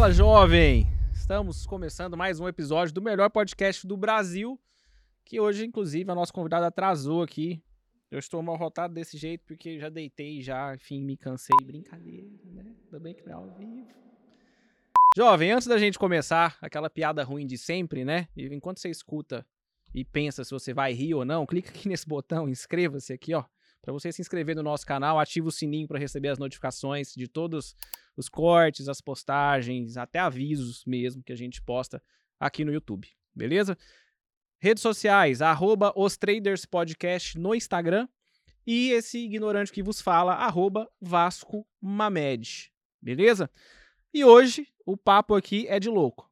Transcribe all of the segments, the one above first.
Fala, jovem! Estamos começando mais um episódio do melhor podcast do Brasil, que hoje, inclusive, a nossa convidada atrasou aqui. Eu estou mal rotado desse jeito porque já deitei, já, enfim, me cansei. Brincadeira, né? Ainda bem que não é ao vivo. Jovem, antes da gente começar, aquela piada ruim de sempre, né? Enquanto você escuta e pensa se você vai rir ou não, clica aqui nesse botão, inscreva-se aqui, ó. Para você se inscrever no nosso canal, ativa o sininho para receber as notificações de todos os cortes, as postagens, até avisos mesmo que a gente posta aqui no YouTube, beleza? Redes sociais, arroba os Traders Podcast no Instagram e esse ignorante que vos fala, arroba Vasco Mamed, beleza? E hoje o papo aqui é de louco,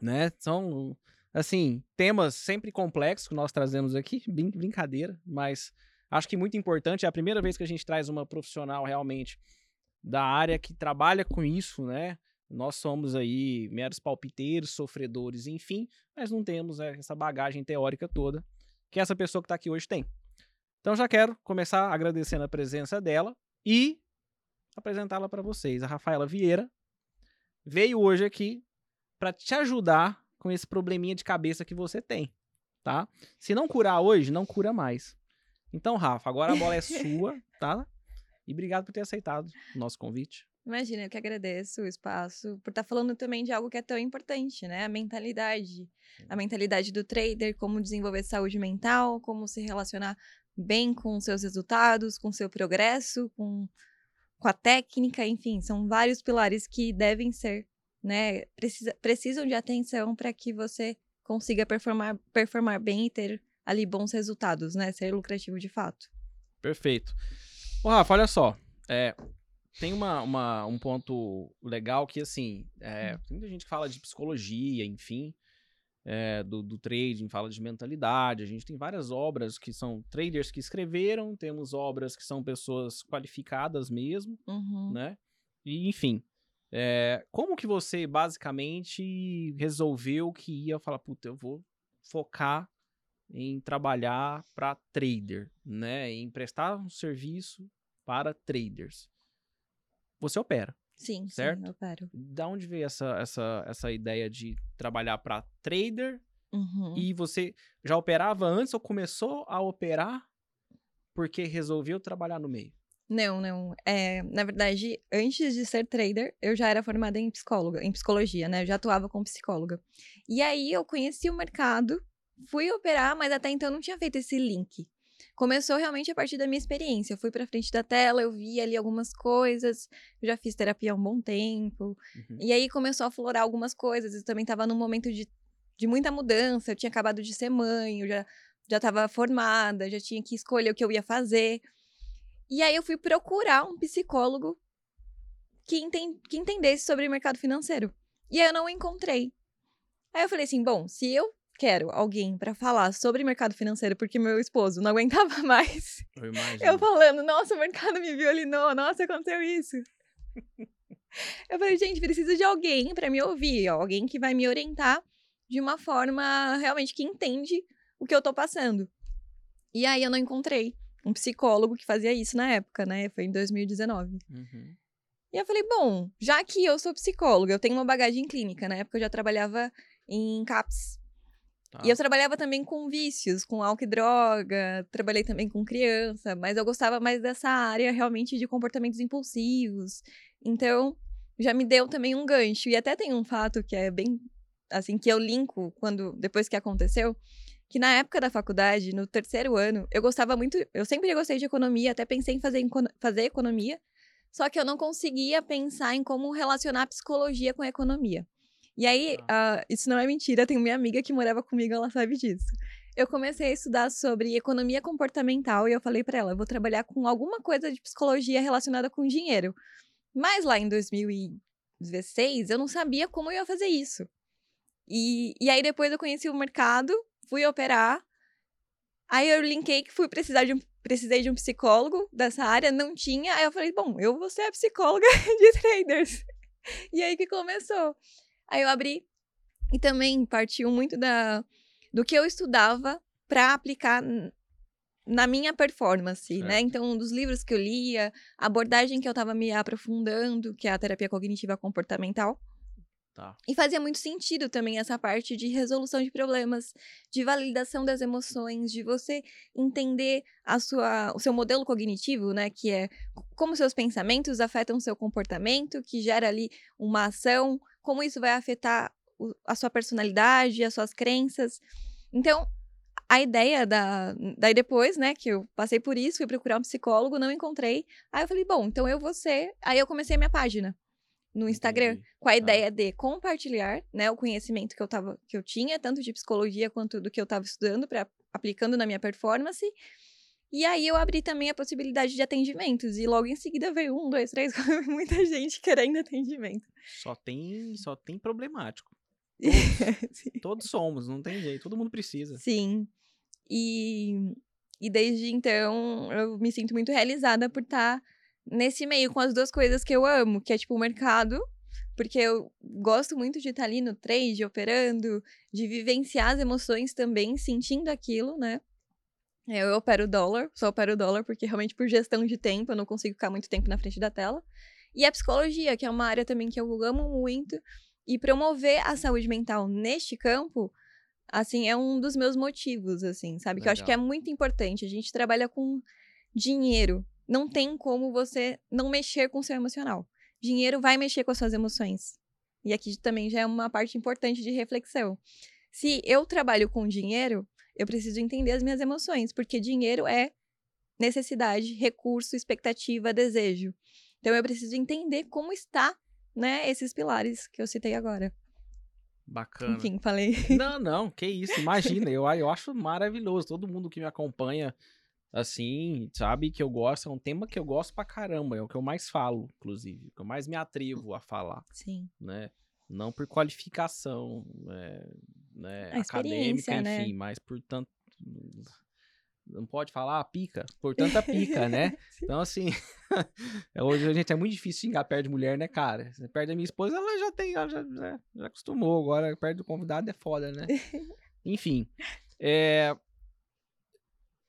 né? São, assim, temas sempre complexos que nós trazemos aqui, brincadeira, mas acho que muito importante, é a primeira vez que a gente traz uma profissional realmente da área que trabalha com isso, né? Nós somos aí meros palpiteiros, sofredores, enfim, mas não temos né, essa bagagem teórica toda que essa pessoa que está aqui hoje tem. Então já quero começar agradecendo a presença dela e apresentá-la para vocês. A Rafaela Vieira veio hoje aqui para te ajudar com esse probleminha de cabeça que você tem, tá? Se não curar hoje, não cura mais. Então, Rafa, agora a bola é sua, tá? E obrigado por ter aceitado o nosso convite. Imagina, eu que agradeço o espaço, por estar tá falando também de algo que é tão importante, né? A mentalidade. A mentalidade do trader, como desenvolver saúde mental, como se relacionar bem com seus resultados, com seu progresso, com, com a técnica, enfim, são vários pilares que devem ser, né? Precisa, precisam de atenção para que você consiga performar, performar bem e ter ali bons resultados, né? Ser lucrativo de fato. Perfeito. Ô, Rafa, olha só. É, tem uma, uma, um ponto legal que, assim, é, tem muita gente que fala de psicologia, enfim, é, do, do trading, fala de mentalidade. A gente tem várias obras que são traders que escreveram, temos obras que são pessoas qualificadas mesmo, uhum. né? E, enfim, é, como que você basicamente resolveu que ia falar, puta, eu vou focar em trabalhar para trader, né? Em prestar um serviço para traders. Você opera. Sim, certo? sim, opero. Da onde veio essa, essa, essa ideia de trabalhar para trader? Uhum. E você já operava antes ou começou a operar porque resolveu trabalhar no meio? Não, não. É, na verdade, antes de ser trader, eu já era formada em psicóloga, em psicologia, né? Eu já atuava como psicóloga. E aí eu conheci o mercado fui operar, mas até então não tinha feito esse link. Começou realmente a partir da minha experiência. Eu fui para frente da tela, eu vi ali algumas coisas, eu já fiz terapia há um bom tempo. Uhum. E aí começou a florar algumas coisas. Eu também estava num momento de, de muita mudança. Eu tinha acabado de ser mãe, eu já já estava formada, já tinha que escolher o que eu ia fazer. E aí eu fui procurar um psicólogo que, enten que entendesse sobre o mercado financeiro. E aí eu não encontrei. Aí eu falei assim, bom, se eu quero alguém para falar sobre mercado financeiro, porque meu esposo não aguentava mais. Eu, imagino. eu falando, nossa, o mercado me violinou, nossa, aconteceu isso. eu falei, gente, preciso de alguém para me ouvir, alguém que vai me orientar de uma forma realmente que entende o que eu tô passando. E aí eu não encontrei um psicólogo que fazia isso na época, né? Foi em 2019. Uhum. E eu falei, bom, já que eu sou psicóloga, eu tenho uma bagagem clínica, na época eu já trabalhava em CAPS, Tá. E eu trabalhava também com vícios, com álcool e droga, trabalhei também com criança, mas eu gostava mais dessa área realmente de comportamentos impulsivos. Então, já me deu também um gancho. E até tem um fato que é bem assim que eu linko quando depois que aconteceu, que na época da faculdade, no terceiro ano, eu gostava muito, eu sempre gostei de economia, até pensei em fazer, fazer economia, só que eu não conseguia pensar em como relacionar psicologia com economia. E aí, uh, isso não é mentira, tenho minha amiga que morava comigo, ela sabe disso. Eu comecei a estudar sobre economia comportamental e eu falei para ela, eu vou trabalhar com alguma coisa de psicologia relacionada com dinheiro. Mas lá em 2016, eu não sabia como eu ia fazer isso. E, e aí depois eu conheci o mercado, fui operar. Aí eu linkei que fui precisar de um, precisei de um psicólogo dessa área, não tinha. Aí eu falei, bom, eu vou ser a psicóloga de traders. E aí que começou. Aí eu abri e também partiu muito da, do que eu estudava para aplicar na minha performance, né? certo. né? Então, dos livros que eu lia, a abordagem que eu estava me aprofundando, que é a terapia cognitiva comportamental. Tá. E fazia muito sentido também essa parte de resolução de problemas, de validação das emoções, de você entender a sua, o seu modelo cognitivo, né? Que é como seus pensamentos afetam seu comportamento, que gera ali uma ação, como isso vai afetar o, a sua personalidade, as suas crenças. Então, a ideia da. Daí depois, né, que eu passei por isso, fui procurar um psicólogo, não encontrei. Aí eu falei, bom, então eu vou ser. Aí eu comecei a minha página no Instagram, Entendi. com a tá. ideia de compartilhar, né, o conhecimento que eu tava, que eu tinha, tanto de psicologia quanto do que eu estava estudando para aplicando na minha performance. E aí eu abri também a possibilidade de atendimentos e logo em seguida veio um, dois, três, muita gente querendo atendimento. Só tem, só tem problemático. Todos, todos somos, não tem jeito, todo mundo precisa. Sim. E e desde então eu me sinto muito realizada por estar tá nesse meio com as duas coisas que eu amo, que é tipo o mercado, porque eu gosto muito de estar ali no trade, operando, de vivenciar as emoções também, sentindo aquilo, né? Eu opero dólar, só opero dólar porque realmente por gestão de tempo eu não consigo ficar muito tempo na frente da tela. E a psicologia, que é uma área também que eu amo muito, e promover a saúde mental neste campo, assim, é um dos meus motivos, assim, sabe? Legal. Que eu acho que é muito importante. A gente trabalha com dinheiro, não tem como você não mexer com o seu emocional. Dinheiro vai mexer com as suas emoções. E aqui também já é uma parte importante de reflexão. Se eu trabalho com dinheiro, eu preciso entender as minhas emoções, porque dinheiro é necessidade, recurso, expectativa, desejo. Então eu preciso entender como está, né, esses pilares que eu citei agora. Bacana. Enfim, falei. Não, não, que isso, imagina, eu, eu acho maravilhoso. Todo mundo que me acompanha assim, sabe, que eu gosto, é um tema que eu gosto pra caramba, é o que eu mais falo, inclusive, que eu mais me atrevo a falar. Sim. Né? Não por qualificação é, né, acadêmica, né? enfim, mas por tanto. Não pode falar pica, por tanta pica, né? então, assim, hoje a gente é muito difícil xingar perto de mulher, né, cara? Você perde a minha esposa, ela já tem, ela já, já, já acostumou, agora perto do convidado é foda, né? Enfim, é,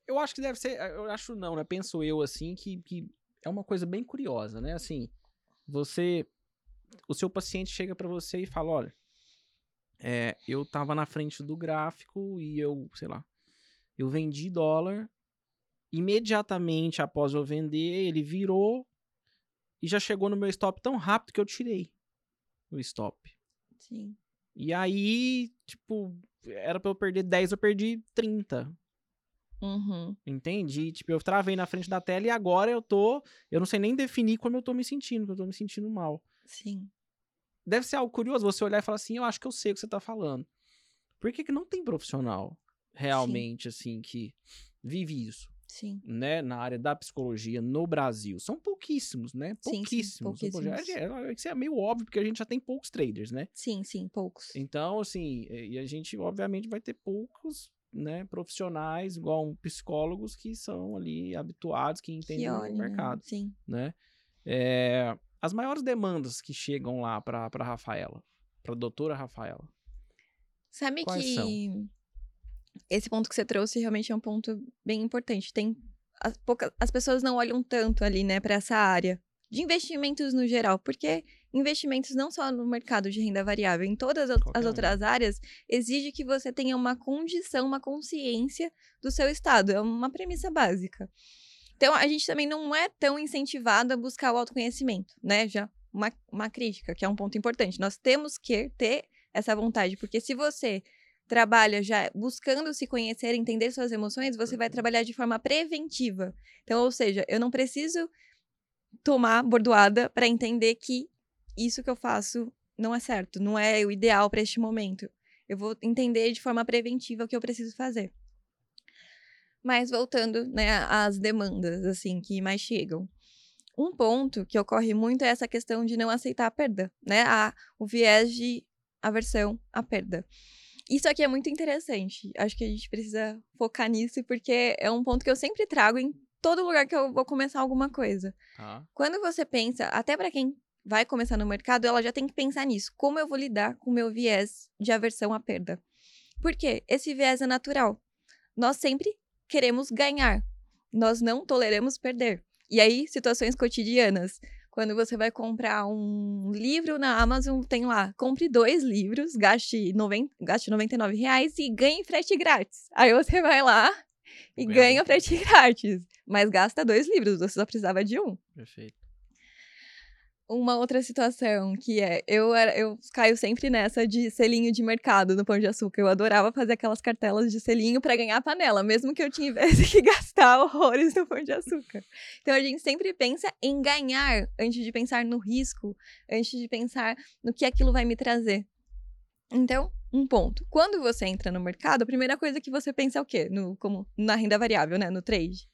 eu acho que deve ser. Eh, eu acho não, né? Penso eu assim que, que é uma coisa bem curiosa, né? Assim, você. O seu paciente chega para você e fala: olha, é, eu tava na frente do gráfico e eu, sei lá, eu vendi dólar. Imediatamente após eu vender, ele virou e já chegou no meu stop tão rápido que eu tirei o stop. Sim. E aí, tipo, era pra eu perder 10, eu perdi 30. Uhum. Entende? tipo, eu travei na frente da tela e agora eu tô. Eu não sei nem definir como eu tô me sentindo, que eu tô me sentindo mal. Sim. Deve ser algo curioso você olhar e falar assim: eu acho que eu sei o que você tá falando. Por que, que não tem profissional realmente, Sim. assim, que vive isso? Sim. Né, na área da psicologia no Brasil. São pouquíssimos, né? Pouquíssimos. Sim, sim, pouquíssimos. É, é, isso é meio óbvio, porque a gente já tem poucos traders, né? Sim, sim, poucos. Então, assim, e a gente, obviamente, vai ter poucos né, profissionais, igual psicólogos, que são ali habituados, que entendem que o mercado. Sim. Né? É, as maiores demandas que chegam lá para a Rafaela, para a doutora Rafaela. Sabe que são? esse ponto que você trouxe realmente é um ponto bem importante. Tem as, poucas, as pessoas não olham tanto ali, né, para essa área de investimentos no geral, porque investimentos não só no mercado de renda variável, em todas as outras áreas, exige que você tenha uma condição, uma consciência do seu estado. É uma premissa básica. Então, a gente também não é tão incentivado a buscar o autoconhecimento, né? Já uma, uma crítica, que é um ponto importante. Nós temos que ter essa vontade, porque se você trabalha já buscando se conhecer, entender suas emoções, você vai trabalhar de forma preventiva. Então, ou seja, eu não preciso tomar bordoada para entender que isso que eu faço não é certo, não é o ideal para este momento. Eu vou entender de forma preventiva o que eu preciso fazer. Mas voltando, né, às demandas assim que mais chegam. Um ponto que ocorre muito é essa questão de não aceitar a perda, né? A, o viés de aversão à perda. Isso aqui é muito interessante. Acho que a gente precisa focar nisso, porque é um ponto que eu sempre trago em todo lugar que eu vou começar alguma coisa. Ah. Quando você pensa, até para quem vai começar no mercado, ela já tem que pensar nisso. Como eu vou lidar com o meu viés de aversão à perda? Por quê? Esse viés é natural. Nós sempre queremos ganhar. Nós não toleramos perder. E aí, situações cotidianas. Quando você vai comprar um livro na Amazon, tem lá, compre dois livros, gaste, 90, gaste 99 reais e ganhe frete grátis. Aí você vai lá e ganha, ganha frete grátis. Mas gasta dois livros, você só precisava de um. Perfeito uma outra situação que é, eu, era, eu caio sempre nessa de selinho de mercado no Pão de Açúcar. Eu adorava fazer aquelas cartelas de selinho para ganhar panela, mesmo que eu tivesse que gastar horrores no Pão de Açúcar. Então a gente sempre pensa em ganhar antes de pensar no risco, antes de pensar no que aquilo vai me trazer. Então, um ponto. Quando você entra no mercado, a primeira coisa que você pensa é o quê? No, como na renda variável, né? No trade.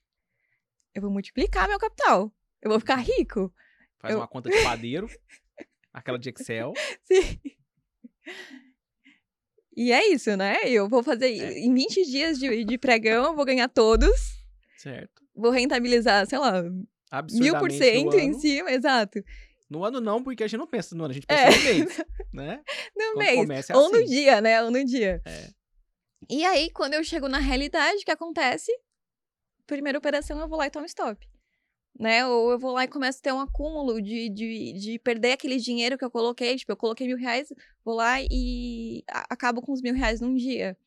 Eu vou multiplicar meu capital. Eu vou ficar rico. Faz eu... uma conta de padeiro, aquela de Excel. Sim. E é isso, né? Eu vou fazer é. em 20 dias de, de pregão, eu vou ganhar todos. Certo. Vou rentabilizar, sei lá, mil por cento em cima, exato. No ano não, porque a gente não pensa no ano, a gente pensa é. no mês, né? No quando mês. Ou assim. no dia, né? Ou no dia. É. E aí, quando eu chego na realidade, o que acontece? Primeira operação, eu vou lá e tomo stop né? Ou eu vou lá e começo a ter um acúmulo de, de, de perder aquele dinheiro que eu coloquei. Tipo, eu coloquei mil reais, vou lá e acabo com os mil reais num dia.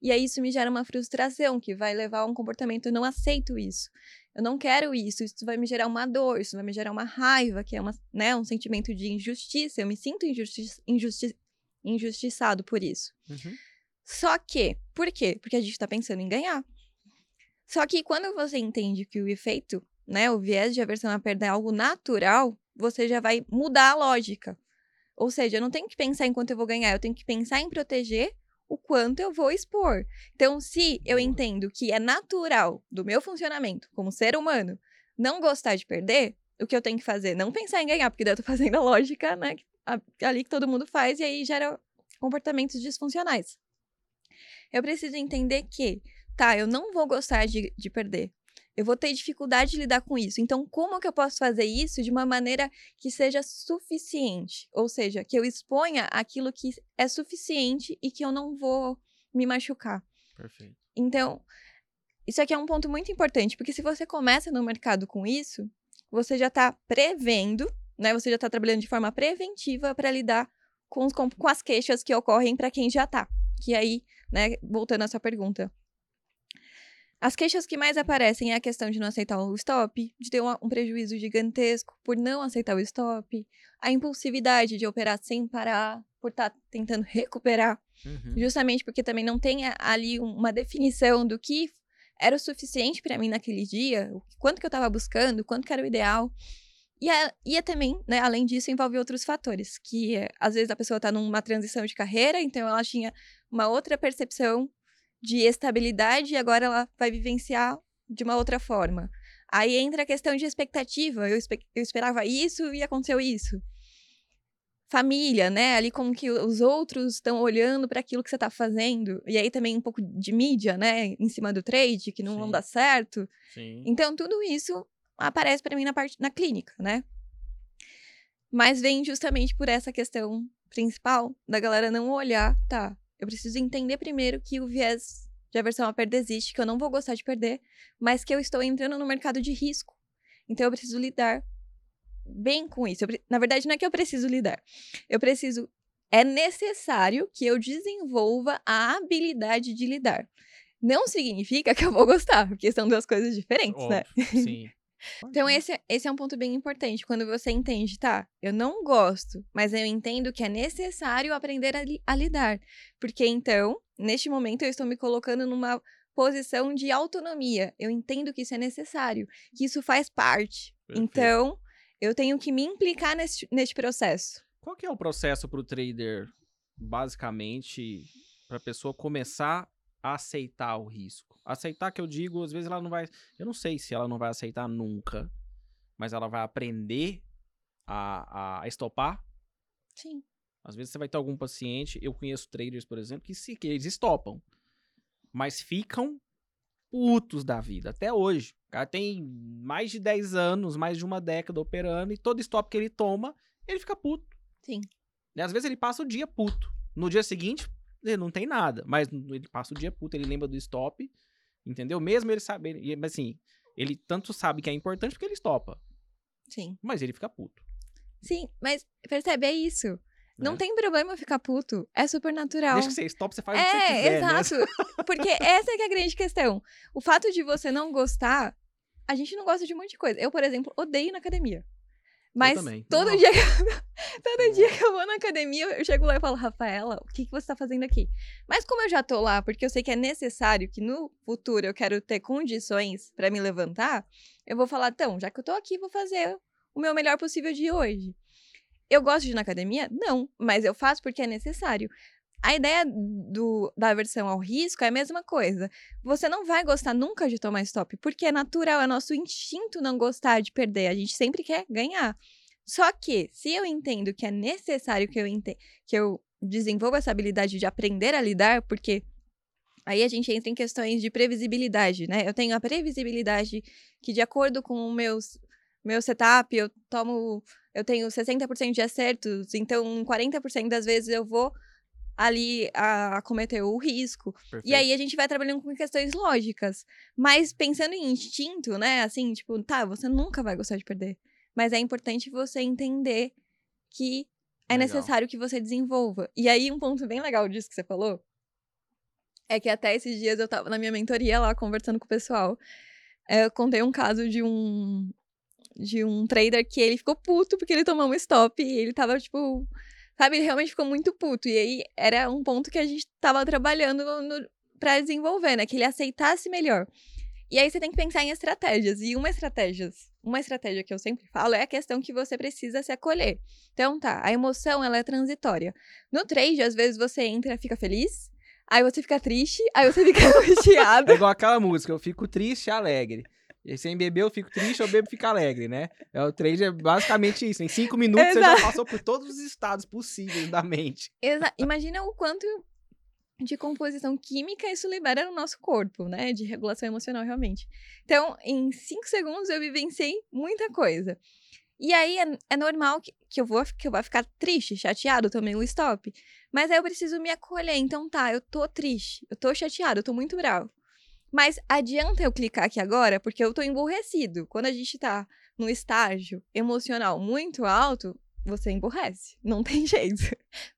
E aí isso me gera uma frustração que vai levar a um comportamento. Eu não aceito isso. Eu não quero isso. Isso vai me gerar uma dor, isso vai me gerar uma raiva, que é uma, né, um sentimento de injustiça. Eu me sinto injusti injusti injustiçado por isso. Uhum. Só que, por quê? Porque a gente está pensando em ganhar. Só que quando você entende que o efeito né, o viés de aversão à perda é algo natural, você já vai mudar a lógica. Ou seja, eu não tenho que pensar em quanto eu vou ganhar, eu tenho que pensar em proteger o quanto eu vou expor. Então, se eu entendo que é natural do meu funcionamento como ser humano não gostar de perder, o que eu tenho que fazer? Não pensar em ganhar, porque daí eu tô fazendo a lógica, né, ali que todo mundo faz e aí gera comportamentos disfuncionais. Eu preciso entender que, tá, eu não vou gostar de, de perder, eu vou ter dificuldade de lidar com isso. Então, como que eu posso fazer isso de uma maneira que seja suficiente? Ou seja, que eu exponha aquilo que é suficiente e que eu não vou me machucar. Perfeito. Então, isso aqui é um ponto muito importante, porque se você começa no mercado com isso, você já está prevendo, né? Você já está trabalhando de forma preventiva para lidar com, os, com as queixas que ocorrem para quem já está. Que aí, né, voltando à sua pergunta, as queixas que mais aparecem é a questão de não aceitar o stop, de ter um, um prejuízo gigantesco por não aceitar o stop, a impulsividade de operar sem parar, por estar tá tentando recuperar, uhum. justamente porque também não tem ali uma definição do que era o suficiente para mim naquele dia, o quanto que eu estava buscando, quanto que era o ideal. E, a, e a também, né, além disso, envolve outros fatores, que é, às vezes a pessoa está numa transição de carreira, então ela tinha uma outra percepção de estabilidade e agora ela vai vivenciar de uma outra forma. Aí entra a questão de expectativa. Eu, espe eu esperava isso e aconteceu isso. Família, né? Ali como que os outros estão olhando para aquilo que você está fazendo. E aí também um pouco de mídia, né? Em cima do trade, que não Sim. dar certo. Sim. Então, tudo isso aparece para mim na parte na clínica, né? Mas vem justamente por essa questão principal da galera não olhar, tá? Eu preciso entender primeiro que o viés de aversão à perda existe, que eu não vou gostar de perder, mas que eu estou entrando no mercado de risco. Então eu preciso lidar bem com isso. Na verdade, não é que eu preciso lidar. Eu preciso. É necessário que eu desenvolva a habilidade de lidar. Não significa que eu vou gostar, porque são duas coisas diferentes, né? Óbvio, né? Sim. Então, esse, esse é um ponto bem importante. Quando você entende, tá? Eu não gosto, mas eu entendo que é necessário aprender a, a lidar. Porque então, neste momento, eu estou me colocando numa posição de autonomia. Eu entendo que isso é necessário, que isso faz parte. Perfeito. Então, eu tenho que me implicar nesse, neste processo. Qual que é o processo para o trader, basicamente, para a pessoa começar aceitar o risco? Aceitar que eu digo, às vezes ela não vai. Eu não sei se ela não vai aceitar nunca, mas ela vai aprender a, a estopar. Sim. Às vezes você vai ter algum paciente, eu conheço traders, por exemplo, que, se, que eles estopam, mas ficam putos da vida, até hoje. O cara tem mais de 10 anos, mais de uma década operando, e todo stop que ele toma, ele fica puto. Sim. E às vezes ele passa o dia puto. No dia seguinte, ele não tem nada, mas ele passa o dia puto, ele lembra do stop, Entendeu? Mesmo ele sabendo. Mas assim, ele tanto sabe que é importante porque ele estopa. Sim. Mas ele fica puto. Sim, mas percebe, é isso. Não É. tem problema ficar puto. É super natural. Desde que você stop, você faz o que você É, quiser, né? exato. Porque essa é que é a grande questão. O fato de você não gostar, a gente não gosta de um monte de coisa. Eu, por exemplo, odeio na academia. Mas todo dia que eu, todo dia que eu vou na academia, eu chego lá e falo, Rafaela, o que, que você tá fazendo aqui? Mas como eu já tô lá, porque eu sei que é necessário que no futuro eu quero ter condições pra me levantar, eu vou falar, então, já que eu tô aqui, vou fazer o meu melhor possível de hoje. Eu gosto de ir na academia? Não, mas eu faço porque é necessário. A ideia do, da aversão ao risco é a mesma coisa. Você não vai gostar nunca de tomar stop, porque é natural, é nosso instinto não gostar de perder. A gente sempre quer ganhar. Só que, se eu entendo que é necessário que eu, que eu desenvolva essa habilidade de aprender a lidar, porque aí a gente entra em questões de previsibilidade, né? Eu tenho a previsibilidade que, de acordo com o meu, meu setup, eu tomo. Eu tenho 60% de acertos, então 40% das vezes eu vou ali a, a cometer o risco. E Perfeito. aí a gente vai trabalhando com questões lógicas. Mas pensando em instinto, né? Assim, tipo, tá, você nunca vai gostar de perder. Mas é importante você entender que é Legal. necessário que você desenvolva. E aí, um ponto bem legal disso que você falou é que até esses dias eu tava na minha mentoria lá conversando com o pessoal. Eu contei um caso de um de um trader que ele ficou puto porque ele tomou um stop e ele tava, tipo, sabe, ele realmente ficou muito puto. E aí era um ponto que a gente tava trabalhando no, pra desenvolver, né? Que ele aceitasse melhor. E aí você tem que pensar em estratégias. E uma estratégia, uma estratégia que eu sempre falo é a questão que você precisa se acolher. Então tá, a emoção ela é transitória. No trade, às vezes você entra, fica feliz, aí você fica triste, aí você fica angustiado. É igual aquela música, eu fico triste e alegre. E sem beber eu fico triste, eu bebo e fico alegre, né? É, o trade é basicamente isso. Em cinco minutos você já Exato. passou por todos os estados possíveis da mente. Exa- Imagina o quanto de composição química isso libera no nosso corpo, né? De regulação emocional, realmente. Então, em cinco segundos eu vivenciei muita coisa. E aí é, é normal que, que, eu vou, que eu vou ficar triste, chateado, tomei um stop. Mas aí eu preciso me acolher. Então tá, eu tô triste, eu tô chateado, eu tô muito bravo. Mas adianta eu clicar aqui agora, porque eu tô emburrecido. Quando a gente tá num estágio emocional muito alto, você emburrece. Não tem jeito.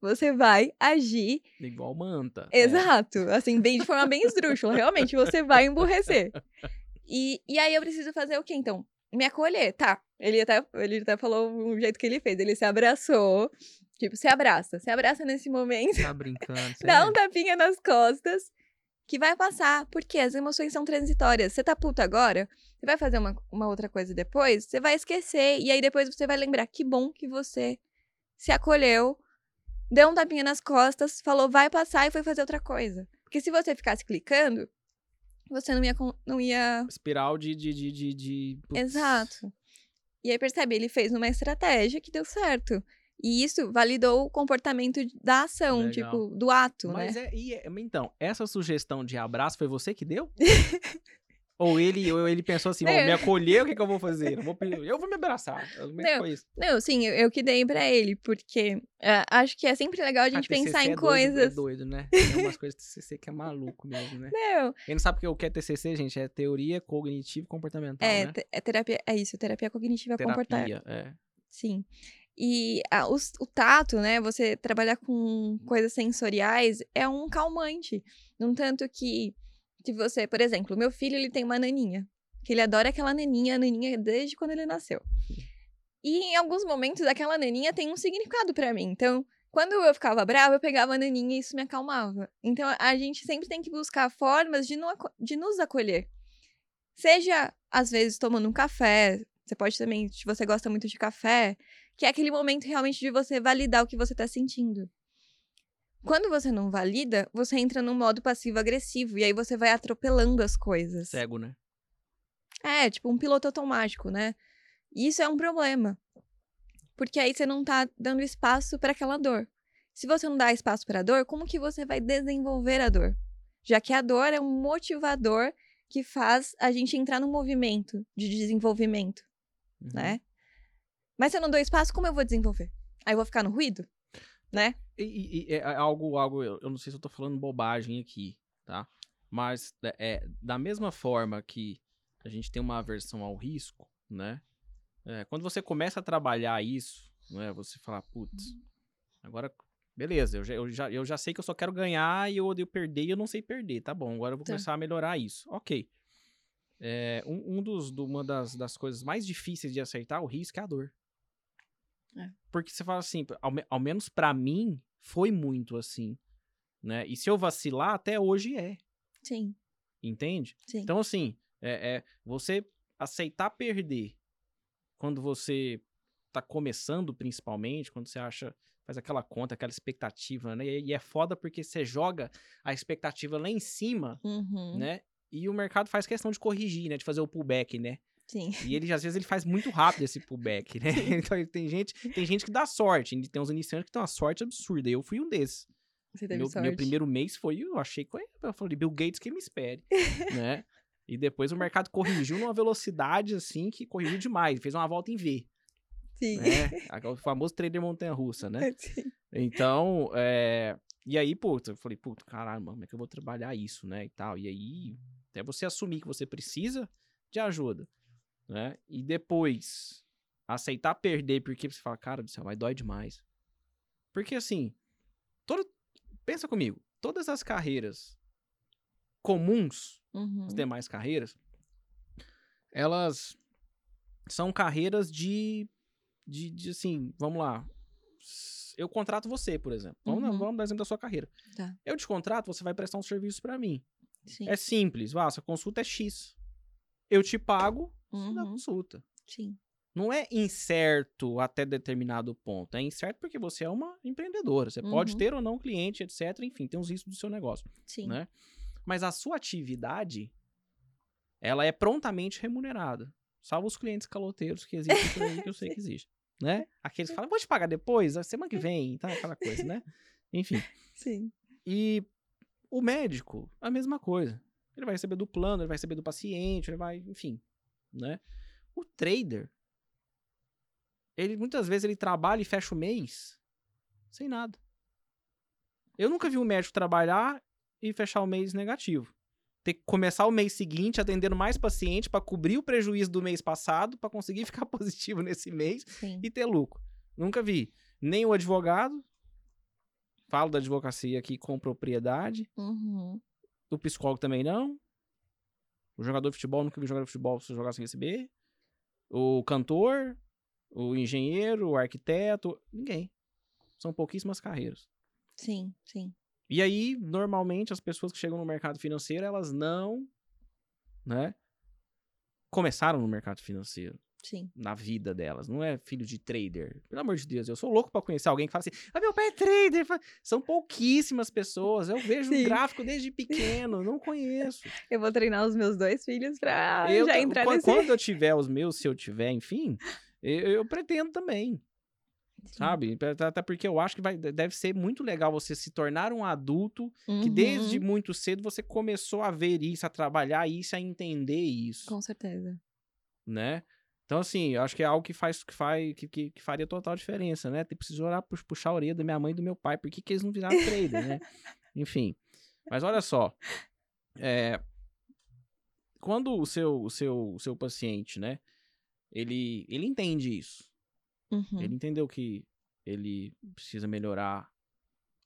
Você vai agir Igual manta. É. Exato. Assim, bem de forma bem esdrúxula. Realmente, você vai emburrecer. E, e aí eu preciso fazer o quê, então? Me acolher, tá? Ele até, ele até falou o jeito que ele fez. Ele se abraçou. Tipo, se abraça. Se abraça nesse momento. Tá brincando. Dá um sério? tapinha nas costas. Que vai passar. Porque as emoções são transitórias. Você tá puto agora? Você vai fazer uma, uma outra coisa depois? Você vai esquecer. E aí depois você vai lembrar. Que bom que você se acolheu. Deu um tapinha nas costas. Falou, vai passar e foi fazer outra coisa. Porque se você ficasse clicando, você não ia. Não ia... Espiral de. de, de, de, de-. Exato. E aí percebe, ele fez uma estratégia que deu certo. E isso validou o comportamento da ação, Legal. tipo, do ato, Mas né? é, é- Então, essa sugestão de abraço foi você que deu? ou ele, ou ele pensou assim, "Bom, Não. me acolher, o que, que eu vou fazer? Eu vou, eu vou me abraçar. Como é que Não. foi isso? Não, sim, eu, eu que dei pra ele, porque é, acho que é sempre legal a gente Ah, TCC pensar em é doido, coisas. É doido, né? Tem umas coisas de TCC que é maluco mesmo, né? Não, Quem não sabe o que- que é TCC, gente, é teoria cognitivo comportamental, é, né? é terapia, é isso, terapia cognitiva comportar. Terapia, é. Sim. E ah, os- o tato, né? Você trabalhar com coisas sensoriais é um calmante. No tanto que, se você, por exemplo, meu filho ele tem uma naninha. Que ele adora aquela naninha, a naninha desde quando ele nasceu. E em alguns momentos aquela naninha tem um significado pra mim. Então, quando eu ficava brava, eu pegava a naninha e isso me acalmava. Então, a gente sempre tem que buscar formas de, aco- de nos acolher. Seja, às vezes, tomando um café. Você pode também, se você gosta muito de café, que é aquele momento realmente de você validar o que você tá sentindo. Quando você não valida, você entra num modo passivo-agressivo e aí você vai atropelando as coisas. Cego, né? É, tipo um piloto automático, né? E isso é um problema. Porque aí você não tá dando espaço para aquela dor. Se você não dá espaço para a dor, como que você vai desenvolver a dor? Já que a dor é um motivador que faz a gente entrar num movimento de desenvolvimento, Uhum. né? Mas se eu não dou espaço, como eu vou desenvolver? Aí eu vou ficar no ruído, né? E, e- e é algo, algo eu, eu não sei se eu tô falando bobagem aqui, tá? Mas é, é, da mesma forma que a gente tem uma aversão ao risco, né? É, quando você começa a trabalhar isso, né, você fala, putz, agora, beleza, eu já, eu, já, eu já sei que eu só quero ganhar e eu odeio perder e eu não sei perder, tá bom, agora eu vou Tá. começar a melhorar isso. Ok. É, um, um dos, do- uma das, das coisas mais difíceis de aceitar, o risco é a dor. É. Porque você fala assim, ao, ao menos pra mim, foi muito assim, né? E se eu vacilar, até hoje é, Sim, entende? sim. Então, assim, é, é, você aceitar perder quando você tá começando, principalmente, quando você acha, faz aquela conta, aquela expectativa, né? E, e é foda porque você joga a expectativa lá em cima, Uhum. né? E o mercado faz questão de corrigir, né? De fazer o pullback, né? Sim. E ele, às vezes, ele faz muito rápido esse pullback, né? Então, tem gente, tem gente que dá sorte. Tem uns iniciantes que tem uma sorte absurda. Eu fui um desses. Você teve Meu, sorte. meu primeiro mês foi, eu achei que eu falei, Bill Gates que me espere, né? E depois o mercado corrigiu numa velocidade assim que corrigiu demais, fez uma volta em V, Sim. né? O famoso trader montanha russa, né? Sim. Então, é... e aí, pô, eu falei, puta, caralho, mano, como é que eu vou trabalhar isso, né? E tal. E aí, até você assumir que você precisa de ajuda, né? E depois aceitar perder, porque você fala, cara do céu, mas dói demais. Porque assim, todo... pensa comigo, todas as carreiras comuns, Uhum. as demais carreiras, elas são carreiras de, de, de, assim, vamos lá. Eu contrato você, por exemplo. Vamos, Uhum. vamos dar exemplo da sua carreira. Tá. Eu te contrato, você vai prestar um serviço pra mim. Sim. É simples. Vá, essa consulta é X. Eu te pago Uhum. consulta. Sim. Não é incerto até determinado ponto. É incerto porque você é uma empreendedora. Você pode Uhum. ter ou não cliente, etc. Enfim, tem os riscos do seu negócio Sim. né? Mas a sua atividade, ela é prontamente remunerada. Salvo os clientes caloteiros que existem por aí, que eu sei que existe, né? Aqueles que falam, vou te pagar depois, a semana que vem, tá? Aquela coisa, né? Enfim. Sim. E o médico, a mesma coisa. Ele vai receber do plano, ele vai receber do paciente, ele vai, enfim, né? O trader, ele muitas vezes ele trabalha e fecha o mês sem nada. Eu nunca vi um médico trabalhar e fechar o mês negativo. Ter que começar o mês seguinte atendendo mais paciente para cobrir o prejuízo do mês passado, para conseguir ficar positivo nesse mês Sim. e ter lucro. Nunca vi. Nem o advogado, falo da advocacia aqui com propriedade, Uhum. o psicólogo também não. O jogador de futebol, nunca vi jogador de futebol se jogar sem receber. O cantor, o engenheiro, o arquiteto, ninguém. São pouquíssimas carreiras. Sim. Sim. E aí, normalmente, as pessoas que chegam no mercado financeiro, elas não, né, começaram no mercado financeiro Sim. na vida delas. Não é filho de trader. Pelo amor de Deus, eu sou louco pra conhecer alguém que fala assim: ah, meu pai é trader. São pouquíssimas pessoas. Eu vejo o Sim. gráfico desde pequeno, não conheço. Eu vou treinar os meus dois filhos pra eu, já entrar quan- nesse... Quando eu tiver os meus, se eu tiver, enfim, eu, eu pretendo também. Sim. Sabe? Até porque eu acho que vai, deve ser muito legal você se tornar um adulto que Uhum. desde muito cedo você começou a ver isso, a trabalhar isso, a entender isso, Com certeza. né? Então, assim, eu acho que é algo que faz, que faz, que, que, que faria total diferença, né? Tem preciso orar, pu- puxar a orelha da minha mãe e do meu pai, por que, que eles não viraram trader, né? Enfim. Mas olha só, é, quando o seu, o seu, o seu paciente, né, ele, ele entende isso, Uhum. ele entendeu que ele precisa melhorar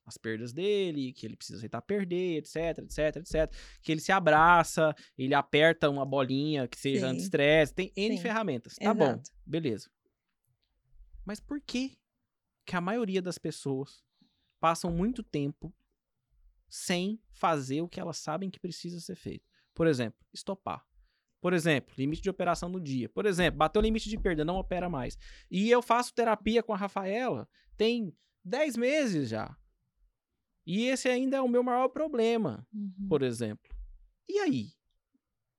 as perdas dele, que ele precisa aceitar perder, etc, etc, etc. Que ele se abraça, ele aperta uma bolinha que seja anti-estresse. Tem N Sim. ferramentas. Tá bom, Exato. beleza. Mas por que que a maioria das pessoas passam muito tempo sem fazer o que elas sabem que precisa ser feito? Por exemplo, estopar. Por exemplo, limite de operação no dia. Por exemplo, bateu o limite de perda, não opera mais. E eu faço terapia com a Rafaela tem 10 meses já. E esse ainda é o meu maior problema, Uhum. por exemplo. E aí?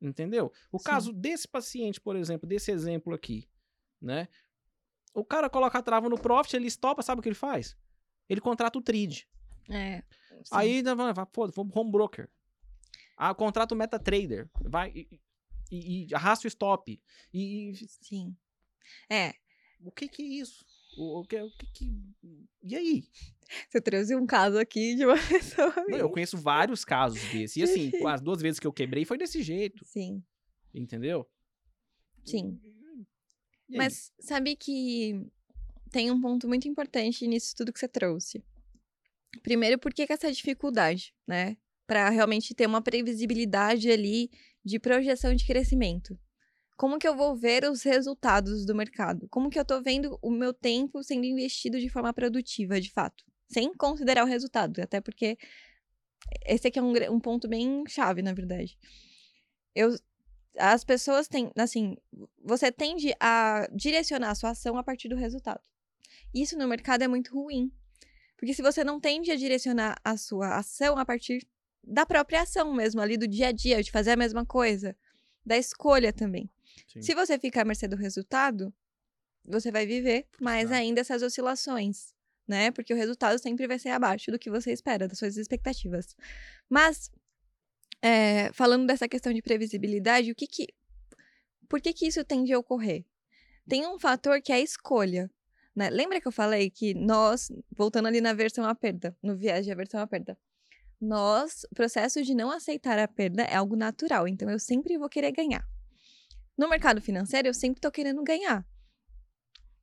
Entendeu? O Sim. caso desse paciente, por exemplo, desse exemplo aqui, né? O cara coloca a trava no profit, ele estopa, sabe o que ele faz? Ele contrata o TRID. É. sim. Aí, pô, home broker. Ah, contrata o MetaTrader. Vai e, e- e arrasta o stop. E, e- Sim. É. o que que é isso? O, que, o que que... E aí? Você trouxe um caso aqui de uma pessoa. Não, eu conheço vários casos desses. E assim, as duas vezes que eu quebrei foi desse jeito. Sim. Entendeu? Sim. Mas sabe que tem um ponto muito importante nisso tudo que você trouxe. Primeiro, por que essa dificuldade, né? Para realmente ter uma previsibilidade ali de projeção de crescimento. Como que eu vou ver os resultados do mercado? Como que eu estou vendo o meu tempo sendo investido de forma produtiva, de fato? Sem considerar o resultado, até porque esse aqui é um, um ponto bem chave, na verdade. Eu, as pessoas têm, assim, você tende a direcionar a sua ação a partir do resultado. Isso no mercado é muito ruim. Porque se você não tende a direcionar a sua ação a partir da própria ação mesmo, ali do dia a dia, de fazer a mesma coisa, da escolha também. Sim. Se você ficar à mercê do resultado, você vai viver mais tá. ainda essas oscilações, né? Porque o resultado sempre vai ser abaixo do que você espera, das suas expectativas. Mas, é, falando dessa questão de previsibilidade, o que que. Por que que isso tende a ocorrer? Tem um fator que é a escolha. Né? Lembra que eu falei que nós, voltando ali na versão à perda, no viés de aversão à perda, nós, o processo de não aceitar a perda é algo natural, então eu sempre vou querer ganhar. No mercado financeiro, eu sempre estou querendo ganhar.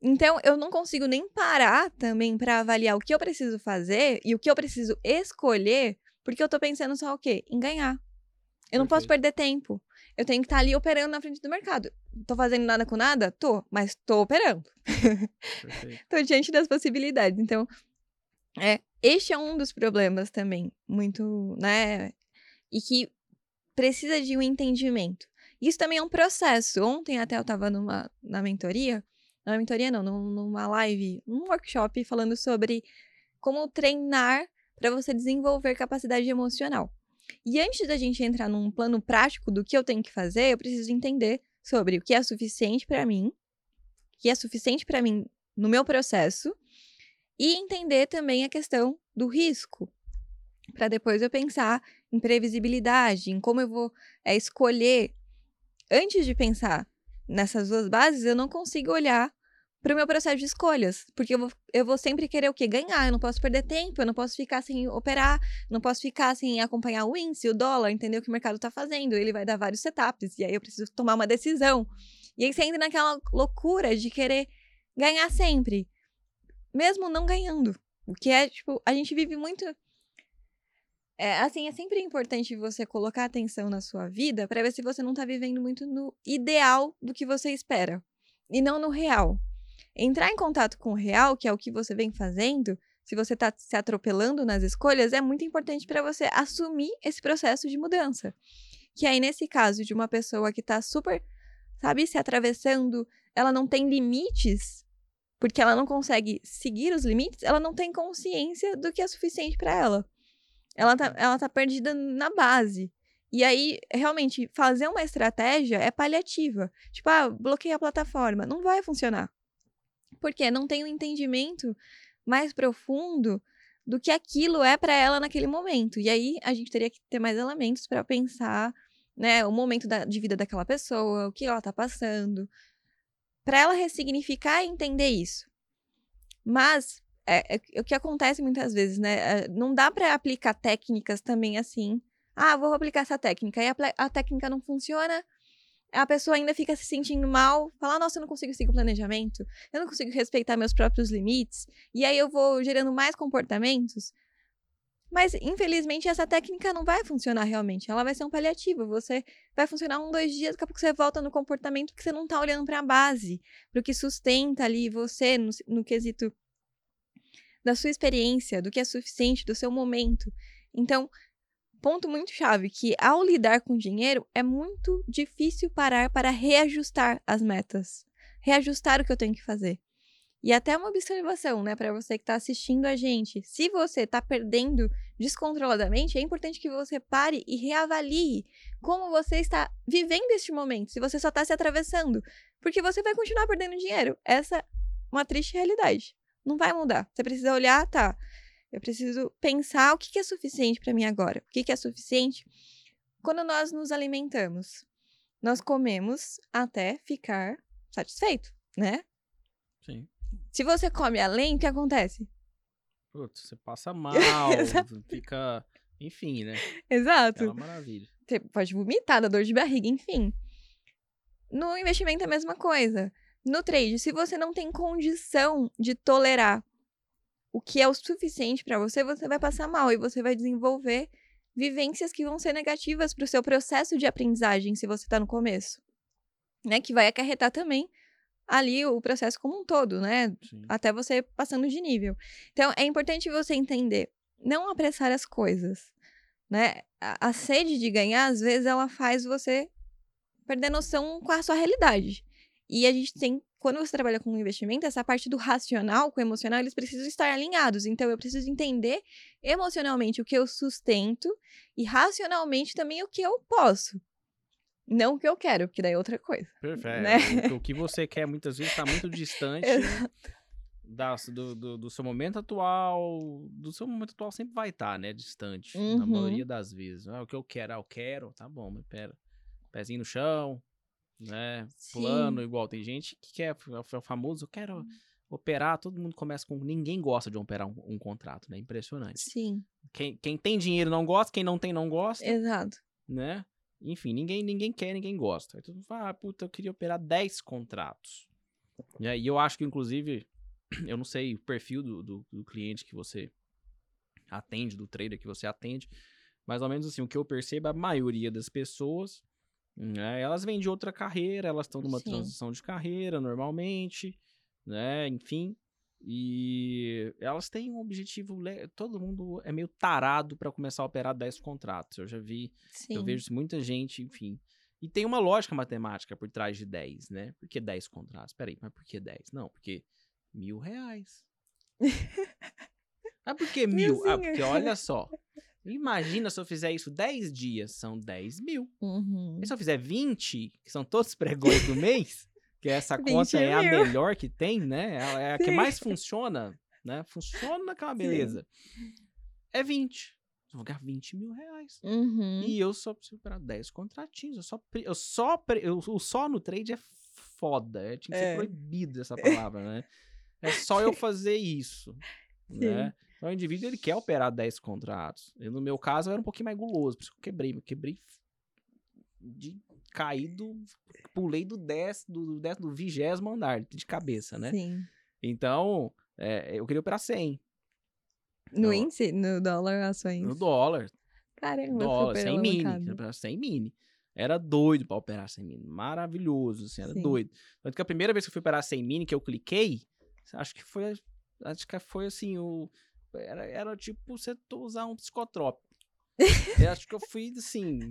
Então, eu não consigo nem parar também para avaliar o que eu preciso fazer e o que eu preciso escolher, porque eu estou pensando só o quê? Em ganhar. Eu Perfeito. não posso perder tempo. Eu tenho que estar tá ali operando na frente do mercado. Tô fazendo nada com nada? Tô, mas tô operando. tô diante das possibilidades. Então, é, este é um dos problemas também, muito, né? E que precisa de um entendimento. Isso também é um processo. Ontem até eu estava numa na mentoria, na mentoria não, numa live, um workshop falando sobre como treinar para você desenvolver capacidade emocional. E antes da gente entrar num plano prático do que eu tenho que fazer, eu preciso entender sobre o que é suficiente para mim, o que é suficiente para mim no meu processo, e entender também a questão do risco, para depois eu pensar em previsibilidade, em como eu vou é, escolher. Antes de pensar nessas duas bases, eu não consigo olhar para o meu processo de escolhas. Porque eu vou, eu vou sempre querer o quê? Ganhar. Eu não posso perder tempo, eu não posso ficar sem operar, não posso ficar sem acompanhar o índice, o dólar, entender o que o mercado está fazendo. Ele vai dar vários setups, e aí eu preciso tomar uma decisão. E aí você entra naquela loucura de querer ganhar sempre, mesmo não ganhando. O que é, tipo, a gente vive muito. É, assim, é sempre importante você colocar atenção na sua vida para ver se você não está vivendo muito no ideal do que você espera e não no real. Entrar em contato com o real, que é o que você vem fazendo, se você está se atropelando nas escolhas, é muito importante para você assumir esse processo de mudança. Que aí, nesse caso de uma pessoa que está super, sabe, se atravessando, ela não tem limites, porque ela não consegue seguir os limites, ela não tem consciência do que é suficiente para ela. Ela tá, ela tá perdida na base. E aí, realmente, fazer uma estratégia é paliativa. Tipo, ah, bloqueia a plataforma. Não vai funcionar. Porque não tem um entendimento mais profundo do que aquilo é para ela naquele momento. E aí a gente teria que ter mais elementos para pensar, né, o momento da, de vida daquela pessoa, o que ela está passando, para ela ressignificar e entender isso. Mas é, é, o que acontece muitas vezes, né? É, não dá para aplicar técnicas também assim. Ah, vou aplicar essa técnica e a, a técnica não funciona a pessoa ainda fica se sentindo mal, fala, nossa, eu não consigo seguir o planejamento, eu não consigo respeitar meus próprios limites, e aí eu vou gerando mais comportamentos. Mas, infelizmente, essa técnica não vai funcionar realmente. Ela vai ser um paliativo. Você vai funcionar um, dois dias, daqui a pouco você volta no comportamento que você não está olhando para a base, para o que sustenta ali você no, no quesito da sua experiência, do que é suficiente, do seu momento. Então, ponto muito chave que ao lidar com dinheiro é muito difícil parar para reajustar as metas, reajustar o que eu tenho que fazer. E até uma observação, né, para você que está assistindo a gente. Se você está perdendo descontroladamente, é importante que você pare e reavalie como você está vivendo este momento, se você só está se atravessando. Porque você vai continuar perdendo dinheiro. Essa é uma triste realidade. Não vai mudar. Você precisa olhar, tá? Eu preciso pensar o que, é suficiente para mim agora. O que, que é suficiente? Quando nós nos alimentamos, nós comemos até ficar satisfeito, né? Sim. Se você come além, o que acontece? Putz, você passa mal, fica. Enfim, né? Exato. É uma maravilha. Você pode vomitar, dar dor de barriga, enfim. No investimento é a mesma coisa. No trade, se você não tem condição de tolerar o que é o suficiente para você, você vai passar mal e você vai desenvolver vivências que vão ser negativas para o seu processo de aprendizagem se você está no começo, né? Que vai acarretar também ali o processo como um todo, né? Sim. Até você passando de nível. Então é importante você entender, não apressar as coisas, né? A, a sede de ganhar às vezes ela faz você perder noção com a sua realidade. E a gente tem quando você trabalha com investimento, essa parte do racional com o emocional, eles precisam estar alinhados. Então, eu preciso entender emocionalmente o que eu sustento e racionalmente também o que eu posso. Não o que eu quero, porque daí é outra coisa. Perfeito. Né? O, que você quer muitas vezes está muito distante da, do, do, do, seu momento atual. Do seu momento atual sempre vai estar, tá, né? Distante. Uhum. Na maioria das vezes. Ah, o que eu quero, ah, eu quero, tá bom, mas pera. Pezinho no chão, né? Sim. Plano, igual. Tem gente que quer, é o famoso, eu quero hum. operar, todo mundo começa com. Ninguém gosta de operar um, um contrato, né? Impressionante. Sim. Quem, quem tem dinheiro não gosta, quem não tem não gosta. Exato. Né? Enfim, ninguém, ninguém quer, ninguém gosta. Aí todo mundo fala, ah, puta, eu queria operar 10 contratos. E eu acho que, inclusive, eu não sei o perfil do, do, do cliente que você atende, do trader que você atende, mais ou menos assim, o que eu percebo, a maioria das pessoas né? Elas vêm de outra carreira, elas estão numa Sim. transição de carreira normalmente, né? Enfim. E elas têm um objetivo. Todo mundo é meio tarado para começar a operar 10 contratos. Eu já vi, Sim. eu vejo muita gente, enfim. E tem uma lógica matemática por trás de 10, né? Por que 10 contratos? Peraí, mas por que 10? Não, porque mil reais. ah, por que mil? Ah, porque olha só. Imagina se eu fizer isso 10 dias, são 10 mil. Uhum. E se eu fizer 20, que são todos os pregões do mês, que essa conta é a melhor que tem, né? É, a que mais funciona, né? Funciona uma beleza. Sim. É 20. Eu vou ganhar 20 mil reais. Uhum. E eu só preciso operar 10 contratinhos. Eu só, eu só, eu, o só no trade é foda. É, tinha que ser é. proibido essa palavra, né? É só eu fazer isso, Sim. né? Então, o indivíduo ele quer operar 10 contratos. E no meu caso, eu era um pouquinho mais guloso, por isso que eu quebrei. Eu quebrei de caído, pulei do 10, do 10, do vigésimo andar de cabeça, né? Sim. Então, é, eu queria operar 100. No então, índice? No dólar ações? No dólar. Caramba, dólar, 100 mini. Operar 100 mini. Era doido pra operar 100 mini. Maravilhoso, assim, era Sim. doido. Tanto que a primeira vez que eu fui operar 100 mini, que eu cliquei, acho que foi, acho que foi assim, o era, era tipo você usar um psicotrópico. eu acho que eu fui assim.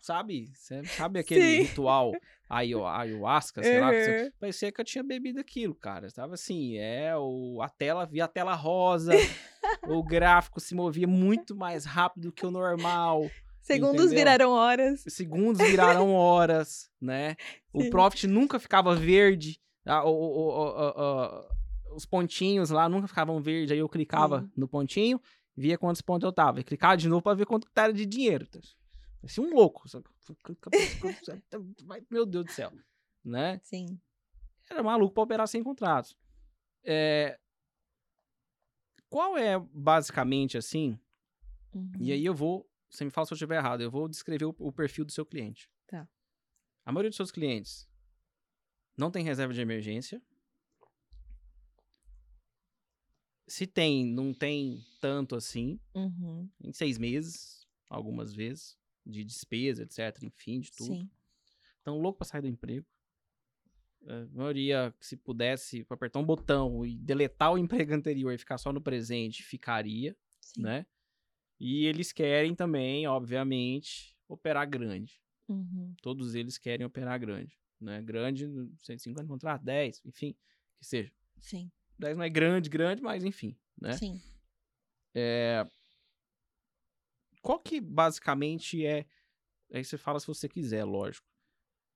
Sabe? Você sabe aquele Sim. ritual ayahuasca, sei uhum. lá? Parecia que eu tinha bebido aquilo, cara. Tava assim, é, o, a tela, via a tela rosa, o gráfico se movia muito mais rápido que o normal. Segundos entendeu? viraram horas. Segundos viraram horas, né? O profit nunca ficava verde. o, o, o, os pontinhos lá nunca ficavam verdes, aí eu clicava uhum. no pontinho, via quantos pontos eu tava, e clicava de novo para ver quanto era de dinheiro. Assim, um louco. Meu Deus do céu. Né? Sim. Era maluco para operar sem contratos. É... Qual é, basicamente, assim, uhum. e aí eu vou, você me fala se eu estiver errado, eu vou descrever o, o perfil do seu cliente. Tá. A maioria dos seus clientes não tem reserva de emergência, Se tem, não tem tanto assim. Uhum. Em seis meses, algumas vezes. De despesa, etc. Enfim, de tudo. Sim. Então, louco pra sair do emprego. A maioria, se pudesse apertar um botão e deletar o emprego anterior e ficar só no presente, ficaria, Sim. né? E eles querem também, obviamente, operar grande. Uhum. Todos eles querem operar grande, né? Grande, 150 contratos, 10, enfim, que seja. Sim. 10 não é grande, grande, mas enfim, né? Sim. É... Qual que basicamente é. Aí você fala se você quiser, lógico.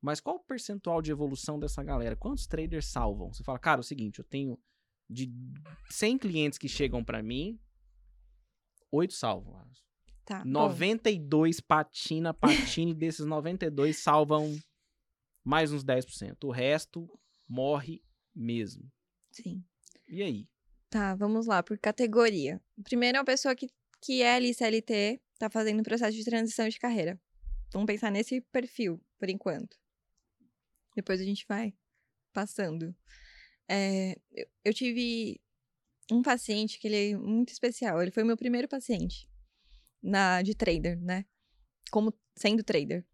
Mas qual o percentual de evolução dessa galera? Quantos traders salvam? Você fala, cara, é o seguinte, eu tenho de 100 clientes que chegam para mim, 8 salvam. Tá, 92 bom. patina, patine, desses 92 salvam mais uns 10%. O resto morre mesmo. Sim. E aí? Tá, vamos lá, por categoria. Primeiro é uma pessoa que, que é ali CLT, tá fazendo um processo de transição de carreira. Vamos pensar nesse perfil, por enquanto. Depois a gente vai passando. É, eu, eu tive um paciente que ele é muito especial. Ele foi meu primeiro paciente na de trader, né? Como sendo trader.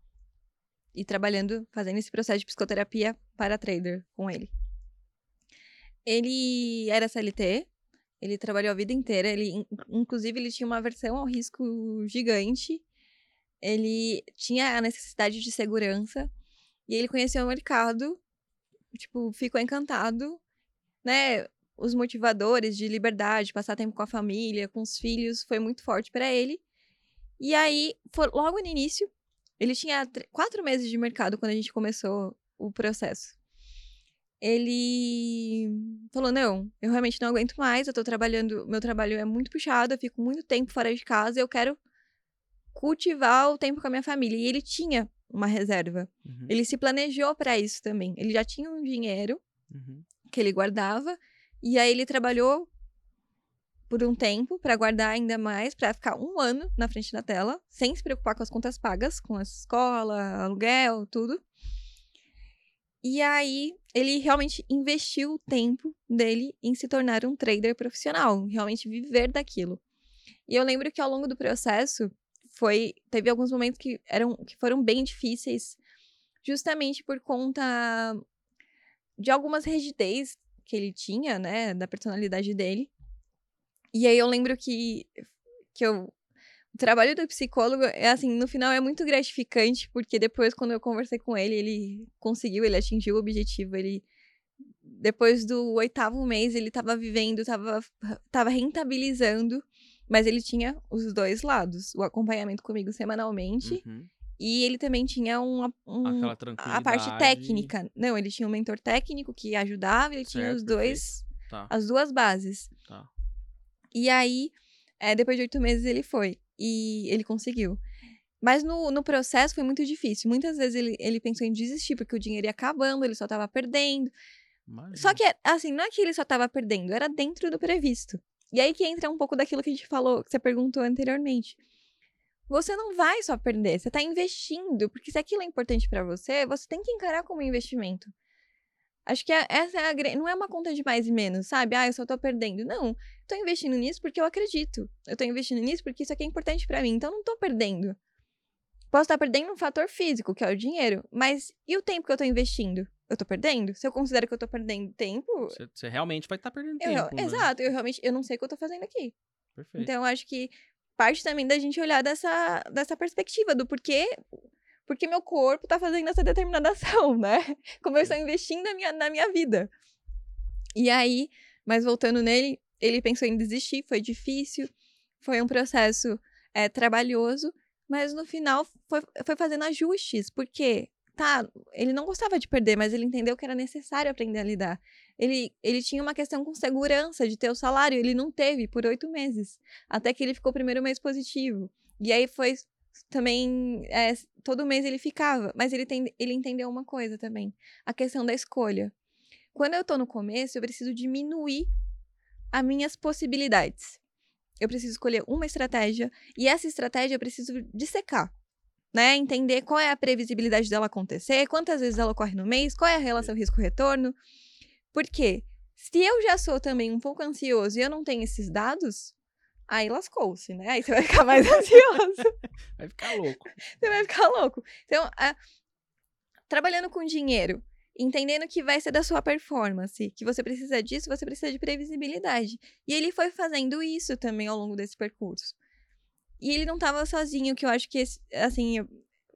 E trabalhando, fazendo esse processo de psicoterapia para trader com ele. Ele era CLT, ele trabalhou a vida inteira, ele inclusive ele tinha uma aversão ao risco gigante. Ele tinha a necessidade de segurança e ele conheceu o mercado, tipo, ficou encantado, né? Os motivadores de liberdade, passar tempo com a família, com os filhos, foi muito forte para ele. E aí, logo no início, ele tinha quatro meses de mercado quando a gente começou o processo. Ele falou: Não, eu realmente não aguento mais, eu tô trabalhando, meu trabalho é muito puxado, eu fico muito tempo fora de casa, eu quero cultivar o tempo com a minha família. E ele tinha uma reserva. Uhum. Ele se planejou para isso também. Ele já tinha um dinheiro uhum. que ele guardava, e aí ele trabalhou por um tempo para guardar ainda mais, para ficar um ano na frente da tela, sem se preocupar com as contas pagas, com a escola, aluguel, tudo. E aí ele realmente investiu o tempo dele em se tornar um trader profissional, realmente viver daquilo. E eu lembro que ao longo do processo foi teve alguns momentos que eram que foram bem difíceis, justamente por conta de algumas rigidez que ele tinha, né, da personalidade dele. E aí eu lembro que, que eu, o trabalho do psicólogo é assim, no final é muito gratificante, porque depois, quando eu conversei com ele, ele conseguiu, ele atingiu o objetivo, ele. Depois do oitavo mês, ele estava vivendo, estava tava rentabilizando, mas ele tinha os dois lados: o acompanhamento comigo semanalmente uhum. E ele também tinha um, um a parte técnica. Não, ele tinha um mentor técnico que ajudava, ele certo, tinha os dois, tá. as duas bases. Tá. E aí, é, depois de oito meses, ele foi. E ele conseguiu. Mas no, no processo foi muito difícil. Muitas vezes ele, ele pensou em desistir, porque o dinheiro ia acabando, ele só estava perdendo. Imagina. Só que, assim, não é que ele só estava perdendo, era dentro do previsto. E aí que entra um pouco daquilo que a gente falou, que você perguntou anteriormente. Você não vai só perder, você está investindo, porque se aquilo é importante para você, você tem que encarar como investimento. Acho que é, essa é a não é uma conta de mais e menos, sabe? Ah, eu só tô perdendo. Não, tô investindo nisso porque eu acredito. Eu tô investindo nisso porque isso aqui é importante para mim, então não tô perdendo. Posso estar perdendo um fator físico, que é o dinheiro, mas e o tempo que eu tô investindo? Eu tô perdendo? Se eu considero que eu tô perdendo tempo, você, realmente vai estar tá perdendo eu, tempo. Né? Exato, eu realmente eu não sei o que eu tô fazendo aqui. Perfeito. Então acho que parte também da gente olhar dessa, dessa perspectiva do porquê porque meu corpo tá fazendo essa determinada ação, né? Como eu estou investindo na minha, na minha vida. E aí, mas voltando nele, ele pensou em desistir, foi difícil, foi um processo é, trabalhoso, mas no final foi, foi fazendo ajustes, porque, tá, ele não gostava de perder, mas ele entendeu que era necessário aprender a lidar. Ele, ele tinha uma questão com segurança de ter o salário, ele não teve por oito meses, até que ele ficou o primeiro mês positivo. E aí foi também é, todo mês ele ficava, mas ele, tem, ele entendeu uma coisa também, a questão da escolha. Quando eu tô no começo, eu preciso diminuir as minhas possibilidades. Eu preciso escolher uma estratégia e essa estratégia eu preciso dissecar, né? Entender qual é a previsibilidade dela acontecer, quantas vezes ela ocorre no mês, qual é a relação risco-retorno. Porque se eu já sou também um pouco ansioso e eu não tenho esses dados, Aí lascou-se, né? Aí você vai ficar mais ansioso. vai ficar louco. Você vai ficar louco. Então, a... trabalhando com dinheiro, entendendo que vai ser da sua performance, que você precisa disso, você precisa de previsibilidade. E ele foi fazendo isso também ao longo desse percurso. E ele não estava sozinho, que eu acho que, assim, eu,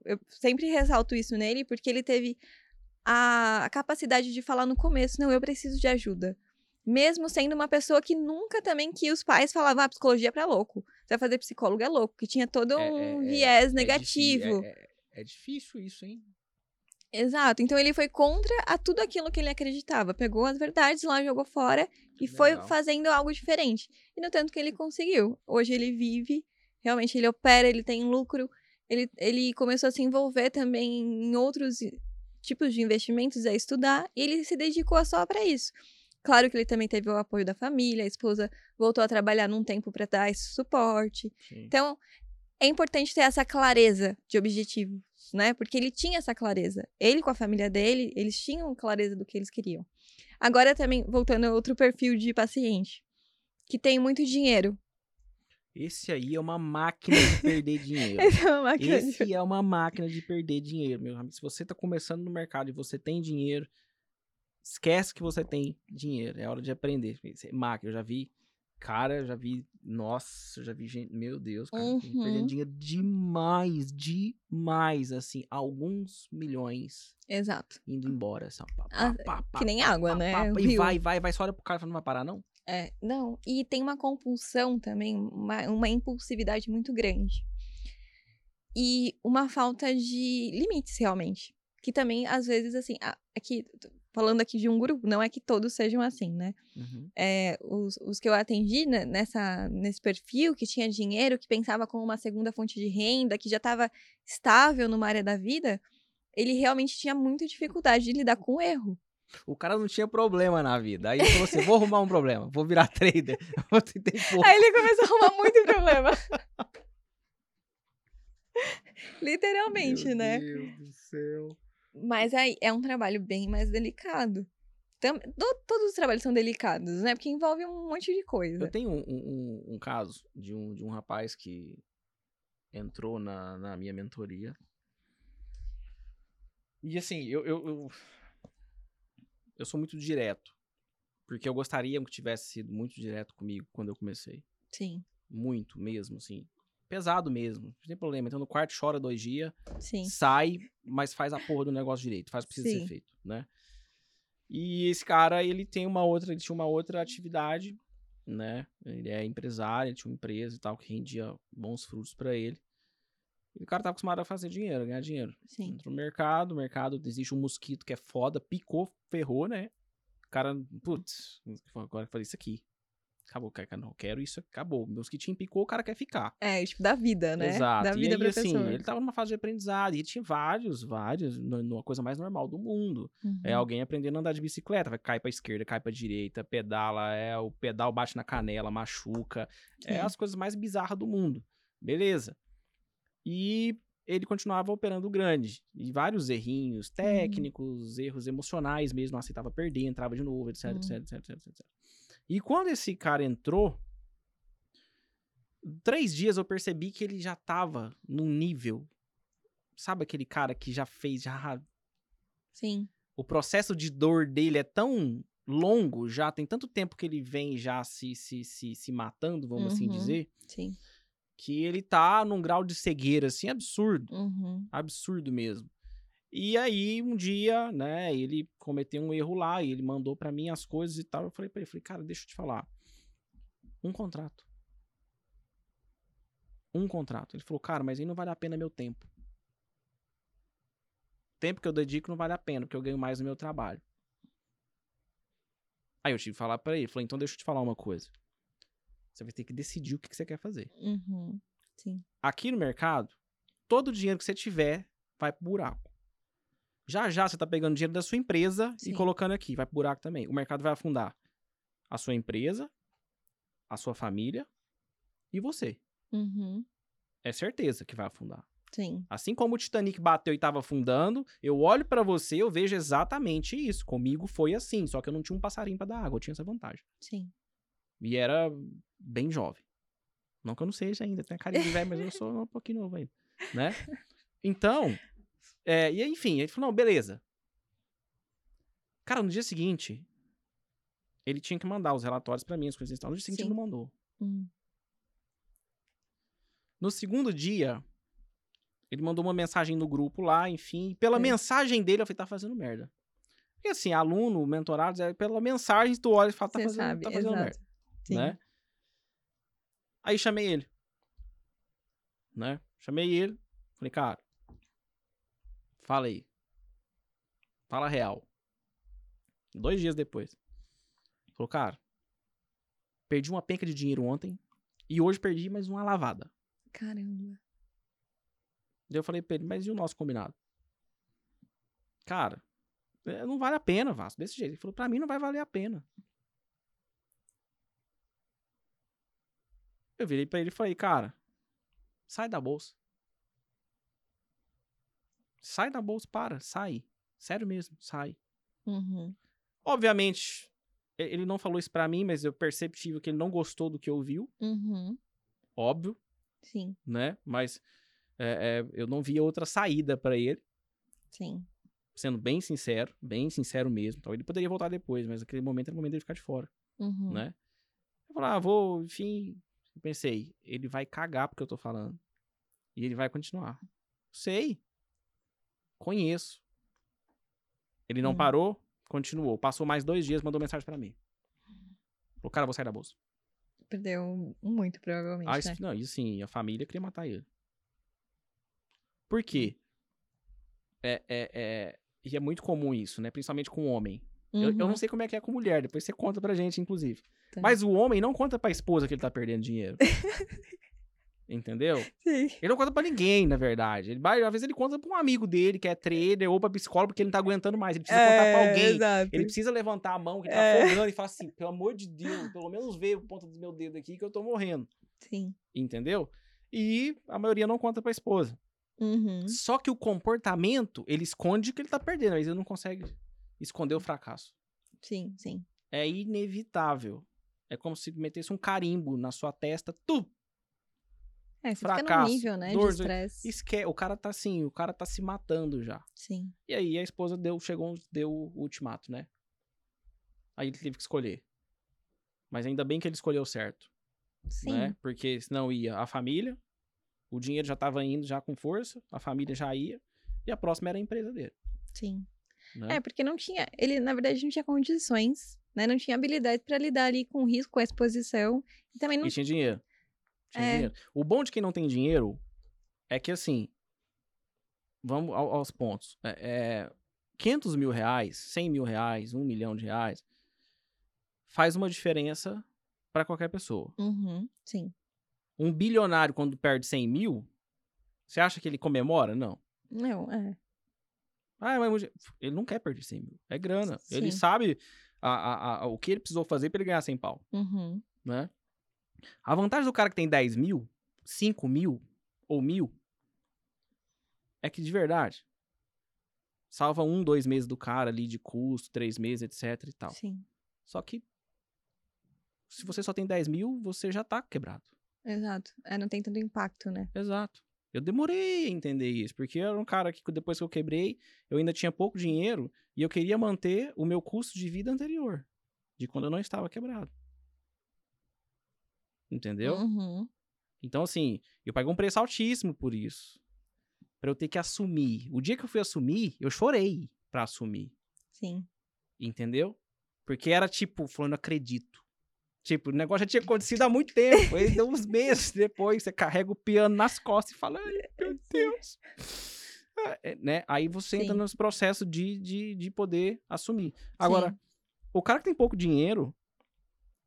eu sempre ressalto isso nele, porque ele teve a, a capacidade de falar no começo: não, eu preciso de ajuda mesmo sendo uma pessoa que nunca também que os pais falavam, ah, psicologia é pra louco. Você vai fazer psicólogo é louco, que tinha todo é, um é, é viés é negativo. É, é, difícil isso, hein? Exato. Então ele foi contra a tudo aquilo que ele acreditava. Pegou as verdades lá, jogou fora e Legal. foi fazendo algo diferente. E no tanto que ele conseguiu. Hoje ele vive, realmente ele opera, ele tem lucro. Ele, ele começou a se envolver também em outros tipos de investimentos, a estudar, e ele se dedicou só para isso. Claro que ele também teve o apoio da família, a esposa voltou a trabalhar num tempo para dar esse suporte. Sim. Então, é importante ter essa clareza de objetivo. Né? Porque ele tinha essa clareza. Ele com a família dele, eles tinham clareza do que eles queriam. Agora também, voltando a outro perfil de paciente, que tem muito dinheiro. Esse aí é uma máquina de perder dinheiro. Esse é uma máquina Esse de... é uma máquina de perder dinheiro, meu amigo. Se você tá começando no mercado e você tem dinheiro, esquece que você tem dinheiro. É hora de aprender. É Máquina, eu já vi. Cara, eu já vi. Nossa, eu já vi gente. Meu Deus, cara. Uhum. Perdendo dinheiro demais, demais. Assim, alguns milhões Exato. indo embora. Assim, ó, pá, Ah, pá, pá, pá, Que nem pá, água, pá, né? pá, pá, E vai, vai, vai. Só olha pro cara e não vai parar, não? É, não, e tem uma compulsão também, uma, uma impulsividade muito grande. E uma falta de limites, realmente. Que também, às vezes, assim, aqui, t- falando aqui de um grupo, não é que todos sejam assim, né? Uhum. É, os, os que eu atendi né, nessa, nesse perfil, que tinha dinheiro, que pensava como uma segunda fonte de renda, que já estava estável numa área da vida, ele realmente tinha muita dificuldade de lidar com o erro. O cara não tinha problema na vida. Aí ele falou assim: vou arrumar um problema, vou virar trader, vou pouco. Aí ele começou a arrumar muito problema. Literalmente, né? Meu Deus do céu. Mas aí é um trabalho bem mais delicado. Tam- to- todos os trabalhos são delicados, né? Porque envolve um monte de coisa. Eu tenho um, um- um- um caso de um, de um rapaz que entrou na, na minha mentoria. E assim, eu, eu, eu, eu sou muito direto. Porque eu gostaria que tivesse sido muito direto comigo quando eu comecei. Sim, Muito mesmo, assim. Pesado mesmo. Não tem problema. Entra no quarto, chora dois dias, sim. sai, mas faz a porra do negócio direito, faz o que precisa Sim. ser feito, né? E esse cara, ele tem uma outra, ele tinha uma outra atividade, né? Ele é empresário, ele tinha uma empresa e tal que rendia bons frutos pra ele. E o cara tava acostumado a fazer dinheiro, a ganhar dinheiro. Sim. Entrou no mercado, o mercado existe um mosquito que é foda, picou, ferrou, né? O cara, putz, agora eu falei isso aqui. Acabou, cara, não, quero isso, acabou. O mosquitinho picou, o cara quer ficar. É, tipo, da vida, né? Exato. Da e vida aí, pra assim, ele tava numa fase de aprendizado e tinha vários, vários, numa coisa mais normal do mundo. É Uhum. alguém aprendendo a andar de bicicleta, vai cair pra esquerda, cai pra direita, pedala, é o pedal bate na canela, machuca. É Sim. as coisas mais bizarras do mundo. Beleza. E ele continuava operando grande. E vários errinhos técnicos, erros emocionais mesmo, não aceitava perder, entrava de novo, etc, Uhum. etc, etc, etc, etc. E quando esse cara entrou, três dias eu percebi que ele já tava num nível. Sabe aquele cara que já fez, já Sim. o processo de dor dele é tão longo já, tem tanto tempo que ele vem já se, se, se, se matando, vamos assim Uhum. dizer, Sim. que ele tá num grau de cegueira, assim, absurdo. Uhum. Absurdo mesmo. E aí, um dia, né, ele cometeu um erro lá e ele mandou pra mim as coisas e tal. Eu falei pra ele, falei, cara, deixa eu te falar. Um contrato. Um contrato. Ele falou, cara, mas aí não vale a pena meu tempo. Tempo que eu dedico não vale a pena, porque eu ganho mais no meu trabalho. Aí eu tive que falar pra ele, falei, então deixa eu te falar uma coisa. Você vai ter que decidir o que que você quer fazer Uhum. Sim. aqui no mercado, todo o dinheiro que você tiver vai pro buraco. Já já você tá pegando dinheiro da sua empresa Sim. e colocando aqui, vai pro buraco também. O mercado vai afundar a sua empresa, a sua família e você. Uhum. É certeza que vai afundar. Sim. Assim como o Titanic bateu e tava afundando, eu olho pra você e eu vejo exatamente isso. Comigo foi assim, só que eu não tinha um passarinho pra dar água, eu tinha essa vantagem. Sim. E era bem jovem. Não que eu não seja ainda, tenho a carinha de velho, mas eu sou um pouquinho novo ainda, né? Então, é, e enfim, ele falou, não, beleza. Cara, no dia seguinte, ele tinha que mandar os relatórios pra mim, as coisas e tal. No dia seguinte Sim. ele não mandou. Uhum. No segundo dia, ele mandou uma mensagem no grupo lá, enfim. Pela É. mensagem dele, eu falei, tá fazendo merda. Porque assim, aluno, mentorado, é pela mensagem tu olha e fala, tá fazendo, sabe, tá fazendo merda. exato. Sim. né? Aí chamei ele. Né? Chamei ele. Falei, cara, fala aí. Fala real. Dois dias depois. Falou, cara, perdi uma penca de dinheiro ontem e hoje perdi mais uma lavada. Caramba. Daí eu falei pra ele, mas e o nosso combinado? Cara, é, não vale a pena, Vasco, desse jeito. Ele falou, pra mim não vai valer a pena. Eu virei pra ele e falei, cara, sai da bolsa. Sai da bolsa, para, sai. Sério mesmo, sai. Uhum. Obviamente, ele não falou isso pra mim, mas eu perceptível que ele não gostou do que ouviu, Uhum. óbvio, Sim, né? Mas é, é, eu não via outra saída pra ele, sim. sendo bem sincero, bem sincero mesmo. Então ele poderia voltar depois, mas naquele momento era o momento dele ficar de fora, Uhum. né? Eu falei, ah, vou, enfim. Eu pensei, ele vai cagar porque eu tô falando. E ele vai continuar. Sei. Conheço. Ele não Hum. parou, continuou. Passou mais dois dias, mandou mensagem pra mim. O cara, vou sair da bolsa. Perdeu muito, provavelmente, Ah, né? isso, não, isso sim, a família queria matar ele. Por quê? É, é, é, e é muito comum isso, né? Principalmente com homem. Eu, eu Uhum. não sei como é que é com mulher, depois você conta pra gente, inclusive. Tá. Mas o homem não conta pra esposa que ele tá perdendo dinheiro. Entendeu? Sim. Ele não conta pra ninguém, na verdade. Ele às vezes ele conta pra um amigo dele que é trader ou pra psicólogo porque ele não tá aguentando mais. Ele precisa contar pra alguém. É, Exato. Ele precisa levantar a mão que ele tá É. afogando e falar assim: pelo amor de Deus, pelo menos vê o ponto do meu dedo aqui que eu tô morrendo. Sim. Entendeu? E a maioria não conta pra esposa. Uhum. Só que o comportamento, ele esconde que ele tá perdendo, mas ele não consegue esconder o fracasso. Sim, sim. É inevitável. É como se metesse um carimbo na sua testa, tu É, você fica Fracasso, num nível, né, dor, de estresse. esque... O cara tá assim, o cara tá se matando já. Sim. E aí a esposa deu, chegou, deu o ultimato, né? Aí ele teve que escolher. Mas ainda bem que ele escolheu certo, Sim. né? Porque senão ia a família, o dinheiro já tava indo já com força, a família já ia, e a próxima era a empresa dele. Sim. Né? É, porque não tinha. Ele, na verdade, não tinha condições, né? Não tinha habilidade pra lidar ali com o risco, com a exposição. E também não. E tinha dinheiro. Tinha É. dinheiro. O bom de quem não tem dinheiro é que assim. Vamos ao- aos pontos. É, é, 500 mil reais, 100 mil reais, 1 milhão de reais faz uma diferença para qualquer pessoa. Uhum. Sim. Um bilionário, quando perde 100 mil, você acha que ele comemora? Não. Não, é. Ah, mas ele não quer perder 100 mil. É grana. Ele Sim. sabe a- a- a- o que ele precisou fazer para ele ganhar 100 pau. Uhum. né? A vantagem do cara que tem 10 mil, 5 mil ou mil é que de verdade salva um, dois meses do cara ali de custo, três meses, etc e tal. Sim. Só que se você só tem 10 mil, você já tá quebrado. Exato. É, não tem tanto impacto, né? Exato. Eu demorei a entender isso, porque eu era um cara que depois que eu quebrei, eu ainda tinha pouco dinheiro e eu queria manter o meu custo de vida anterior, de quando eu não estava quebrado. Entendeu? Uhum. Então, assim, eu paguei um preço altíssimo por isso. Pra eu ter que assumir. O dia que eu fui assumir, eu chorei pra assumir. Sim. Entendeu? Porque era tipo, falando, acredito. Tipo, o negócio já tinha acontecido há muito tempo. Aí deu uns meses depois, você carrega o piano nas costas e fala, ai, meu Deus. Ah, é, né? Aí você entra Sim. nos processos de, de, de poder assumir. Agora, Sim. o cara que tem pouco dinheiro,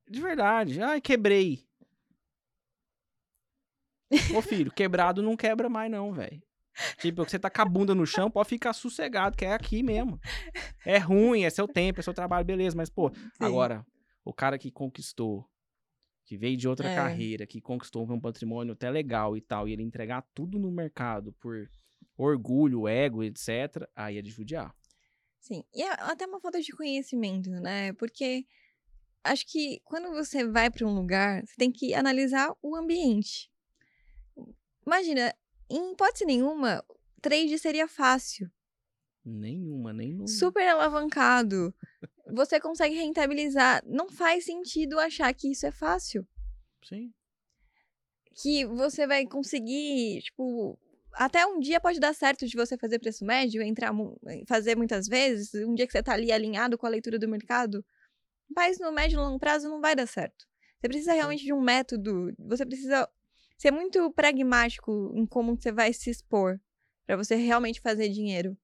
de verdade, ai, quebrei. Ô filho, quebrado não quebra mais não, velho. Tipo, você tá com a bunda no chão, pode ficar sossegado, que é aqui mesmo. É ruim, é seu tempo, é seu trabalho, beleza, mas pô, Sim. agora, o cara que conquistou, que veio de outra É. carreira, que conquistou um patrimônio até legal e tal, e ele entregar tudo no mercado por orgulho, ego, etc., aí é de judiar. Sim. E é até uma falta de conhecimento, né? Porque acho que quando você vai para um lugar, você tem que analisar o ambiente. Imagina, em hipótese nenhuma, trade seria fácil, Nenhuma, no... super alavancado. Você consegue rentabilizar. Não faz sentido achar que isso é fácil. Sim. que você vai conseguir, tipo, até um dia pode dar certo de você fazer preço médio, entrar, fazer muitas vezes, um dia que você tá ali alinhado com a leitura do mercado, mas no médio e longo prazo não vai dar certo. Você precisa realmente de um método, você precisa ser muito pragmático em como você vai se expor para você realmente fazer dinheiro.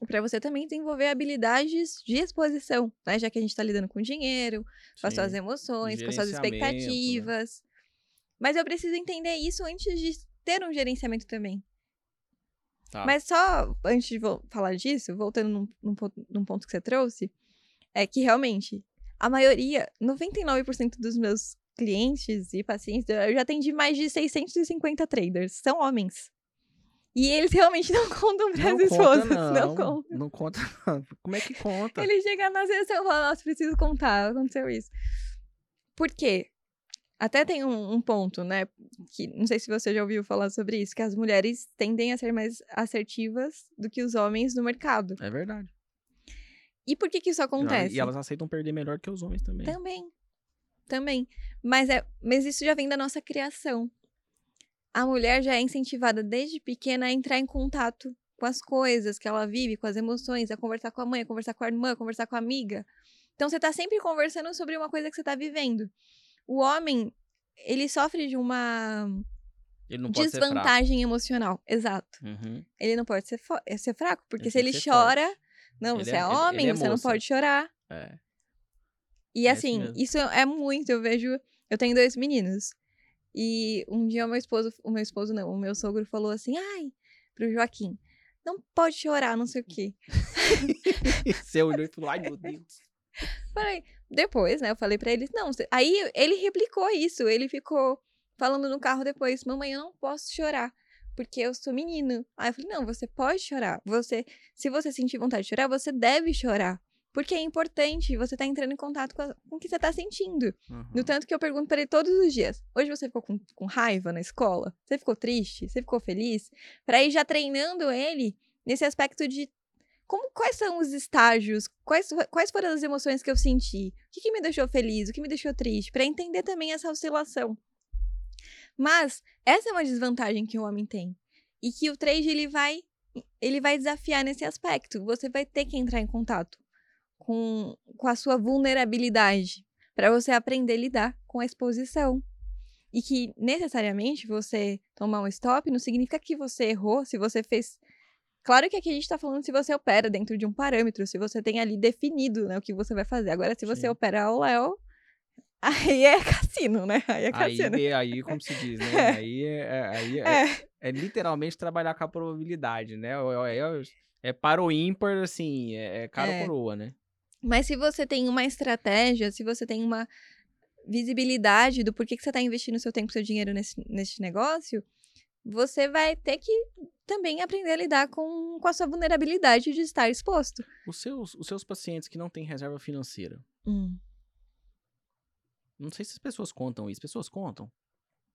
E para você também desenvolver habilidades de exposição, né? Já que a gente tá lidando com dinheiro, com as sim. suas emoções, com as suas né? expectativas. Mas eu preciso entender isso antes de ter um gerenciamento também. Tá. Mas só antes de falar disso, voltando num, num ponto, num ponto que você trouxe, é que realmente a maioria, 99% dos meus clientes e pacientes, eu já atendi mais de 650 traders, são homens. E eles realmente não contam para as conta, esposas. não. Não contam. Não conta, não. Como é que conta? Ele chega na sessão e fala, nossa, preciso contar, aconteceu isso. Por quê? Até tem um, um ponto, né? Que não sei se você já ouviu falar sobre isso, que as mulheres tendem a ser mais assertivas do que os homens no mercado. É verdade. E por que que isso acontece? E elas aceitam perder melhor que os homens também. Também. Também. Mas, é, mas isso já vem da nossa criação. A mulher já é incentivada desde pequena a entrar em contato com as coisas que ela vive, com as emoções, a conversar com a mãe, a conversar com a irmã, a conversar com a amiga. Então você tá sempre conversando sobre uma coisa que você tá vivendo. O homem, ele sofre de uma desvantagem emocional. Exato. Uhum. Ele não pode ser, é ser fraco, porque Ele se ele chora, não, Ele você é- é, ele- homem, é você não pode chorar. É. E É isso assim, mesmo. isso é muito, eu vejo. Eu tenho dois meninos. E um dia o meu esposo, o meu esposo não, o meu sogro falou assim: ai, pro Joaquim, não pode chorar, não sei o quê. Você olhou e falou, ai meu Deus. Falei, depois, né, eu falei pra ele, não, aí ele replicou isso, ele ficou falando no carro depois, mamãe, eu não posso chorar, porque eu sou menino. Aí eu falei, não, você pode chorar, você, se você sentir vontade de chorar, você deve chorar, porque é importante, você tá entrando em contato com, a- com o que você tá sentindo. Uhum. No tanto que eu pergunto pra ele todos os dias, hoje você ficou com, com raiva na escola? Você ficou triste? Você ficou feliz? Pra ir já treinando ele nesse aspecto de como, quais são os estágios, quais, quais foram as emoções que eu senti, o que, que me deixou feliz, o que me deixou triste, Pra entender também essa oscilação. Mas essa é uma desvantagem que o homem tem e que o trade ele vai ele vai desafiar nesse aspecto. Você vai ter que entrar em contato com, com a sua vulnerabilidade para você aprender a lidar com a exposição. E que necessariamente você tomar um stop não significa que você errou, se você fez. Claro que aqui a gente tá falando se você opera dentro de um parâmetro, se você tem ali definido né, o que você vai fazer. Agora, se você Sim. opera ao Léo, aí é cassino, né? Aí é Aí, cassino. é- aí, como se diz, né? É. Aí, é, é- aí é, É, é literalmente trabalhar com a probabilidade, né? É, é, é para o ímpar, assim, é, é É. coroa, né? Mas se você tem uma estratégia, se você tem uma visibilidade do porquê que você está investindo seu tempo, seu dinheiro nesse, nesse negócio, você vai ter que também aprender a lidar com, com a sua vulnerabilidade de estar exposto. Os seus, os seus pacientes que não têm reserva financeira, Hum. não sei se as pessoas contam isso. Pessoas contam.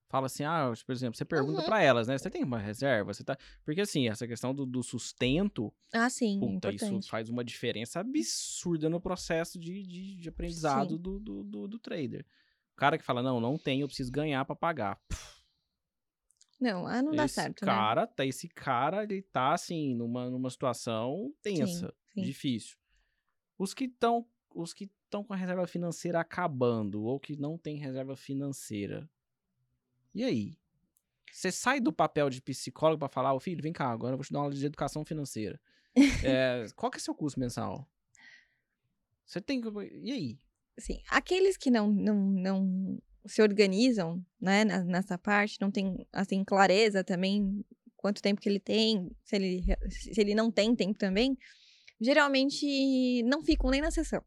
Fala assim, ah, por exemplo, você pergunta Uhum. pra elas, né? Você tem uma reserva? Você tá... Porque assim, essa questão do, do sustento, Ah, sim, puta, isso faz uma diferença absurda no processo de, de, de aprendizado do, do, do, do trader. O cara que fala, não, não tenho, eu preciso ganhar pra pagar. Não, ah, não dá esse certo, né? cara, tá, esse cara, ele tá assim, numa, numa situação tensa, sim. difícil. Os que estão os que estão com a reserva financeira acabando ou que não tem reserva financeira. E aí? Você sai do papel de psicólogo pra falar, ô filho, vem cá, agora eu vou te dar uma aula de educação financeira. É, qual que é seu custo mensal? Você tem que. E aí? Assim, aqueles que não, não, não se organizam, né, na- nessa parte, não tem, assim, clareza também quanto tempo que ele tem, se ele, se ele não tem tempo também, geralmente não ficam nem na sessão.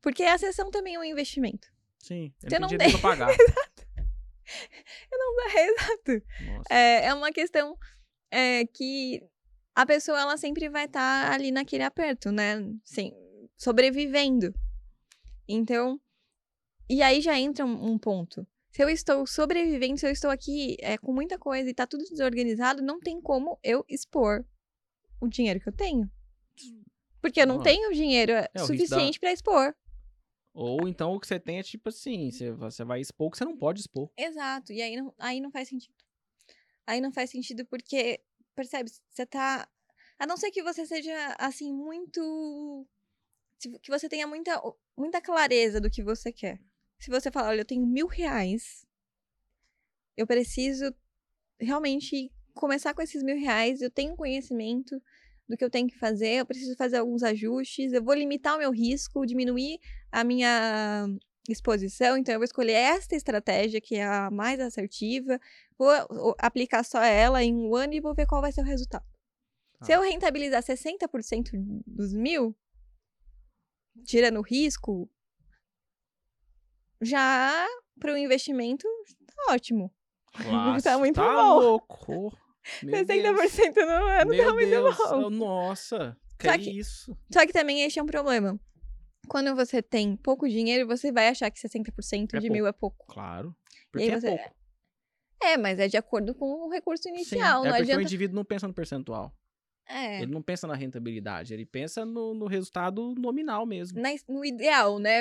Porque a sessão também é um investimento. Sim, ele Você tem não dinheiro pra pagar. Exato. Nossa. É, é uma questão é, que a pessoa, ela sempre vai estar ali naquele aperto, né? Sim, sobrevivendo. Então, e aí já entra um, um ponto. Se eu estou sobrevivendo, se eu estou aqui é, com muita coisa e tá tudo desorganizado, não tem como eu expor o dinheiro que eu tenho. Porque eu não Não. tenho dinheiro é, É, risco da- suficiente pra expor. Ou então o que você tem é tipo assim, você, você vai expor o que você não pode expor. Exato. E aí não, aí não faz sentido. Aí não faz sentido porque, percebe, você tá. A não ser que você seja, assim, muito. Que você tenha muita, muita clareza do que você quer. Se você falar, olha, eu tenho mil reais, eu preciso realmente começar com esses mil reais, eu tenho conhecimento do que eu tenho que fazer, eu preciso fazer alguns ajustes, eu vou limitar o meu risco, diminuir a minha exposição, então eu vou escolher esta estratégia que é a mais assertiva, vou aplicar só ela em um ano e vou ver qual vai ser o resultado. Se Ah. eu rentabilizar 60% dos mil, tirando o risco, já para o investimento tá ótimo. Nossa, muito tá bom. louco. Meu 60% Deus. no ano Meu tá muito Deus. bom. Oh, Nossa, que Só que- isso? Só que também este é um problema. Quando você tem pouco dinheiro, você vai achar que 60% É de mil é pouco. Claro. Porque é você- pouco. É, mas é de acordo com o recurso Sim, inicial. é não porque o adianta. indivíduo não pensa no percentual. É. Ele não pensa na rentabilidade, ele pensa no, no resultado nominal mesmo. na- no ideal, né?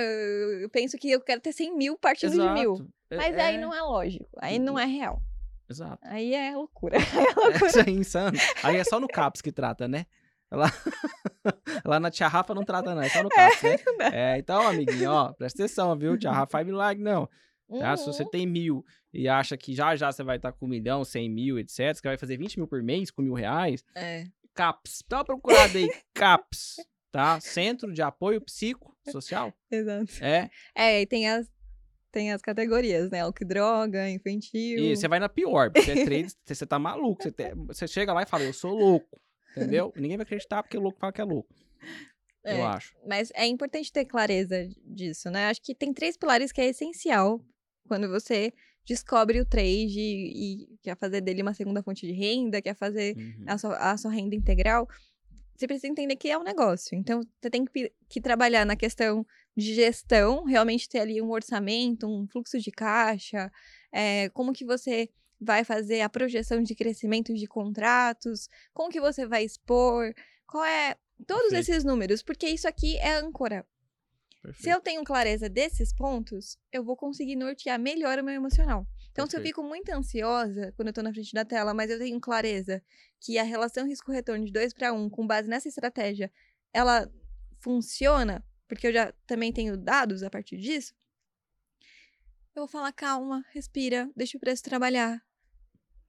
Eu, penso que eu quero ter 100 mil partindo de mil. Exato. É- Mas aí não é lógico. Aí não é real. Exato. Aí é loucura. É isso aí, insano. Aí é só no CAPS que trata, né? Lá, lá na Tia Rafa não trata, não. É só no CAPS, né? É, então, amiguinho, ó, presta atenção, viu? Tia Rafa faz milagre, não. Tá? Se você Uhum. tem mil e acha que já já você vai estar com um milhão, cem mil, etc., você vai fazer 20 mil por mês com mil reais, É. CAPS. Dá uma procurada aí, CAPS, tá? Centro de Apoio Psicossocial. Exato. É, É, e tem as, tem as categorias, né? Álcool droga, infantil. e você vai na pior, porque você é trade, você tá maluco. Você, te- você chega lá e fala, eu sou louco, entendeu? Ninguém vai acreditar porque o louco fala que é louco, É, eu acho. Mas é importante ter clareza disso, né? Acho que tem três pilares que é essencial quando você descobre o trade e, e quer fazer dele uma segunda fonte de renda, quer fazer Uhum. a sua, a sua renda integral, você precisa entender que é um negócio. Então, você tem que, que trabalhar na questão de gestão, realmente ter ali um orçamento, um fluxo de caixa, é, como que você vai fazer a projeção de crescimento de contratos, como que você vai expor, qual é... Todos Perfeito. esses números, porque isso aqui é âncora. Se Perfeito. eu tenho clareza desses pontos, eu vou conseguir nortear melhor o meu emocional. Então, se eu Perfeito. fico muito ansiosa quando eu tô na frente da tela, mas eu tenho clareza que a relação risco-retorno de 2 para 1, com base nessa estratégia, ela funciona, porque eu já também tenho dados a partir disso, eu vou falar, calma, respira, deixa o preço trabalhar.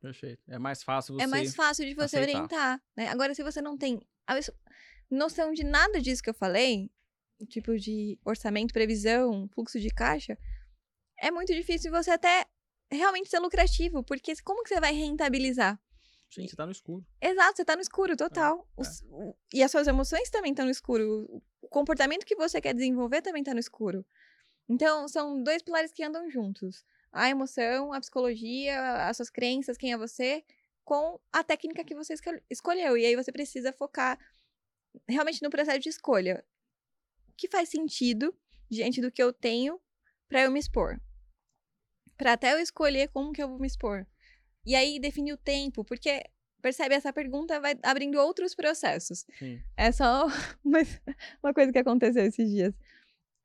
Perfeito. É mais fácil você... É mais fácil de você aceitar. orientar. Né? Agora, se você não tem noção de nada disso que eu falei, tipo de orçamento, previsão, fluxo de caixa, é muito difícil você até realmente ser lucrativo, porque como que você vai rentabilizar? Sim, você tá no escuro. Exato, você tá no escuro, total. é. Os- o- e as suas emoções também estão no escuro. O- comportamento que você quer desenvolver também tá no escuro. Então, são dois pilares que andam juntos. A emoção, a psicologia, as suas crenças, quem é você, com a técnica que você escol- escolheu. E aí você precisa focar realmente no processo de escolha. O que faz sentido diante do que eu tenho para eu me expor? Para até eu escolher como que eu vou me expor. E aí definir o tempo, porque percebe essa pergunta vai abrindo outros processos. Sim. É só uma, uma coisa que aconteceu esses dias.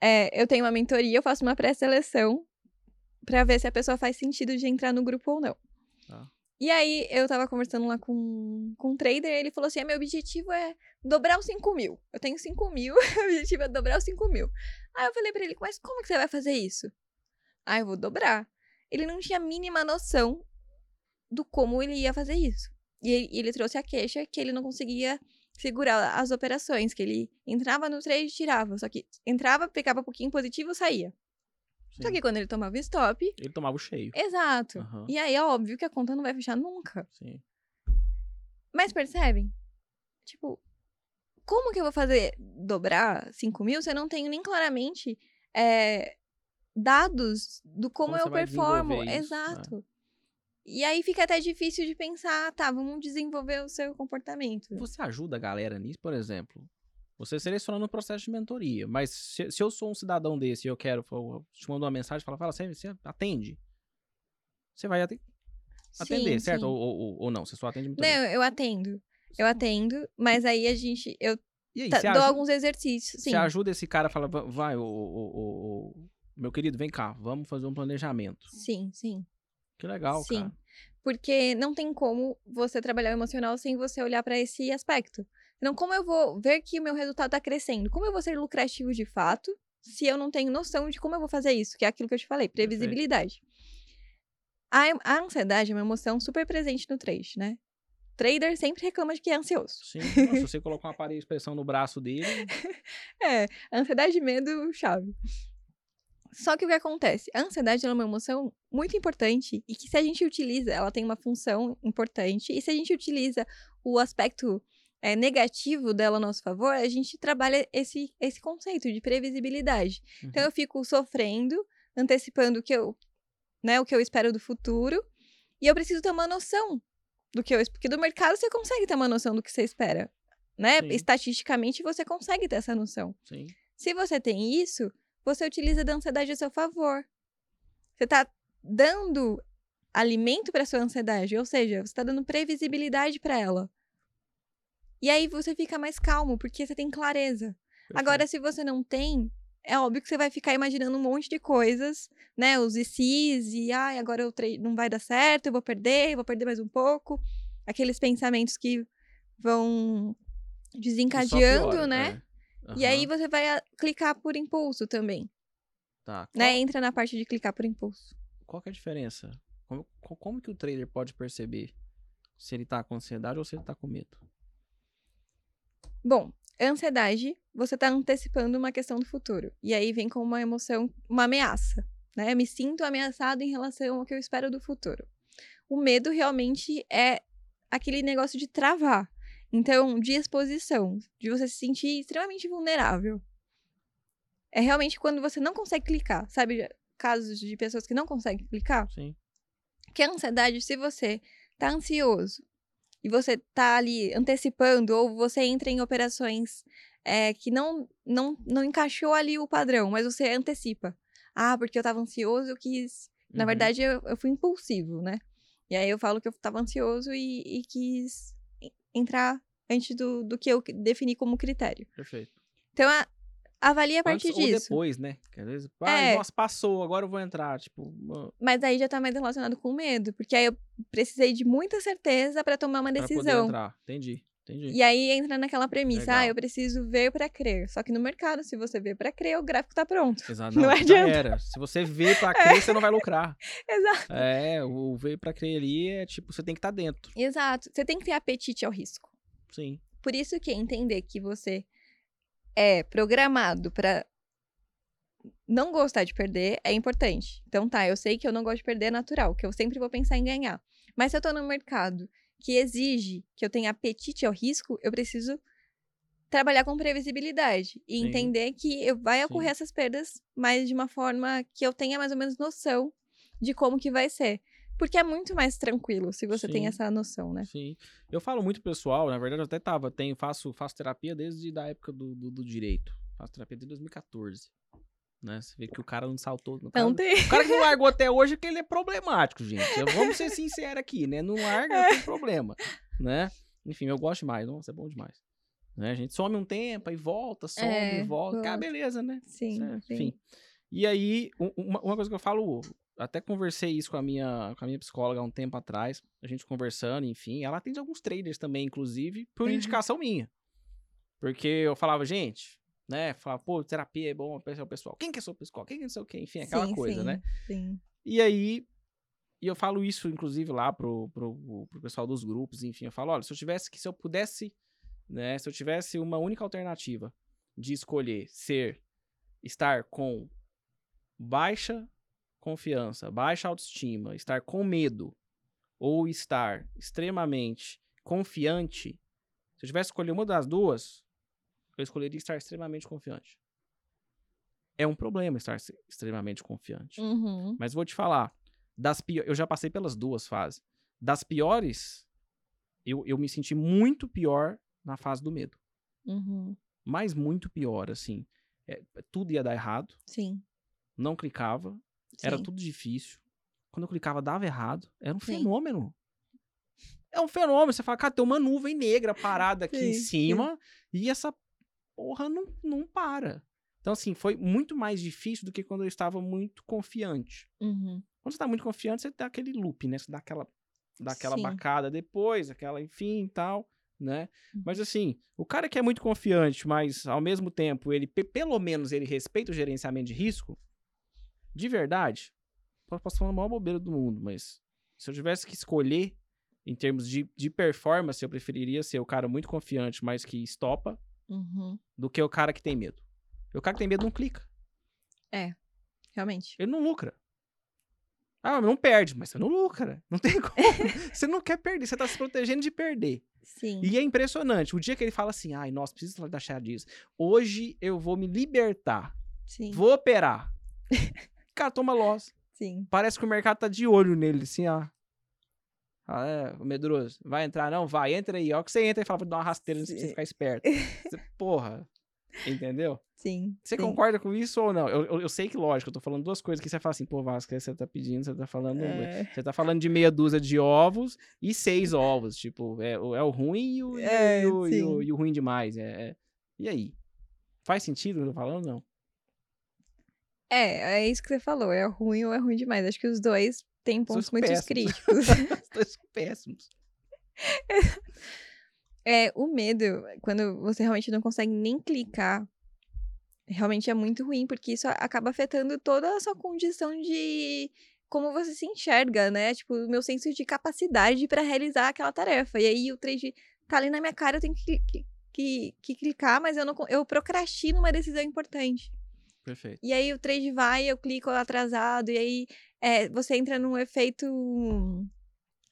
É, eu tenho uma mentoria, eu faço uma pré-seleção pra ver se a pessoa faz sentido de entrar no grupo ou não. Tá. E aí, eu tava conversando lá com, com um trader, e ele falou assim: "Ah, meu objetivo é dobrar os 5 mil. Eu tenho 5 mil, o objetivo é dobrar os 5 mil. Aí eu falei pra ele, mas como que você vai fazer isso? Ah, eu vou dobrar. Ele não tinha a mínima noção do como ele ia fazer isso. E ele, ele trouxe a queixa que ele não conseguia segurar as operações, que ele entrava no trade e tirava. Só que entrava, pegava um pouquinho positivo saía. Só sim. que quando ele tomava stop, Ele tomava o cheio. exato. Aham. E aí é óbvio que a conta não vai fechar nunca. Sim. Mas percebem? Tipo, como que eu vou fazer dobrar 5 mil se eu não tenho nem claramente é, dados do como, Como eu performo? desenvolver isso, né? E aí fica até difícil de pensar, tá, vamos desenvolver o seu comportamento. Você ajuda a galera nisso, por exemplo? Você seleciona no processo de mentoria, mas se, se eu sou um cidadão desse e eu quero, eu te mando uma mensagem e fala, fala, você, você atende? Você vai ate- atender, Sim, certo? Ou, ou, ou não? Você só atende mentoria? Não, eu atendo. Eu atendo, mas aí a gente. Eu E aí, tá- dou ajuda, alguns exercícios. Sim. você ajuda esse cara, fala, "Va- vai, ô, ô, ô, meu querido, vem cá, vamos fazer um planejamento. Sim, sim. Que legal, Sim. cara. Porque não tem como você trabalhar o emocional sem você olhar pra esse aspecto. Então, como eu vou ver que o meu resultado tá crescendo? Como eu vou ser lucrativo de fato se eu não tenho noção de como eu vou fazer isso? Que é aquilo que eu te falei, previsibilidade. A, a ansiedade é uma emoção super presente no trade, né? Trader sempre reclama de que é ansioso. Sim, se você colocar uma parede de expressão no braço dele, É, ansiedade e medo, chave. Só que o que acontece? A ansiedade é uma emoção muito importante e que se a gente utiliza, ela tem uma função importante e se a gente utiliza o aspecto é, negativo dela a nosso favor, a gente trabalha esse, esse conceito de previsibilidade. Então Uhum. eu fico sofrendo, antecipando o que eu, né, o que eu espero do futuro e eu preciso ter uma noção do que eu. Porque do mercado você consegue ter uma noção do que você espera. Né? Sim. Estatisticamente você consegue ter essa noção. Sim. Se você tem isso, você utiliza da ansiedade a seu favor. Você tá dando alimento para sua ansiedade, ou seja, você tá dando previsibilidade para ela. E aí você fica mais calmo, porque você tem clareza. Agora, se você não tem, é óbvio que você vai ficar imaginando um monte de coisas, né? Os ICs e, ai, agora eu não vai dar certo, eu vou perder, eu vou perder mais um pouco. Aqueles pensamentos que vão desencadeando, piora, né? É. E aí você vai a- clicar por impulso também, Tá. né? Qual, Entra na parte de clicar por impulso. qual que é a diferença? Como, co- como que o trader pode perceber se ele tá com ansiedade ou se ele tá com medo? Bom, ansiedade, você tá antecipando uma questão do futuro. E aí vem com uma emoção, uma ameaça, né? Eu me sinto ameaçado em relação ao que eu espero do futuro. O medo realmente é aquele negócio de travar. Então, de exposição, de você se sentir extremamente vulnerável. É realmente quando você não consegue clicar, sabe? Casos de pessoas que não conseguem clicar. Sim. Porque a ansiedade, se você tá ansioso e você tá ali antecipando, ou você entra em operações é, que não, não, não encaixou ali o padrão, mas você antecipa. Ah, porque eu tava ansioso, eu quis. Na Uhum. verdade, eu, eu fui impulsivo, né? E aí eu falo que eu tava ansioso e, e quis en- entrar antes do, do que eu defini como critério. Perfeito. Então, a, avalie a partir Antes ou disso. depois, né? Que às vezes, ah, É. nossa, passou, agora eu vou entrar. Tipo, mano, Mas aí já tá mais relacionado com medo, porque aí eu precisei de muita certeza para tomar uma pra poder decisão. entrar. Entendi, entendi. E aí entra naquela premissa, ah, Legal. eu preciso ver para crer. Só que no mercado, se você vê para crer, o gráfico tá pronto. Exato. não Não, adianta. era. Se você vê pra crer, você não vai lucrar. Exato. É, o ver pra crer ali é tipo, você tem que estar dentro. Exato. Você tem que ter apetite ao risco. Sim. Por isso que entender que você é programado para não gostar de perder é importante. Então tá, eu sei que eu não gosto de perder é natural, que eu sempre vou pensar em ganhar. Mas se eu tô no mercado que exige que eu tenha apetite ao risco, eu preciso trabalhar com previsibilidade e Sim. entender que eu- vai ocorrer Sim. essas perdas, mas de uma forma que eu tenha mais ou menos noção de como que vai ser. Porque é muito mais tranquilo se você tem Sim. essa noção, né? Sim. Eu falo muito pessoal, na verdade eu até tava, tenho, faço, faço terapia desde da época do, do, do direito. Faço terapia desde 2014. Né? Você vê que o cara não saltou. O cara, Não tem. o cara que não largou até hoje é que ele é problemático, gente. Vamos ser sinceros aqui, né? Não larga, tem problema. Né? Enfim, eu gosto demais. Nossa, é bom demais. Né? A gente some um tempo, aí volta, some, É, volta. Ah, volta. beleza, né? Sim, sim. Enfim. E aí, uma, uma coisa que eu falo, até conversei isso com a minha, com a minha psicóloga há um tempo atrás, a gente conversando, enfim. Ela atende alguns traders também, inclusive, por Uhum. indicação minha. Porque eu falava, gente, né? Falava, pô, terapia é bom para o pessoal. Quem que é seu pessoal? Quem que é não sei o quê? Enfim, aquela Sim, coisa, sim, né? Sim. E aí, e eu falo isso, inclusive, lá pro, pro, pro pessoal dos grupos, enfim, eu falo, olha, se eu tivesse que, se eu pudesse, né, se eu tivesse uma única alternativa de escolher ser, estar com baixa confiança, baixa autoestima, estar com medo, ou estar extremamente confiante, se eu tivesse escolher uma das duas, eu escolheria estar extremamente confiante. É um problema estar extremamente confiante. Uhum. Mas vou te falar, das eu já passei pelas duas fases. Das piores, eu, eu me senti muito pior na fase do medo. Uhum. Mas muito pior, assim. É, tudo ia dar errado, Sim. não clicava, era sim. tudo difícil. Quando eu clicava, dava errado. Era um Sim. fenômeno. É um fenômeno. Você fala, cara, tem uma nuvem negra parada aqui em Sim, sim. cima e essa porra não, não para. Então, assim, foi muito mais difícil do que quando eu estava muito confiante. Uhum. Quando você tá muito confiante, você dá aquele loop, né? Você dá aquela, dá aquela bacada depois, aquela enfim e tal, né? Uhum. Mas assim, o cara que é muito confiante, mas ao mesmo tempo, ele, pe- pelo menos, ele respeita o gerenciamento de risco, de verdade, posso falar a maior bobeira do mundo, mas se eu tivesse que escolher em termos de, de performance, eu preferiria ser o cara muito confiante, mas que estopa, Uhum. do que o cara que tem medo. O cara que tem medo não clica. Realmente. Ele não lucra. Ah, não perde, mas você não lucra. Não tem como. você não quer perder, você tá se protegendo de perder. Sim. E é impressionante. O dia que ele fala assim, ai, nossa, preciso da disso. Hoje eu vou me libertar. Sim. Vou operar. Cara, toma loss. Sim. Parece que o mercado tá de olho nele, assim, ó. Fala, é, Medroso, vai entrar? Não, vai, entra aí. Ó, que você entra e fala pra dar uma rasteira pra você ficar esperto. Você, porra, entendeu? Sim. Você sim. concorda com isso ou não? Eu, eu, eu sei que, lógico, eu tô falando duas coisas que você fala assim, pô, Vasco, você tá pedindo, você tá falando. É. Você tá falando de meia dúzia de ovos e seis ovos. Tipo, é, o- é o ruim e o, É, e o, e o- e o ruim demais. É, é. E aí? Faz sentido o que eu tô falando? Não. É, é isso que você falou. É ruim ou é ruim demais. Acho que os dois têm pontos muito críticos. Os dois são péssimos. É, o medo, quando você realmente não consegue nem clicar, realmente é muito ruim, porque isso acaba afetando toda a sua condição de como você se enxerga, né? Tipo, o meu senso de capacidade pra realizar aquela tarefa. E aí o 3D tá ali na minha cara, eu tenho que, que, que, clicar, mas eu não eu procrastino uma decisão importante. Perfeito. E aí o trade vai, eu clico atrasado, e aí é, você entra num efeito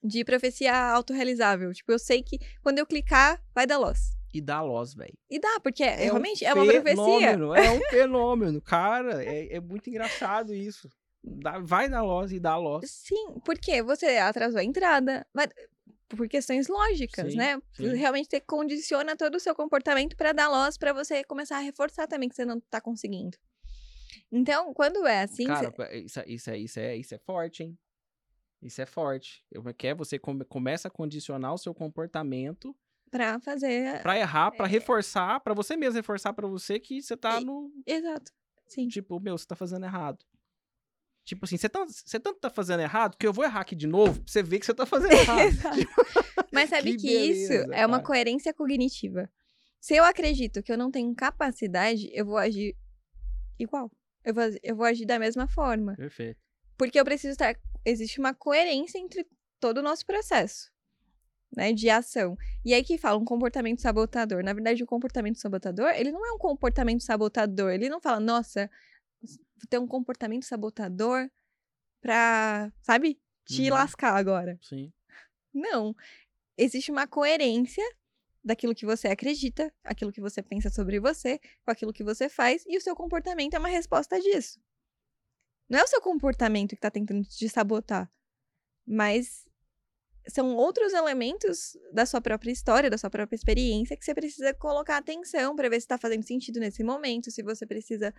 de profecia autorrealizável. Tipo, eu sei que quando eu clicar, vai dar loss. E dá loss, velho. E dá, porque é, um realmente é uma profecia. É um fenômeno. Cara, é, é muito engraçado isso. Dá- vai dar loss e dá loss. Sim, porque você atrasou a entrada, mas por questões lógicas, Sim, né? sim. Realmente você condiciona todo o seu comportamento para dar loss, para você começar a reforçar também que você não tá conseguindo. Então, quando é assim, Cara, você- pa- isso, é- isso, é, isso, é, isso é forte, hein? Isso é forte. Eu quer você come- começa a condicionar o seu comportamento pra fazer. pra errar, pra É. reforçar, pra você mesmo reforçar pra você que você tá no Exato. Sim. tipo, meu, você tá fazendo errado. Tipo assim, você tanto, você tanto tá fazendo errado que eu vou errar aqui de novo pra você ver que você tá fazendo errado. Exato. Mas sabe Que que, isso beleza, é uma cara. coerência cognitiva. Se eu acredito que eu não tenho capacidade, eu vou agir igual. Eu vou, eu vou agir da mesma forma. Perfeito. Porque eu preciso estar. Existe uma coerência entre todo o nosso processo. Né, de ação. E aí que fala um comportamento sabotador. Na verdade, o comportamento sabotador, ele não é um comportamento sabotador. Ele não fala, nossa, vou ter um comportamento sabotador pra, sabe, te Uhum. lascar agora. Sim. Não. Existe uma coerência daquilo que você acredita, aquilo que você pensa sobre você, com aquilo que você faz, e o seu comportamento é uma resposta disso. Não é o seu comportamento que está tentando te sabotar, mas são outros elementos da sua própria história, da sua própria experiência, que você precisa colocar atenção para ver se está fazendo sentido nesse momento, se você precisa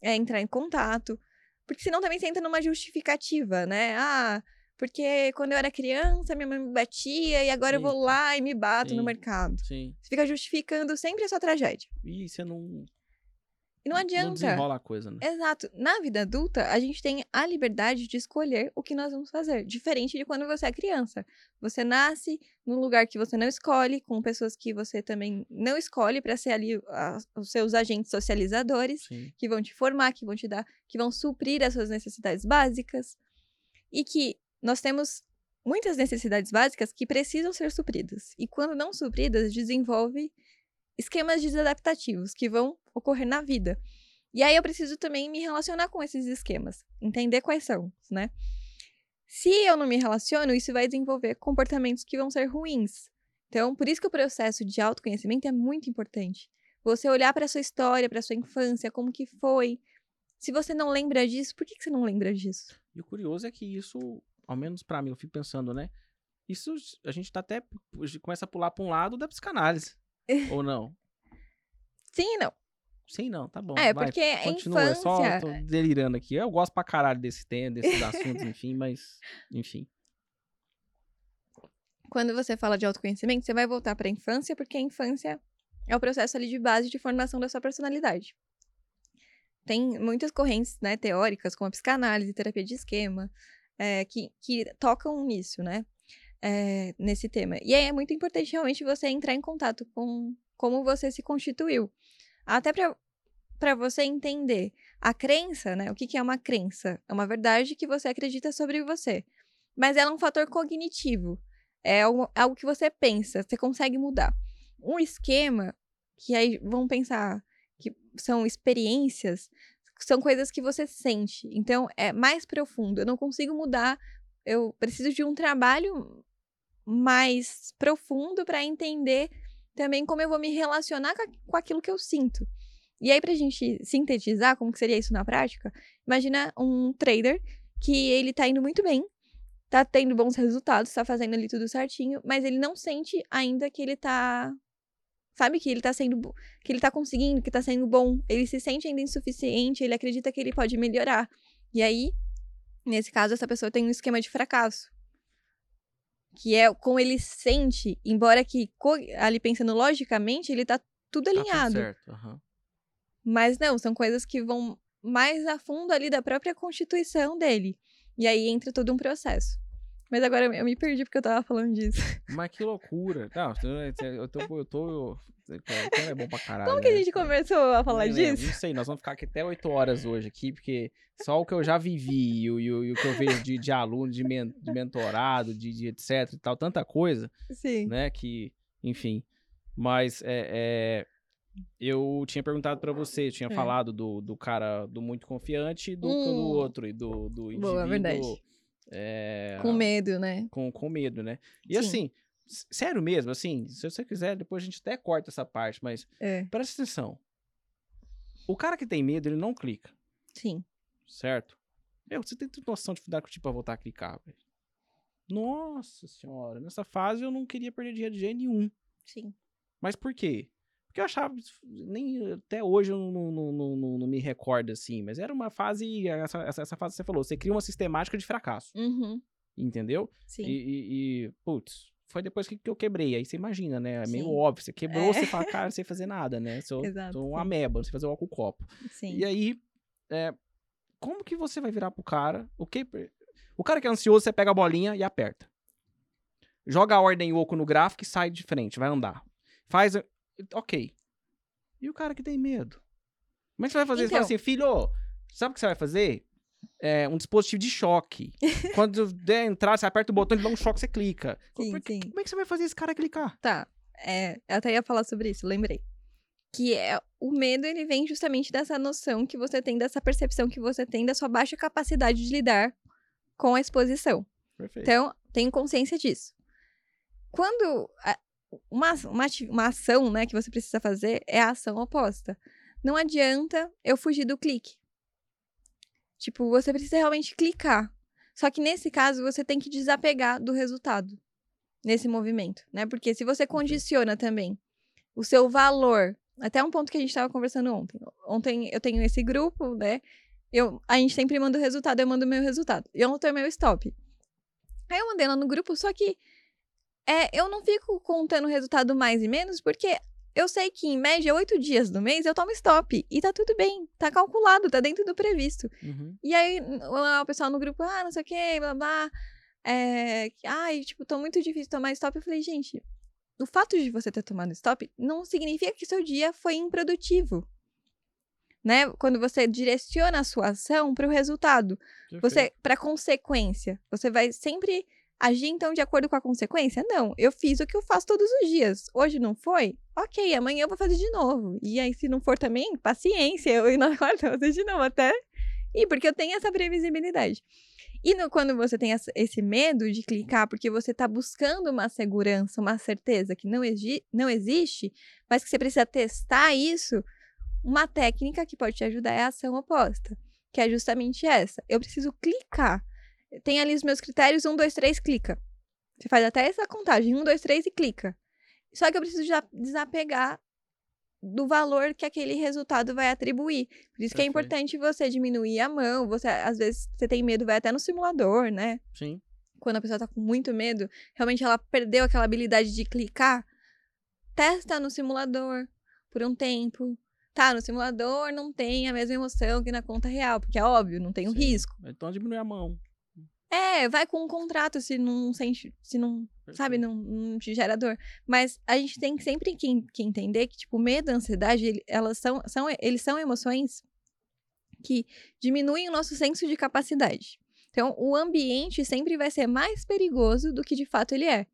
é, entrar em contato. Porque senão também você entra numa justificativa, né? Ah, porque quando eu era criança, minha mãe me batia e agora eu vou Sim. lá e me bato no Sim. mercado. Sim. Você fica justificando sempre a sua tragédia. E você não, E não não adianta. desenrola a coisa, né? Exato. Na vida adulta, a gente tem a liberdade de escolher o que nós vamos fazer. Diferente de quando você é criança. Você nasce num lugar que você não escolhe, com pessoas que você também não escolhe para ser ali a- os seus agentes socializadores. Sim. que vão te formar, que vão te dar, que vão suprir as suas necessidades básicas. E que nós temos muitas necessidades básicas que precisam ser supridas. E quando não supridas, desenvolve esquemas desadaptativos que vão ocorrer na vida. E aí eu preciso também me relacionar com esses esquemas, entender quais são, né? Se eu não me relaciono, isso vai desenvolver comportamentos que vão ser ruins. Então, por isso que o processo de autoconhecimento é muito importante. Você olhar para sua história, para sua infância, como que foi. Se você não lembra disso, por que, que você não lembra disso? E o curioso é que isso, ao menos pra mim, eu fico pensando, né? Isso a gente tá até começa a pular pra um lado da psicanálise. ou não? Sim não. Sim, não, tá bom. é, vai, porque a Continua, é só infância. tô delirando aqui. Eu gosto pra caralho desse tema, desses assuntos, enfim, mas. Enfim. Quando você fala de autoconhecimento, você vai voltar para a infância, porque a infância é o processo ali de base de formação da sua personalidade. Tem muitas correntes né, teóricas, como a psicanálise, terapia de esquema, é, que, que tocam nisso, né? É, nesse tema. E aí é muito importante realmente você entrar em contato com como você se constituiu. Até para você entender a crença, né? O que, que é uma crença? É uma verdade que você acredita sobre você. Mas ela é um fator cognitivo. É algo, algo que você pensa, você consegue mudar. Um esquema, que aí vamos pensar que são experiências, são coisas que você sente. Então, é mais profundo. Eu não consigo mudar. Eu preciso de um trabalho mais profundo para entender também como eu vou me relacionar com, a, aquilo que eu sinto. E aí, pra gente sintetizar como que seria isso na prática, imagina um trader que ele tá indo muito bem tá tendo bons resultados, tá fazendo ali tudo certinho, mas ele não sente ainda que ele tá sabe que ele tá sendo que ele tá conseguindo, que tá sendo bom. Ele se sente ainda insuficiente, ele acredita que ele pode melhorar. E aí, nesse caso, essa pessoa tem um esquema de fracasso. Que é como ele sente, embora que ali pensando logicamente, ele tá tudo alinhado. Tá certo. Uhum. Mas não, são coisas que vão mais a fundo ali da própria constituição dele. E aí entra todo um processo. Mas agora eu me perdi porque eu tava falando disso. Mas que loucura. Não, eu tô. Eu tô é bom pra caralho. Como que a né? gente começou a falar não, disso? Não sei, nós vamos ficar aqui até 8 horas hoje aqui, porque só o que eu já vivi e o, e o que eu vejo de, de aluno, de, men, de mentorado, de, de, etc e tal, tanta coisa. Sim. Né, que, enfim. Mas é, é eu tinha perguntado para você, tinha é. falado do, do cara do muito confiante e do, hum. do outro, e do, do indivíduo. Boa, verdade. É, com medo, né? Com, com medo, né? E Sim. assim, sério mesmo, assim, se você quiser, depois a gente até corta essa parte, mas é. presta atenção. O cara que tem medo, ele não clica. Sim. Certo? Meu, você tem noção de dificuldade tipo, pra voltar a clicar, velho. Nossa senhora, nessa fase eu não queria perder dinheiro de jeito nenhum. Sim. Mas por quê? Porque eu achava, nem até hoje eu não, não, não, não, me recordo assim, mas era uma fase, essa, essa, fase que você falou, você cria uma sistemática de fracasso. Uhum. Entendeu? Sim. E, e, e, putz, foi depois que, que eu quebrei. Aí você imagina, né? É meio Sim. óbvio. Você quebrou, é. você fala, cara, não sei fazer nada, né? Sou, Exato, sou um ameba, não sei fazer o copo. Sim. E aí, é, como que você vai virar pro cara? O que. O cara que é ansioso, você pega a bolinha e aperta. Joga a ordem oco no gráfico e sai de frente, vai andar. Faz. Ok. E o cara que tem medo? Como é que você vai fazer? Então... Você fala então assim, filho, sabe o que você vai fazer? É, um dispositivo de choque. Quando der entrar, você aperta o botão, ele dá um choque, você clica. Sim, como, sim. como é que você vai fazer esse cara clicar? Tá. É, eu até ia falar sobre isso, lembrei. Que é o medo, ele vem justamente dessa noção que você tem, dessa percepção que você tem da sua baixa capacidade de lidar com a exposição. Perfeito. Então, tenho consciência disso. Quando uma, uma, uma ação né, que você precisa fazer é a ação oposta. Não adianta eu fugir do clique. Tipo, você precisa realmente clicar. Só que nesse caso, você tem que desapegar do resultado nesse movimento, né? Porque se você condiciona também o seu valor, até um ponto que a gente estava conversando ontem. Ontem eu tenho esse grupo, né? Eu, a gente sempre manda o resultado, eu mando o meu resultado. E ontem é meu stop. Aí eu mandei lá no grupo, só que é, eu não fico contando resultado mais e menos, porque eu sei que, em média, oito dias do mês eu tomo stop. E tá tudo bem, tá calculado, tá dentro do previsto. Uhum. E aí, o pessoal no grupo, ah, não sei o que, blá blá. É, ai, tipo, tô muito difícil tomar stop. Eu falei, gente, o fato de você ter tomado stop não significa que seu dia foi improdutivo. Né? Quando você direciona a sua ação para o resultado, Perfeito. você para consequência, você vai sempre Agir então de acordo com a consequência? Não, eu fiz o que eu faço todos os dias. Hoje não foi? Ok, amanhã eu vou fazer de novo. E aí, se não for também, paciência, eu quarta vou fazer de novo até. E porque eu tenho essa previsibilidade. E no, quando você tem esse medo de clicar porque você está buscando uma segurança, uma certeza que não, não existe, mas que você precisa testar isso, uma técnica que pode te ajudar é a ação oposta, que é justamente essa. Eu preciso clicar tem ali os meus critérios, um, dois, três, clica. Você faz até essa contagem, um, dois, três e clica. Só que eu preciso desapegar do valor que aquele resultado vai atribuir. Por isso Perfeito. que é importante você diminuir a mão. Você, às vezes, você tem medo, vai até no simulador, né? Sim. Quando a pessoa tá com muito medo, realmente ela perdeu aquela habilidade de clicar. Testa no simulador por um tempo. Tá, no simulador não tem a mesma emoção que na conta real, porque é óbvio, não tem um Sim. risco. Então diminui a mão. É, vai com um contrato se não sente, se não, sabe, não, não te gera dor. Mas a gente tem sempre que, que entender que, tipo, medo, ansiedade, elas são, são, eles são emoções que diminuem o nosso senso de capacidade. Então, o ambiente sempre vai ser mais perigoso do que de fato ele é.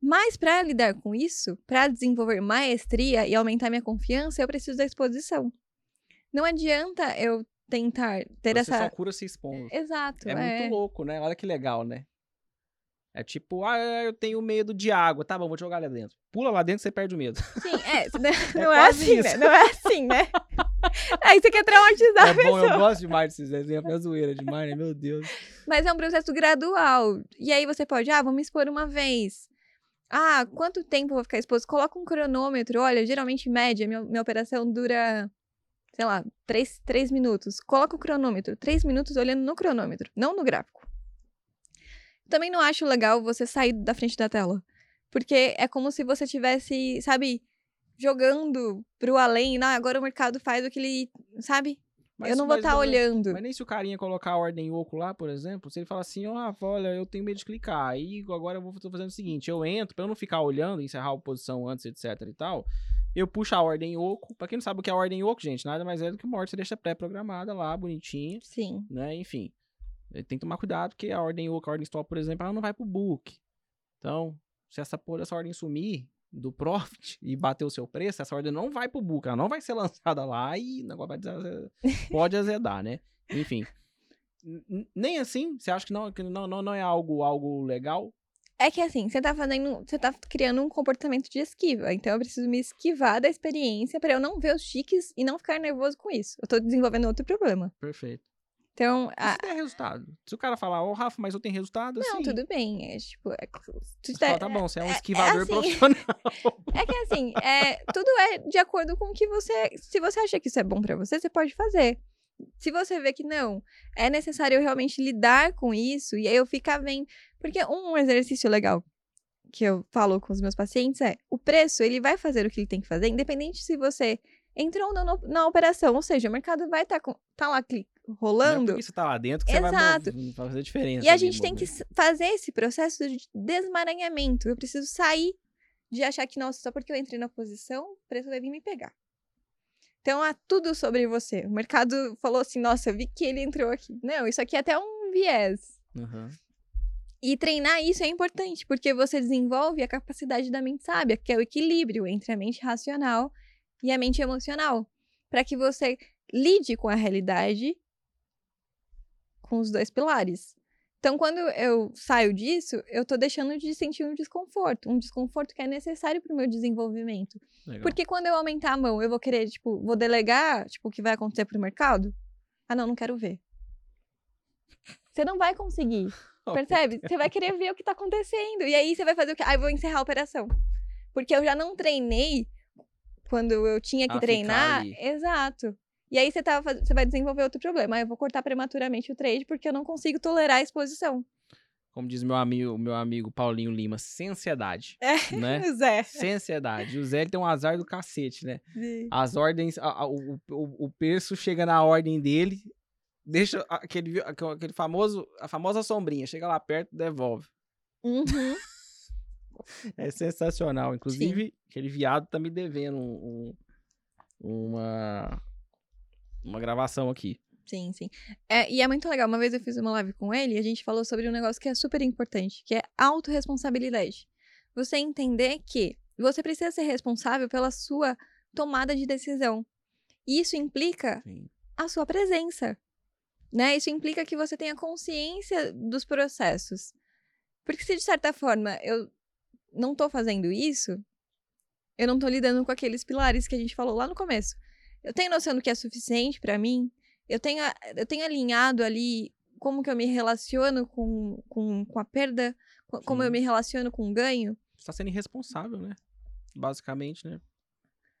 Mas para lidar com isso, para desenvolver maestria e aumentar minha confiança, eu preciso da exposição. Não adianta eu tentar ter Você essa. só cura se expondo. Exato. É, é, muito louco, né? Olha que legal, né? É tipo, ah, eu tenho medo de água. Tá bom, vou te jogar lá dentro. Pula lá dentro, você perde o medo. Sim, é. Não é, é assim, né? Não é assim, né? Aí você quer traumatizar É a bom, pessoa. eu gosto demais desses exemplos, é zoeira demais, né? Meu Deus. Mas é um processo gradual. E aí você pode, ah, vamos expor uma vez. Ah, quanto tempo eu vou ficar exposto? Coloca um cronômetro. Olha, geralmente, média, minha, minha operação dura, sei lá, três, três minutos. Coloca o cronômetro. Três minutos olhando no cronômetro, não no gráfico. Também não acho legal você sair da frente da tela. Porque é como se você tivesse, sabe, jogando pro além. Não, agora o mercado faz o que ele, sabe? Mas- eu não vou estar olhando. Mas nem se o carinha colocar a ordem oco lá, por exemplo, se ele falar assim, ó, Rafa, olha, eu tenho medo de clicar. Aí agora eu vou tô fazendo o seguinte, eu entro, pra eu não ficar olhando, encerrar a posição antes, etc e tal, eu puxo a ordem oco. Pra quem não sabe o que é a ordem oco, gente, nada mais é do que uma ordem que você deixa pré-programada lá, bonitinha, Sim. né? Enfim. Tem que tomar cuidado, porque a ordem oco, a ordem stop, por exemplo, ela não vai pro book. Então, se essa porra dessa ordem sumir do profit e bater o seu preço, essa ordem não vai pro book, ela não vai ser lançada lá e o negócio vai pode azedar, né? Enfim. Nem assim? Você acha que não, que não, não, não é algo, algo legal? É que assim, você tá fazendo. Você tá criando um comportamento de esquiva. Então eu preciso me esquivar da experiência pra eu não ver os chiques e não ficar nervoso com isso. Eu tô desenvolvendo outro problema. Perfeito. Então, a- se der resultado? Se o cara falar, ô Rafa, mas eu tenho resultado, não, assim. tudo bem. É tipo. É, tu tá- fala, tá bom, você é um é- é esquivador assim. profissional. é que assim, é, tudo é de acordo com o que você. Se você acha que isso é bom pra você, você pode fazer. Se você vê que não, é necessário realmente lidar com isso e aí eu ficar vendo. Porque um exercício legal que eu falo com os meus pacientes é: o preço, ele vai fazer o que ele tem que fazer, independente se você entrou ou não na operação. Ou seja, o mercado vai estar tá, tá lá cli- Não é rolando. porque você tá lá dentro que você vai Exato. mov- vai fazer diferença. E a gente tem que fazer esse processo de desmaranhamento. Eu preciso sair de achar que, nossa, só porque eu entrei na posição, o preço vai vir me pegar. Então, é tudo sobre você. O mercado falou assim, nossa, eu vi que ele entrou aqui. Não, isso aqui é até um viés. Aham. E treinar isso é importante, porque você desenvolve a capacidade da mente sábia, que é o equilíbrio entre a mente racional e a mente emocional. Para que você lide com a realidade com os dois pilares. Então, quando eu saio disso, eu tô deixando de sentir um desconforto, um desconforto que é necessário para o meu desenvolvimento. Legal. Porque quando eu aumentar a mão, eu vou querer, tipo, vou delegar, tipo, o que vai acontecer pro mercado? Ah, não, não quero ver. Você não vai conseguir. Percebe? Você vai querer ver o que tá acontecendo. E aí você vai fazer o quê? Ah, eu vou encerrar a operação. Porque eu já não treinei quando eu tinha que treinar. Exato. E aí você, faz- você vai desenvolver outro problema. Ah, eu vou cortar prematuramente o trade porque eu não consigo tolerar a exposição. Como diz meu amigo, meu amigo Paulinho Lima, sem ansiedade. É. Né? Zé. Sem ansiedade. O Zé tem um azar do cacete, né? As ordens, a- a- o, o, o preço chega na ordem dele, deixa aquele, aquele famoso, a famosa sombrinha, chega lá perto, devolve. Uhum. É sensacional. Inclusive, aquele viado tá me devendo um- um- uma, uma gravação aqui. Sim, sim. É, e é muito legal. Uma vez eu fiz uma live com ele e a gente falou sobre um negócio que é super importante, que é autorresponsabilidade. Você entender que você precisa ser responsável pela sua tomada de decisão. E isso implica Sim. a sua presença. Né? Isso implica que você tenha consciência dos processos. Porque se de certa forma eu não tô fazendo isso, eu não tô lidando com aqueles pilares que a gente falou lá no começo. Eu tenho noção do que é suficiente pra mim, eu tenho, eu tenho alinhado ali como que eu me relaciono com, com, com a perda, co- como eu me relaciono com o ganho. Você tá sendo irresponsável, né? Basicamente, né?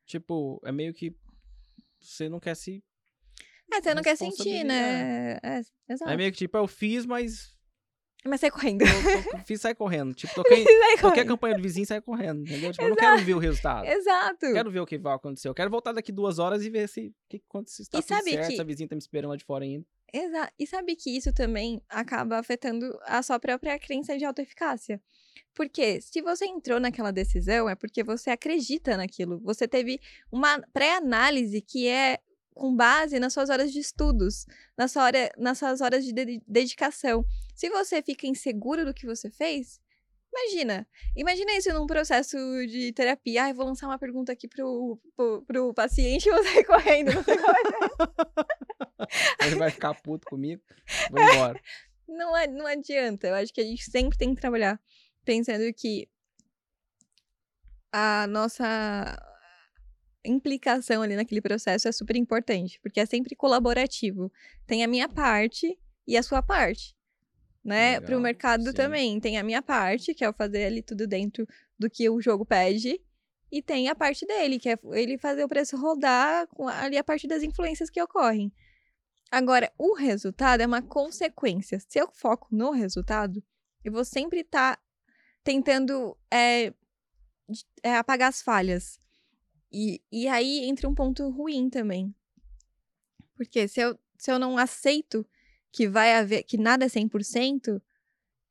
Tipo, é meio que você não quer se. É, você não quer sentir, né? É, exato. É meio que tipo, eu fiz, mas. Mas sai correndo. Eu, fiz, sai correndo. Tipo, toquei, sai toquei a campanha do vizinho, sai correndo. Entendeu? Tipo, eu não quero ver o resultado. Exato. Quero ver o que vai acontecer. Eu quero voltar daqui duas horas e ver se o que acontece. Se tá E sabe certo, que- se a vizinha tá me esperando lá de fora ainda. Exato. E sabe que isso também acaba afetando a sua própria crença de autoeficácia. Porque se você entrou naquela decisão, é porque você acredita naquilo. Você teve uma pré-análise que é com base nas suas horas de estudos, na sua hora, nas suas horas de de- dedicação. Se você fica inseguro do que você fez, imagina. Imagina isso num processo de terapia. Ah, eu vou lançar uma pergunta aqui pro, pro, pro paciente e sair correndo. Ele vai ficar puto comigo. Vou embora. não, não adianta. Eu acho que a gente sempre tem que trabalhar pensando que a nossa implicação ali naquele processo é super importante, porque é sempre colaborativo. Tem a minha parte e a sua parte. Né? Para o mercado sim. também. Tem a minha parte, que é eu fazer ali tudo dentro do que o jogo pede. E tem a parte dele, que é ele fazer o preço rodar com ali a parte das influências que ocorrem. Agora, o resultado é uma consequência. Se eu foco no resultado, eu vou sempre estar tá tentando é, é, apagar as falhas. E, e aí entra um ponto ruim também. Porque se eu, se eu não aceito que vai haver, que nada é 100%,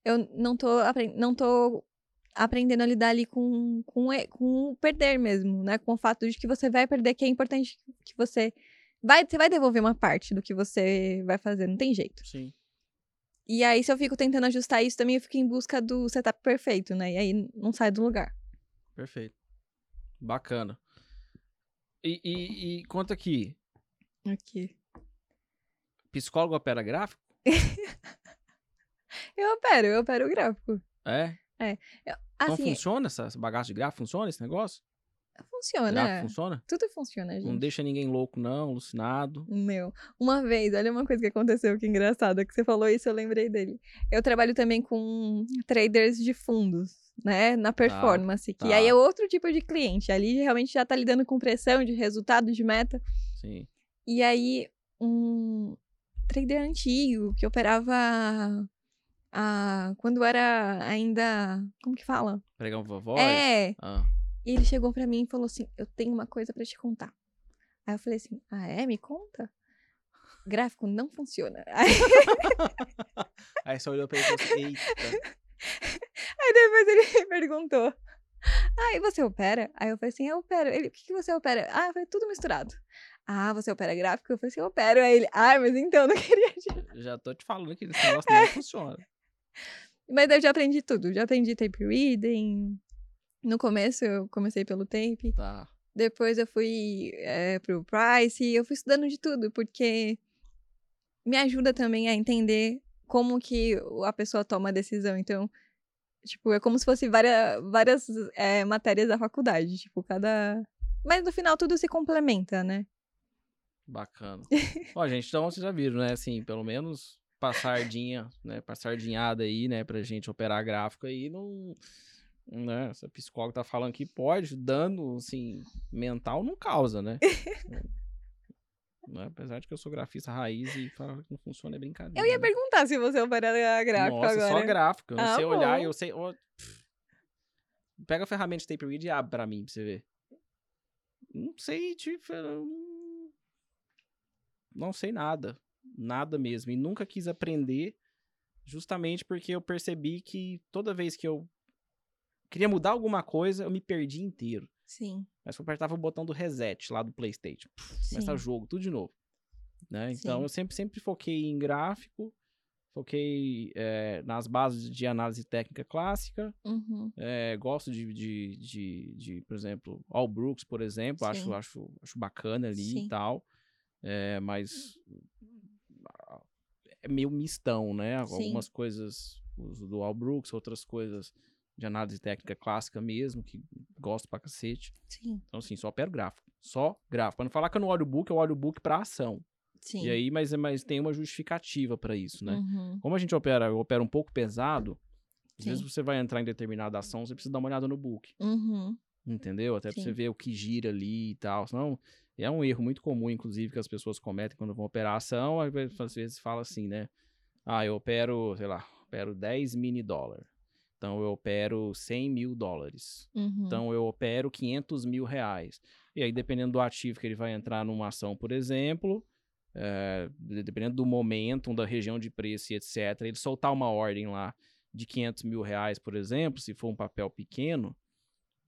eu não tô, não tô aprendendo a lidar ali com, com, com o perder mesmo, né? Com o fato de que você vai perder, que é importante que você vai, você vai devolver uma parte do que você vai fazer, não tem jeito. Sim. E aí, se eu fico tentando ajustar isso, também eu fico em busca do setup perfeito, né? E aí não sai do lugar. Perfeito. Bacana. E, e, e conta aqui. Aqui. Psicólogo opera gráfico? eu opero, eu opero gráfico. É? É. Eu, então assim, então funciona essa, bagagem de gráfico? Funciona esse negócio? Funciona. Gráfico funciona? Tudo funciona, gente. Não deixa ninguém louco, não, alucinado. Meu. Uma vez, olha uma coisa que aconteceu que engraçada, que você falou isso, eu lembrei dele. Eu trabalho também com traders de fundos né, na performance, tá, que tá. aí é outro tipo de cliente. Ali realmente já tá lidando com pressão de resultado, de meta. Sim. E aí, um trader antigo que operava a, quando era ainda, como que fala? Pregão vovó? É. Ah. E ele chegou para mim e falou assim: "Eu tenho uma coisa para te contar". Aí eu falei assim: "Ah, é? Me conta". Gráfico não funciona. Aí, aí você olhou pra ele e falou assim, eita. Aí depois ele me perguntou: Ah, e você opera? Aí eu falei assim: Eu opero. Ele: O que, que você opera? Ah, falei: Tudo misturado. Ah, você opera gráfico? Eu falei assim: Eu opero. Aí ele: Ah, mas então, não queria. Te... Já tô te falando que esse negócio não funciona. Mas eu já aprendi tudo. Já aprendi tape reading. No começo eu comecei pelo tape. Tá. Depois eu fui é, pro Price. Eu fui estudando de tudo, porque me ajuda também a entender como que a pessoa toma a decisão. Então, tipo, é como se fosse várias, várias é, matérias da faculdade. Tipo, cada. Mas no final tudo se complementa, né? Bacana. Ó, gente, então vocês já viram, né? Assim, pelo menos passardinha, né? Passardinhada aí, né? Pra gente operar gráfico aí, não. Né? Essa psicóloga tá falando que pode, dano, assim, mental não causa, né? Né? Apesar de que eu sou grafista raiz e falar que não funciona é brincadeira. Eu ia né? perguntar se você opera gráfico Nossa, agora. só gráfico. Eu não ah, sei bom. olhar, eu sei. Oh, pega a ferramenta de tape read e abre pra mim, pra você ver. Não sei, tipo. Não sei nada. Nada mesmo. E nunca quis aprender, justamente porque eu percebi que toda vez que eu queria mudar alguma coisa, eu me perdi inteiro. Sim. Mas eu apertava o botão do reset lá do PlayStation. Puf, começa o jogo, tudo de novo. Né? Então eu sempre, sempre foquei em gráfico, foquei é, nas bases de análise técnica clássica. Uhum. É, gosto de, de, de, de, por exemplo, All Brooks, por exemplo, acho, acho, acho bacana ali Sim. e tal. É, mas é meio mistão, né? Algumas coisas do All Brooks, outras coisas de análise técnica clássica mesmo, que gosto pra cacete. Sim. Então, assim, só opero gráfico. Só gráfico. Pra não falar que eu não olho o book, eu olho o book pra ação. Sim. E aí, mas, mas tem uma justificativa para isso, né? Uhum. Como a gente opera, opera um pouco pesado, às Sim. vezes você vai entrar em determinada ação, você precisa dar uma olhada no book. Uhum. Entendeu? Até Sim. pra você ver o que gira ali e tal. Senão, é um erro muito comum, inclusive, que as pessoas cometem quando vão operar ação. Às vezes fala assim, né? Ah, eu opero, sei lá, opero 10 mini dólar. Então eu opero 100 mil dólares. Uhum. Então eu opero 500 mil reais. E aí, dependendo do ativo que ele vai entrar numa ação, por exemplo, é, dependendo do momento, da região de preço e etc., ele soltar uma ordem lá de 500 mil reais, por exemplo, se for um papel pequeno,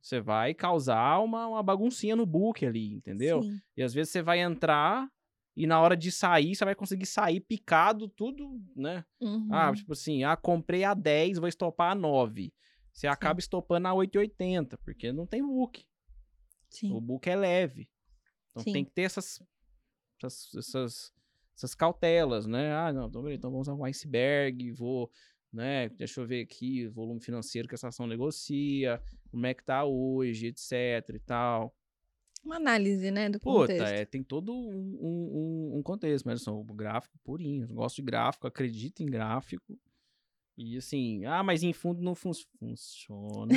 você vai causar uma, uma baguncinha no book ali, entendeu? Sim. E às vezes você vai entrar e na hora de sair, você vai conseguir sair picado tudo, né? Ah, uhum. Ah, tipo assim, ah, comprei a 10, vou estopar a 9. Você Sim. acaba estopando a 8,80, porque não tem book. Sim. O book é leve. Então Sim. tem que ter essas, essas, essas, essas, cautelas, né? Ah, não, então, então vamos usar um iceberg, vou, né? Deixa eu ver aqui o volume financeiro que essa ação negocia, como é que tá hoje, etc e tal. Uma análise, né, do Puta, contexto. é, tem todo um, um, um contexto, mas são gráfico purinho. Gosto de gráfico, acredito em gráfico. E assim, ah, mas em fundo não fun funciona.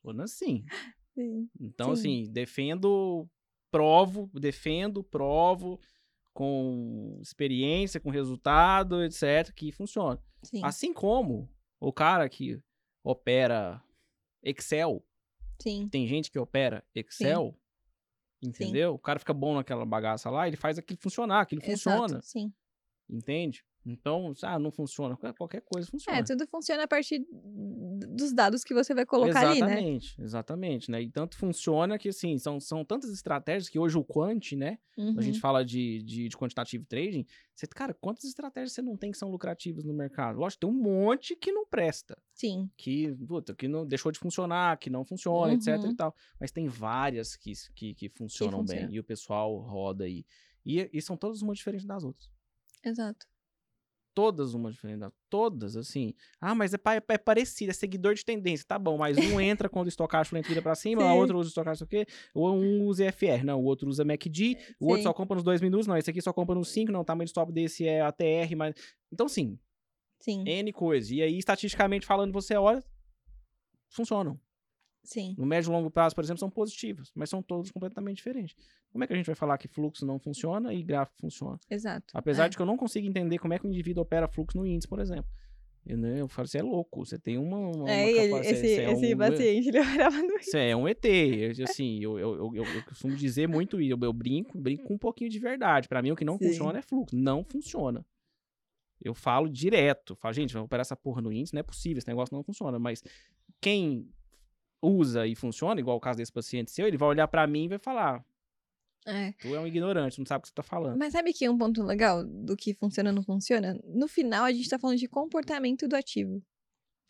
funciona assim. Sim. Então, Sim. assim, defendo, provo, defendo, provo com experiência, com resultado, etc., que funciona. Sim. Assim como o cara que opera Excel, Sim. tem gente que opera Excel, entendeu? O cara fica bom naquela bagaça lá, ele faz aquilo funcionar, aquilo Exato, funciona, Sim. entende? Então, ah, não funciona, qualquer coisa funciona. É, tudo funciona a partir dos dados que você vai colocar ali, né? exatamente, exatamente, né? E tanto funciona que, assim, são, são tantas estratégias que hoje o quant, né? Uhum. A gente fala de, de, de quantitative trading. Você, cara, quantas estratégias você não tem que são lucrativas no mercado? Lógico, tem um monte que não presta. Sim. Que, puta, que não deixou de funcionar, que não funciona, etc Uhum. e tal. Mas tem várias que, que, que funcionam bem. funcionam. E o pessoal roda aí. E, e são todas uma diferente das outras. Exato. Todas uma diferente das Todas, assim. Ah, mas é, é parecido, é seguidor de tendência. Tá bom, mas um entra quando o estocástico lento vira pra cima, a outra usa o estocástico o quê? Ou um usa EFR, não, o outro usa MACD, o outro só compra nos dois minutos, não, esse aqui só compra nos cinco, não, o tamanho de stop desse é ATR, mas... Então, sim, Sim. N coisa. E aí, estatisticamente falando, você olha, funcionam. Sim. No médio e longo prazo, por exemplo, são positivas, mas são todas completamente diferentes. Como é que a gente vai falar que fluxo não funciona e gráfico funciona? Exato. Apesar É. de que eu não consigo entender como é que o indivíduo opera fluxo no índice, por exemplo. Eu, né, eu falo, você é louco, você tem uma. uma É, ele- capa- esse, é esse um- paciente, ele orava no Você é um ET. Eu, assim, eu, eu, eu, eu- eu costumo dizer muito isso. Eu, eu brinco, brinco com um pouquinho de verdade. Pra mim, o que não Sim. funciona é fluxo. Não funciona. Eu falo direto. Falo, gente, vai operar essa porra no índice, não é possível, esse negócio não funciona. Mas quem usa e funciona, igual o caso desse paciente seu, ele vai olhar pra mim e vai falar: É. tu é um ignorante, não sabe o que você tá falando. Mas sabe que um ponto legal do que funciona ou não funciona? No final, a gente tá falando de comportamento do ativo.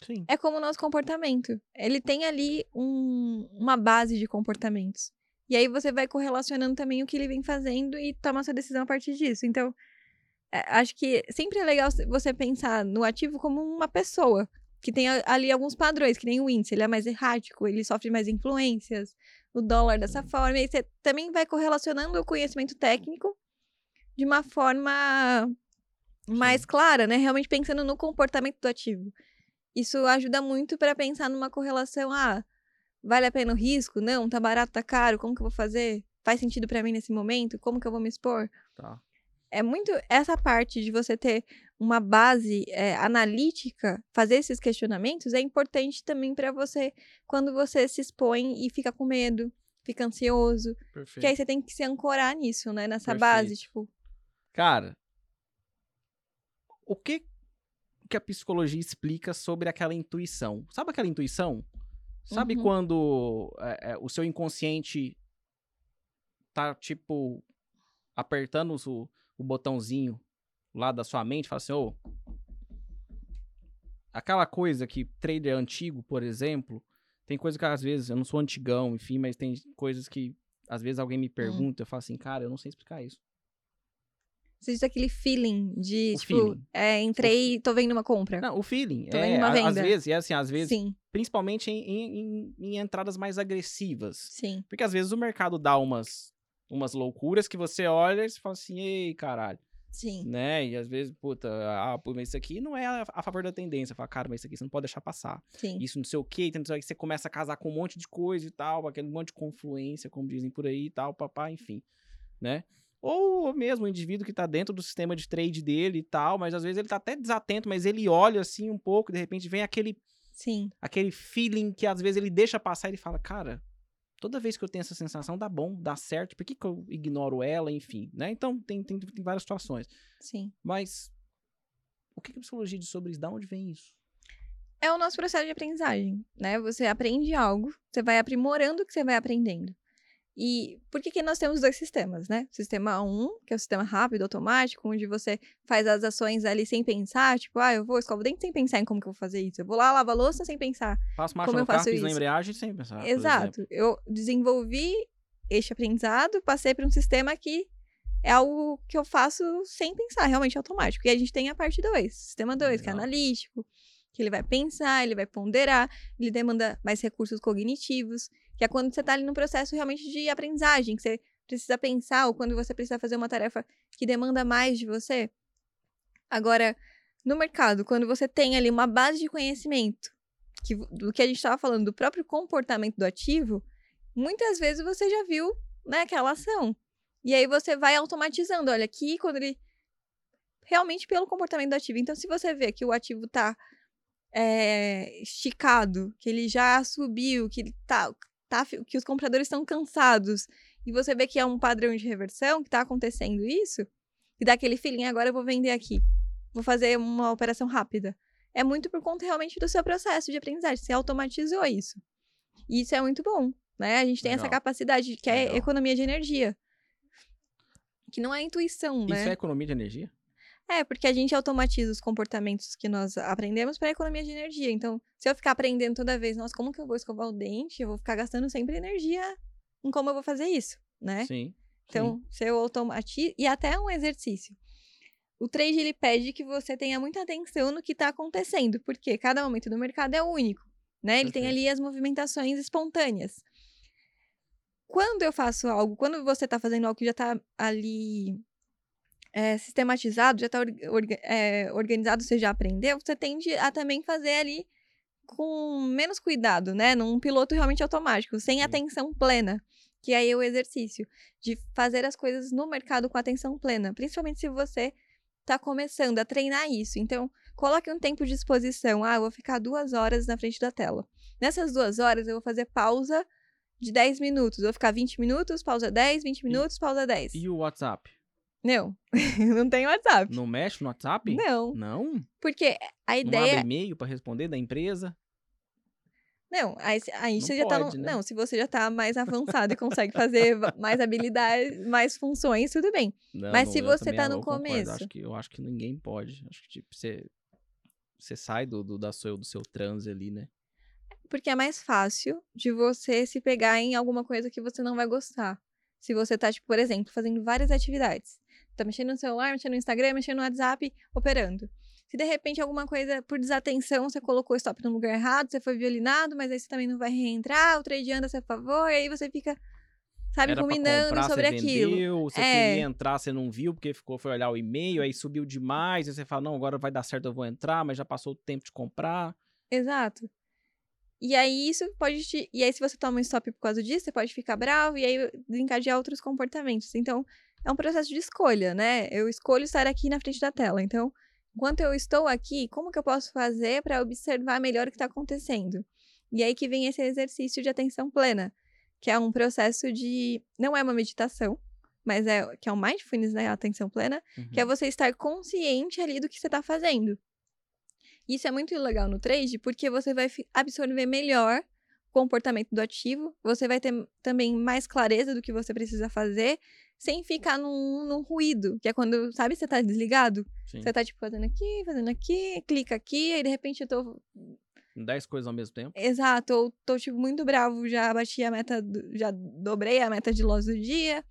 Sim. É como o nosso comportamento. Ele tem ali um- uma base de comportamentos. E aí você vai correlacionando também o que ele vem fazendo e toma sua decisão a partir disso. Então, é, acho que sempre é legal você pensar no ativo como uma pessoa. Que tem ali alguns padrões, que nem o índice. Ele é mais errático, ele sofre mais influências. O dólar dessa forma. E você também vai correlacionando o conhecimento técnico de uma forma mais clara, né? Realmente pensando no comportamento do ativo. Isso ajuda muito para pensar numa correlação, ah, vale a pena o risco? Não, tá barato, tá caro, como que eu vou fazer? Faz sentido para mim nesse momento? Como que eu vou me expor? Tá. É muito essa parte de você ter uma base é, analítica, fazer esses questionamentos é importante também para você quando você se expõe e fica com medo, fica ansioso, Perfeito. que aí você tem que se ancorar nisso, né? Nessa base, Perfeito. tipo, Cara, o que que a psicologia explica sobre aquela intuição? Sabe aquela intuição? Sabe Uhum. quando é, é, o seu inconsciente tá, tipo, apertando o, o botãozinho lá da sua mente, fala assim, ô... aquela coisa que trader antigo, por exemplo, tem coisa que às vezes, eu não sou antigão, enfim, mas tem coisas que às vezes alguém me Hum. pergunta, eu falo assim, cara, eu não sei explicar isso. existe aquele feeling de, O tipo, feeling. é, entrei e tô vendo uma compra. Não, o feeling. Tô é, uma a- às venda. vezes, é assim, às vezes, Sim, principalmente em, em- em- em entradas mais agressivas. sim, Porque às vezes o mercado dá umas, umas loucuras que você olha e você fala assim, ei, caralho, sim. né? E às vezes, puta, ah, isso aqui não é a, a favor da tendência. Fala, cara, mas isso aqui você não pode deixar passar. Sim, Isso não sei o quê, então aí você começa a casar com um monte de coisa e tal, aquele monte de confluência, como dizem por aí e tal, papá, enfim, né? Ou mesmo o indivíduo que tá dentro do sistema de trade dele e tal, mas às vezes ele tá até desatento, mas ele olha assim um pouco, de repente vem aquele sim, aquele feeling que às vezes ele deixa passar e ele fala, cara, toda vez que eu tenho essa sensação dá bom, dá certo, por que, que eu ignoro ela, enfim, né? Então tem, tem, tem várias situações. sim. Mas o que, que a psicologia diz sobre isso? Da onde vem isso? É o nosso processo de aprendizagem, né? Você aprende algo, você vai aprimorando o que você vai aprendendo. E por que, que nós temos dois sistemas, né? Sistema 1, que é o sistema rápido, automático, onde você faz as ações ali sem pensar, tipo, ah, eu vou escovar o dente sem pensar em como que eu vou fazer isso. Eu vou lá lavar a louça sem pensar. Faço marcha Como no carro, isso? embreagem sem pensar. Exato. Eu desenvolvi este aprendizado, passei para um sistema que é algo que eu faço sem pensar, realmente automático. E a gente tem a parte 2, sistema 2, que é analítico, que ele vai pensar, ele vai ponderar, ele demanda mais recursos cognitivos, que é quando você está ali no processo realmente de aprendizagem, que você precisa pensar, ou quando você precisa fazer uma tarefa que demanda mais de você. Agora, no mercado, quando você tem ali uma base de conhecimento que, do que a gente estava falando, do próprio comportamento do ativo, muitas vezes você já viu né, aquela ação. E aí você vai automatizando. Olha, aqui quando ele. Realmente pelo comportamento do ativo. Então, se você vê que o ativo está é, esticado, que ele já subiu, que ele tá, tá que os compradores estão cansados, e você vê que é um padrão de reversão, que está acontecendo isso, e dá aquele feeling, agora eu vou vender aqui. Vou fazer uma operação rápida. É muito por conta realmente do seu processo de aprendizagem. Você automatizou isso. E isso é muito bom, né? A gente tem Legal. essa capacidade que é Legal. economia de energia. Que não é intuição, isso né? Isso é economia de energia? É, porque a gente automatiza os comportamentos que nós aprendemos para economia de energia. Então, se eu ficar aprendendo toda vez, nossa, como que eu vou escovar o dente? Eu vou ficar gastando sempre energia em como eu vou fazer isso, né? Sim. Então, sim. se eu automatizo. E até um exercício. O trade ele pede que você tenha muita atenção no que está acontecendo, porque cada momento do mercado é único, né? Ele Perfeito. tem ali as movimentações espontâneas. Quando eu faço algo, quando você está fazendo algo que já está ali é, sistematizado, já está orga é, organizado, você já aprendeu, você tende a também fazer ali com menos cuidado, né? Num piloto realmente automático, sem atenção plena. Que aí é o exercício de fazer as coisas no mercado com atenção plena. Principalmente se você está começando a treinar isso. Então, coloque um tempo de exposição. Ah, eu vou ficar duas horas na frente da tela. Nessas duas horas, eu vou fazer pausa de 10 minutos. Eu vou ficar 20 minutos, pausa 10, 20 minutos, pausa 10. E o WhatsApp? Não, não tem WhatsApp. Não mexe no WhatsApp? Não. Não? Porque a ideia. Não abre e-mail para responder da empresa? Não, aí, aí não você já tá. No... Né? Não, se você já tá mais avançado e consegue fazer mais habilidades, mais funções, tudo bem. Não, Mas se você tá no começo. Acho que, eu acho que ninguém pode. Acho que, tipo, você, você sai do, do, da seu, do seu transe ali, né? Porque é mais fácil de você se pegar em alguma coisa que você não vai gostar. Se você tá, tipo, por exemplo, fazendo várias atividades tá mexendo no celular, mexendo no Instagram, mexendo no WhatsApp, operando. Se de repente alguma coisa por desatenção você colocou o stop no lugar errado, você foi violinado, mas aí você também não vai reentrar, o trade anda a seu favor, e aí você fica, sabe, Era combinando comprar, sobre você aquilo. Vendeu, você é. queria entrar, você não viu, porque ficou, foi olhar o e-mail, aí subiu demais, aí você fala, não, agora vai dar certo, eu vou entrar, mas já passou o tempo de comprar. Exato. E aí isso pode te... E aí, se você toma um stop por causa disso, você pode ficar bravo e aí desencadear outros comportamentos. Então, é um processo de escolha, né? Eu escolho estar aqui na frente da tela. Então, enquanto eu estou aqui, como que eu posso fazer para observar melhor o que está acontecendo? E aí que vem esse exercício de atenção plena, que é um processo de. Não é uma meditação, mas é que é um mindfulness, né? A atenção plena, uhum. que é uhum. você estar consciente ali do que você está fazendo. Isso é muito legal no trade, porque você vai absorver melhor o comportamento do ativo, você vai ter também mais clareza do que você precisa fazer sem ficar num, num ruído, que é quando, sabe, você tá desligado? Sim. Você tá, tipo, fazendo aqui, fazendo aqui, clica aqui, aí de repente eu tô. Dez coisas ao mesmo tempo? Exato, ou tô, tipo, muito bravo, já bati a meta, já dobrei a meta de loss do dia.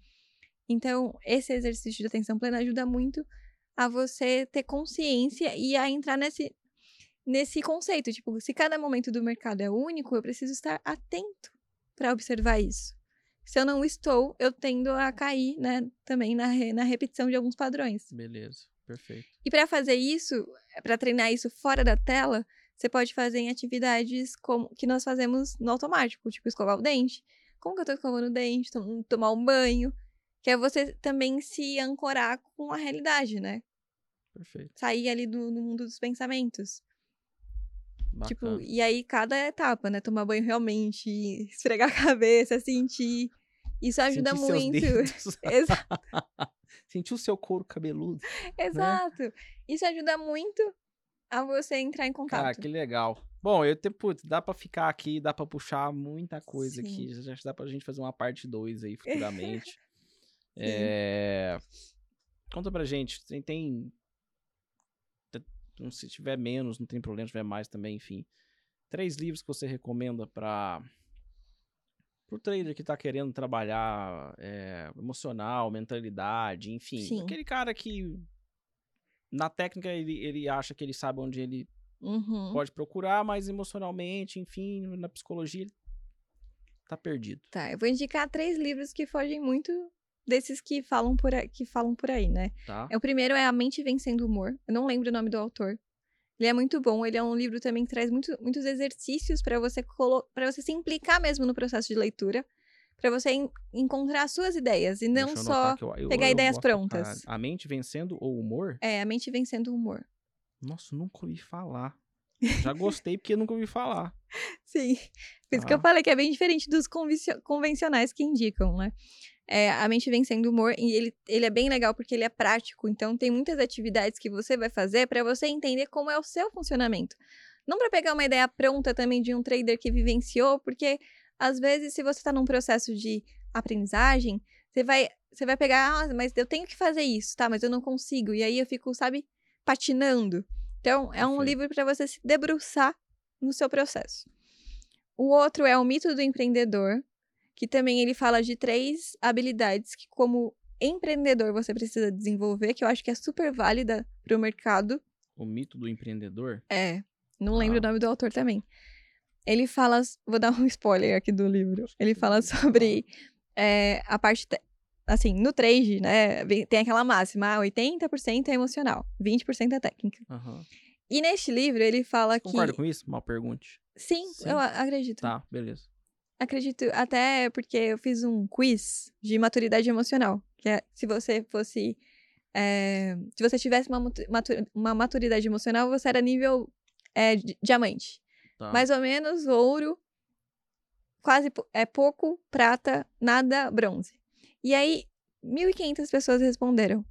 Então, esse exercício de atenção plena ajuda muito a você ter consciência e a entrar nesse, nesse conceito. Tipo, se cada momento do mercado é único, eu preciso estar atento para observar isso se eu não estou, eu tendo a cair, né, também na, re, na repetição de alguns padrões. Beleza, perfeito. E para fazer isso, para treinar isso fora da tela, você pode fazer em atividades como que nós fazemos no automático, tipo escovar o dente. Como que eu tô escovando o dente? Tomar um banho. Que é você também se ancorar com a realidade, né? Perfeito. Sair ali do, do mundo dos pensamentos. Tipo, Bacana. Tipo, e aí cada etapa, né? Tomar banho realmente, esfregar a cabeça, sentir. Isso ajuda muito. Exato. Sentir o seu couro cabeludo. Né? Exato. Né? Isso ajuda muito a você entrar em contato. Ah, que legal. Bom, eu te, putz, dá pra ficar aqui, dá pra puxar muita coisa Sim. aqui. Já, já dá pra gente fazer uma parte 2 aí futuramente. é... Conta pra gente, tem, tem. Se tiver menos, não tem problema, se tiver mais também, enfim. Três livros que você recomenda pra pro trader que tá querendo trabalhar é, emocional, mentalidade, enfim. Sim. Aquele cara que na técnica ele, ele acha que ele sabe onde ele uhum. pode procurar, mas emocionalmente, enfim, na psicologia tá perdido. Tá, eu vou indicar três livros que fogem muito desses que falam por aí, que falam por aí né? Tá. É, o primeiro é A Mente Vencendo o Humor. Eu não lembro o nome do autor. Ele é muito bom. Ele é um livro também que traz muito, muitos exercícios para você para você se implicar mesmo no processo de leitura, para você en encontrar as suas ideias e não só eu, eu, pegar eu, ideias prontas. A, a mente vencendo o humor? É, a mente vencendo o humor. Nossa, nunca ouvi falar. Já gostei porque nunca ouvi falar. Sim. Por isso ah. que eu ah. falei que é bem diferente dos convencionais que indicam, né? É, a mente vencendo o humor, e ele, ele é bem legal porque ele é prático, então tem muitas atividades que você vai fazer para você entender como é o seu funcionamento. Não para pegar uma ideia pronta também de um trader que vivenciou, porque às vezes, se você está num processo de aprendizagem, você vai, você vai pegar, ah, mas eu tenho que fazer isso, tá? Mas eu não consigo. E aí eu fico, sabe, patinando. Então, é um livro para você se debruçar no seu processo. O outro é o mito do empreendedor, que também ele fala de três habilidades que, como empreendedor, você precisa desenvolver, que eu acho que é super válida para o mercado. O mito do empreendedor? É. Não lembro ah. o nome do autor também. Ele fala. Vou dar um spoiler aqui do livro. Ele fala sobre é, a parte. Assim, no trade, né? Tem aquela máxima: 80% ah, é emocional, 20% é técnica. Uhum. E neste livro ele fala que. Concorda com isso? Mal pergunte. Sim, Sim, eu acredito. Tá, beleza. Acredito, até porque eu fiz um quiz de maturidade emocional. Que é se você fosse. É, se você tivesse uma, uma maturidade emocional, você era nível é, diamante. Tá. Mais ou menos ouro, quase é pouco, prata, nada, bronze. E aí, 1.500 pessoas responderam.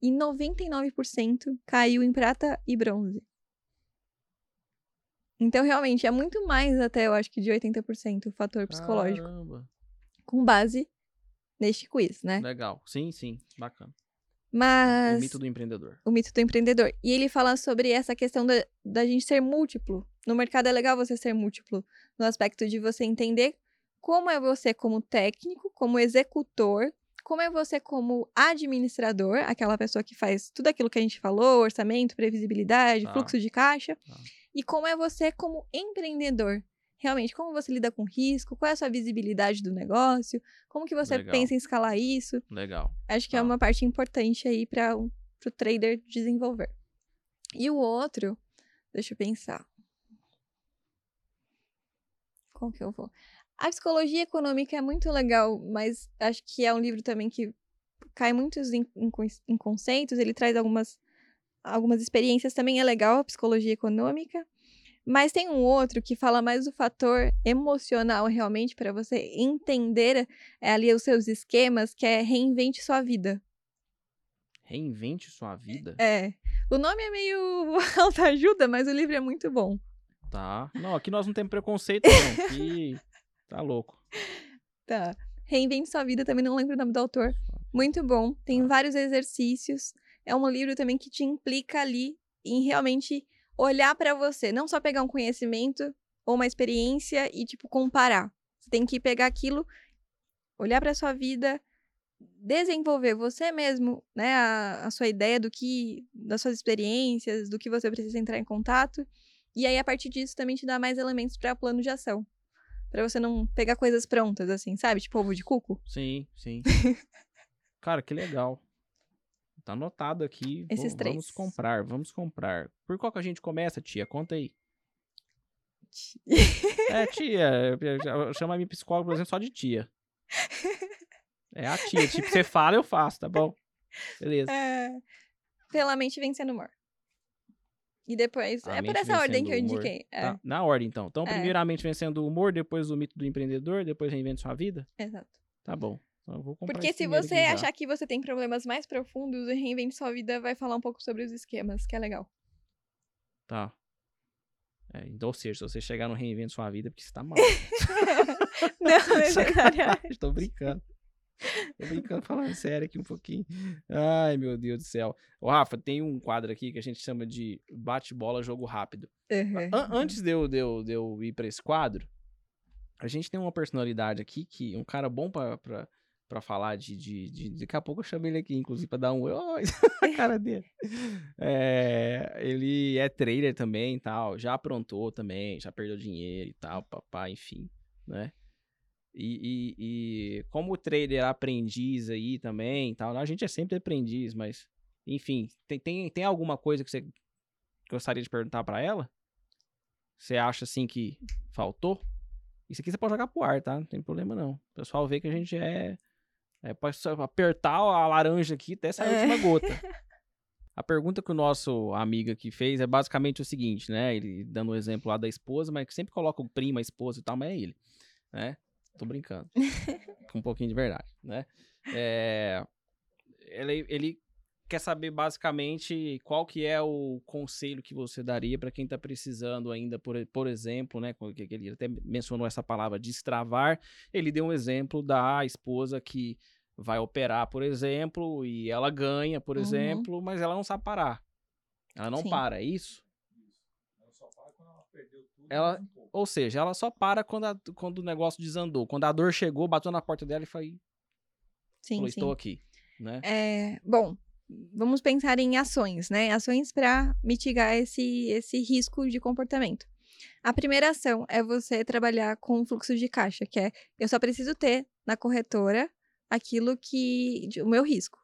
E 99% caiu em prata e bronze. Então, realmente, é muito mais até, eu acho que de 80% o fator psicológico. Caramba. Com base neste quiz, né? Legal. Sim, sim. Bacana. Mas. O mito do empreendedor. O mito do empreendedor. E ele fala sobre essa questão da, da gente ser múltiplo. No mercado é legal você ser múltiplo. No aspecto de você entender como é você como técnico, como executor, como é você como administrador, aquela pessoa que faz tudo aquilo que a gente falou, orçamento, previsibilidade, tá. fluxo de caixa. Tá e como é você como empreendedor. Realmente, como você lida com risco, qual é a sua visibilidade do negócio, como que você Legal. pensa em escalar isso. Legal. Acho que é é uma parte importante aí para o trader desenvolver. E o outro, deixa eu pensar. Qual que eu vou? A psicologia econômica é muito legal, mas acho que é um livro também que cai muitos em, em, em conceitos, ele traz algumas algumas experiências também é legal, a psicologia econômica. Mas tem um outro que fala mais do fator emocional realmente para você entender é, ali os seus esquemas, que é reinvente sua vida. Reinvente sua vida? É. O nome é meio autoajuda, mas o livro é muito bom. Tá. Não, aqui nós não temos preconceito, não. Aqui tá louco. Tá. Reinvente sua vida, também não lembro o nome do autor. Muito bom. Tem tá. vários exercícios é um livro também que te implica ali em realmente olhar para você, não só pegar um conhecimento ou uma experiência e tipo comparar. Você tem que pegar aquilo, olhar para sua vida, desenvolver você mesmo, né, a, a, sua ideia do que, das suas experiências, do que você precisa entrar em contato, e aí a partir disso também te dá mais elementos para plano de ação, para você não pegar coisas prontas assim, sabe, tipo ovo de cuco. Sim, sim. Cara, que legal. Tá anotado aqui. Esses três. Vamos comprar, vamos comprar. Por qual que a gente começa, tia? Conta aí. é, tia. Chama a minha psicóloga, por exemplo, só de tia. É a tia. Tipo, você fala, eu faço, tá bom? Beleza. É, pela mente vencendo o humor. E depois. A é por essa ordem que eu indiquei. É. Tá, na ordem, então. Então, é. primeiramente vencendo o humor, depois o mito do empreendedor, depois reinvente sua vida? Exato. Tá bom. Porque se você achar que você tem problemas mais profundos, o Reinvente Sua Vida vai falar um pouco sobre os esquemas, que é legal. Tá. É, então, ou seja, se você chegar no Reinvente Sua Vida, é porque você tá mal. Não, necessariamente. Tô brincando. Tô brincando, falando sério aqui um pouquinho. Ai, meu Deus do céu. Ô, Rafa, tem um quadro aqui que a gente chama de bate-bola, jogo rápido. Uhum. An antes de eu, de, eu, de eu ir pra esse quadro, a gente tem uma personalidade aqui que um cara bom pra, pra, para falar de, de, de, Daqui a pouco eu chamo ele aqui, inclusive, para dar um. Oh, a cara dele. É, ele é trader também e tal. Já aprontou também, já perdeu dinheiro e tal, papai, enfim, né? E, e, e, como o trader aprendiz aí também, tal, a gente é sempre aprendiz, mas enfim, tem, tem, tem alguma coisa que você gostaria de perguntar para ela? Você acha assim que faltou? Isso aqui você pode jogar pro ar, tá? Não tem problema não. O pessoal vê que a gente é é pra apertar a laranja aqui até sair a última é. gota. A pergunta que o nosso amigo aqui fez é basicamente o seguinte, né? Ele dando o um exemplo lá da esposa, mas que sempre coloca o primo, a esposa e tal, mas é ele, né? Tô brincando. Com um pouquinho de verdade, né? É, ele, ele quer saber basicamente qual que é o conselho que você daria para quem está precisando ainda, por, por exemplo, né? Ele até mencionou essa palavra destravar. Ele deu um exemplo da esposa que vai operar, por exemplo, e ela ganha, por uhum. exemplo, mas ela não sabe parar. Ela não Sim. para, é isso? Ela só para quando ela perdeu tudo. Ela, ou seja, ela só para quando, a, quando o negócio desandou. Quando a dor chegou, bateu na porta dela e foi. Sim, falou, estou aqui. Né? É, bom, vamos pensar em ações, né? Ações para mitigar esse, esse risco de comportamento. A primeira ação é você trabalhar com fluxo de caixa, que é eu só preciso ter na corretora aquilo que. o meu risco.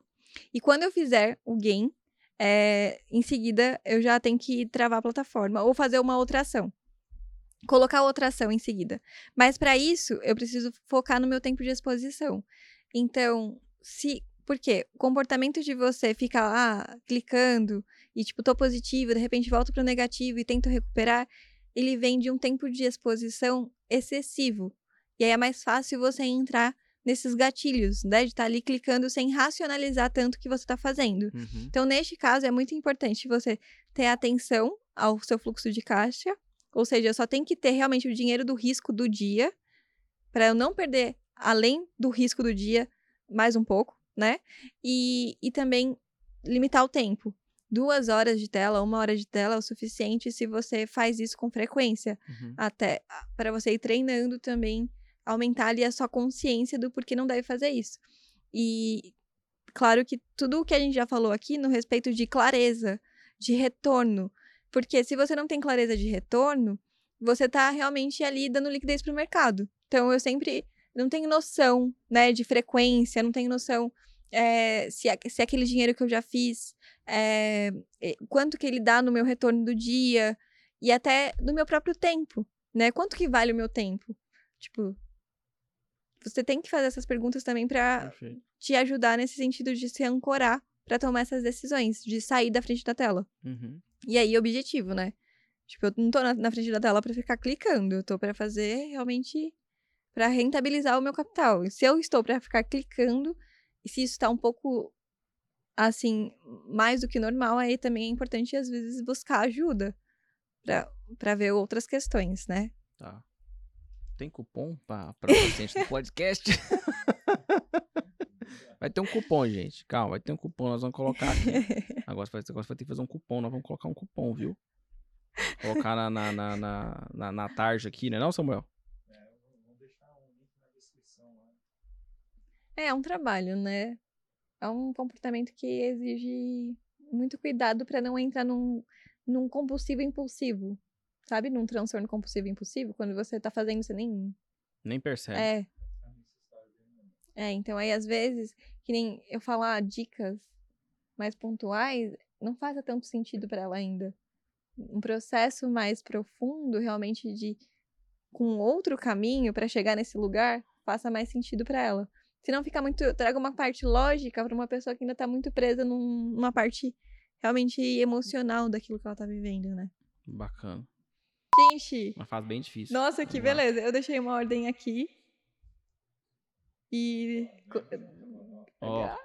E quando eu fizer o gain, é, em seguida eu já tenho que travar a plataforma ou fazer uma outra ação. Colocar outra ação em seguida. Mas para isso, eu preciso focar no meu tempo de exposição. Então, se. Por quê? O comportamento de você ficar lá clicando e, tipo, tô positivo, de repente volto para o negativo e tento recuperar, ele vem de um tempo de exposição excessivo. E aí é mais fácil você entrar nesses gatilhos, né? De estar tá ali clicando sem racionalizar tanto o que você está fazendo. Uhum. Então, neste caso, é muito importante você ter atenção ao seu fluxo de caixa, ou seja, só tenho que ter realmente o dinheiro do risco do dia, para eu não perder além do risco do dia mais um pouco, né? E, e também limitar o tempo. Duas horas de tela, uma hora de tela é o suficiente se você faz isso com frequência. Uhum. Até para você ir treinando também aumentar ali a sua consciência do porquê não deve fazer isso. E claro que tudo o que a gente já falou aqui no respeito de clareza, de retorno, porque se você não tem clareza de retorno, você está realmente ali dando liquidez para o mercado. Então eu sempre não tenho noção, né, de frequência, não tenho noção é, se, se aquele dinheiro que eu já fiz, é, quanto que ele dá no meu retorno do dia e até do meu próprio tempo, né? Quanto que vale o meu tempo? Tipo, você tem que fazer essas perguntas também para te ajudar nesse sentido de se ancorar para tomar essas decisões, de sair da frente da tela. Uhum. E aí, objetivo, né? Tipo, eu não tô na, na frente da tela para ficar clicando, eu tô para fazer realmente para rentabilizar o meu capital. E se eu estou para ficar clicando, e se isso tá um pouco assim, mais do que normal, aí também é importante às vezes buscar ajuda para ver outras questões, né? Tá. Tem cupom para paciente do podcast? vai ter um cupom, gente. Calma, vai ter um cupom, nós vamos colocar aqui. Agora vai, agora vai ter que fazer um cupom, nós vamos colocar um cupom, viu? Colocar na, na, na, na, na, na tarja aqui, né não, Samuel? É, é um trabalho, né? É um comportamento que exige muito cuidado para não entrar num, num compulsivo impulsivo. Sabe, num transtorno compulsivo impulsivo, quando você tá fazendo, você nem. Nem percebe. É. É, então aí às vezes, que nem eu falar dicas mais pontuais, não faz tanto sentido para ela ainda. Um processo mais profundo, realmente de com outro caminho para chegar nesse lugar, faça mais sentido para ela. Se não fica muito, traga uma parte lógica para uma pessoa que ainda tá muito presa num, numa parte realmente emocional daquilo que ela tá vivendo, né? Bacana. Gente. Uma fase bem difícil. Nossa, que beleza. Eu deixei uma ordem aqui. E. Ó. Oh.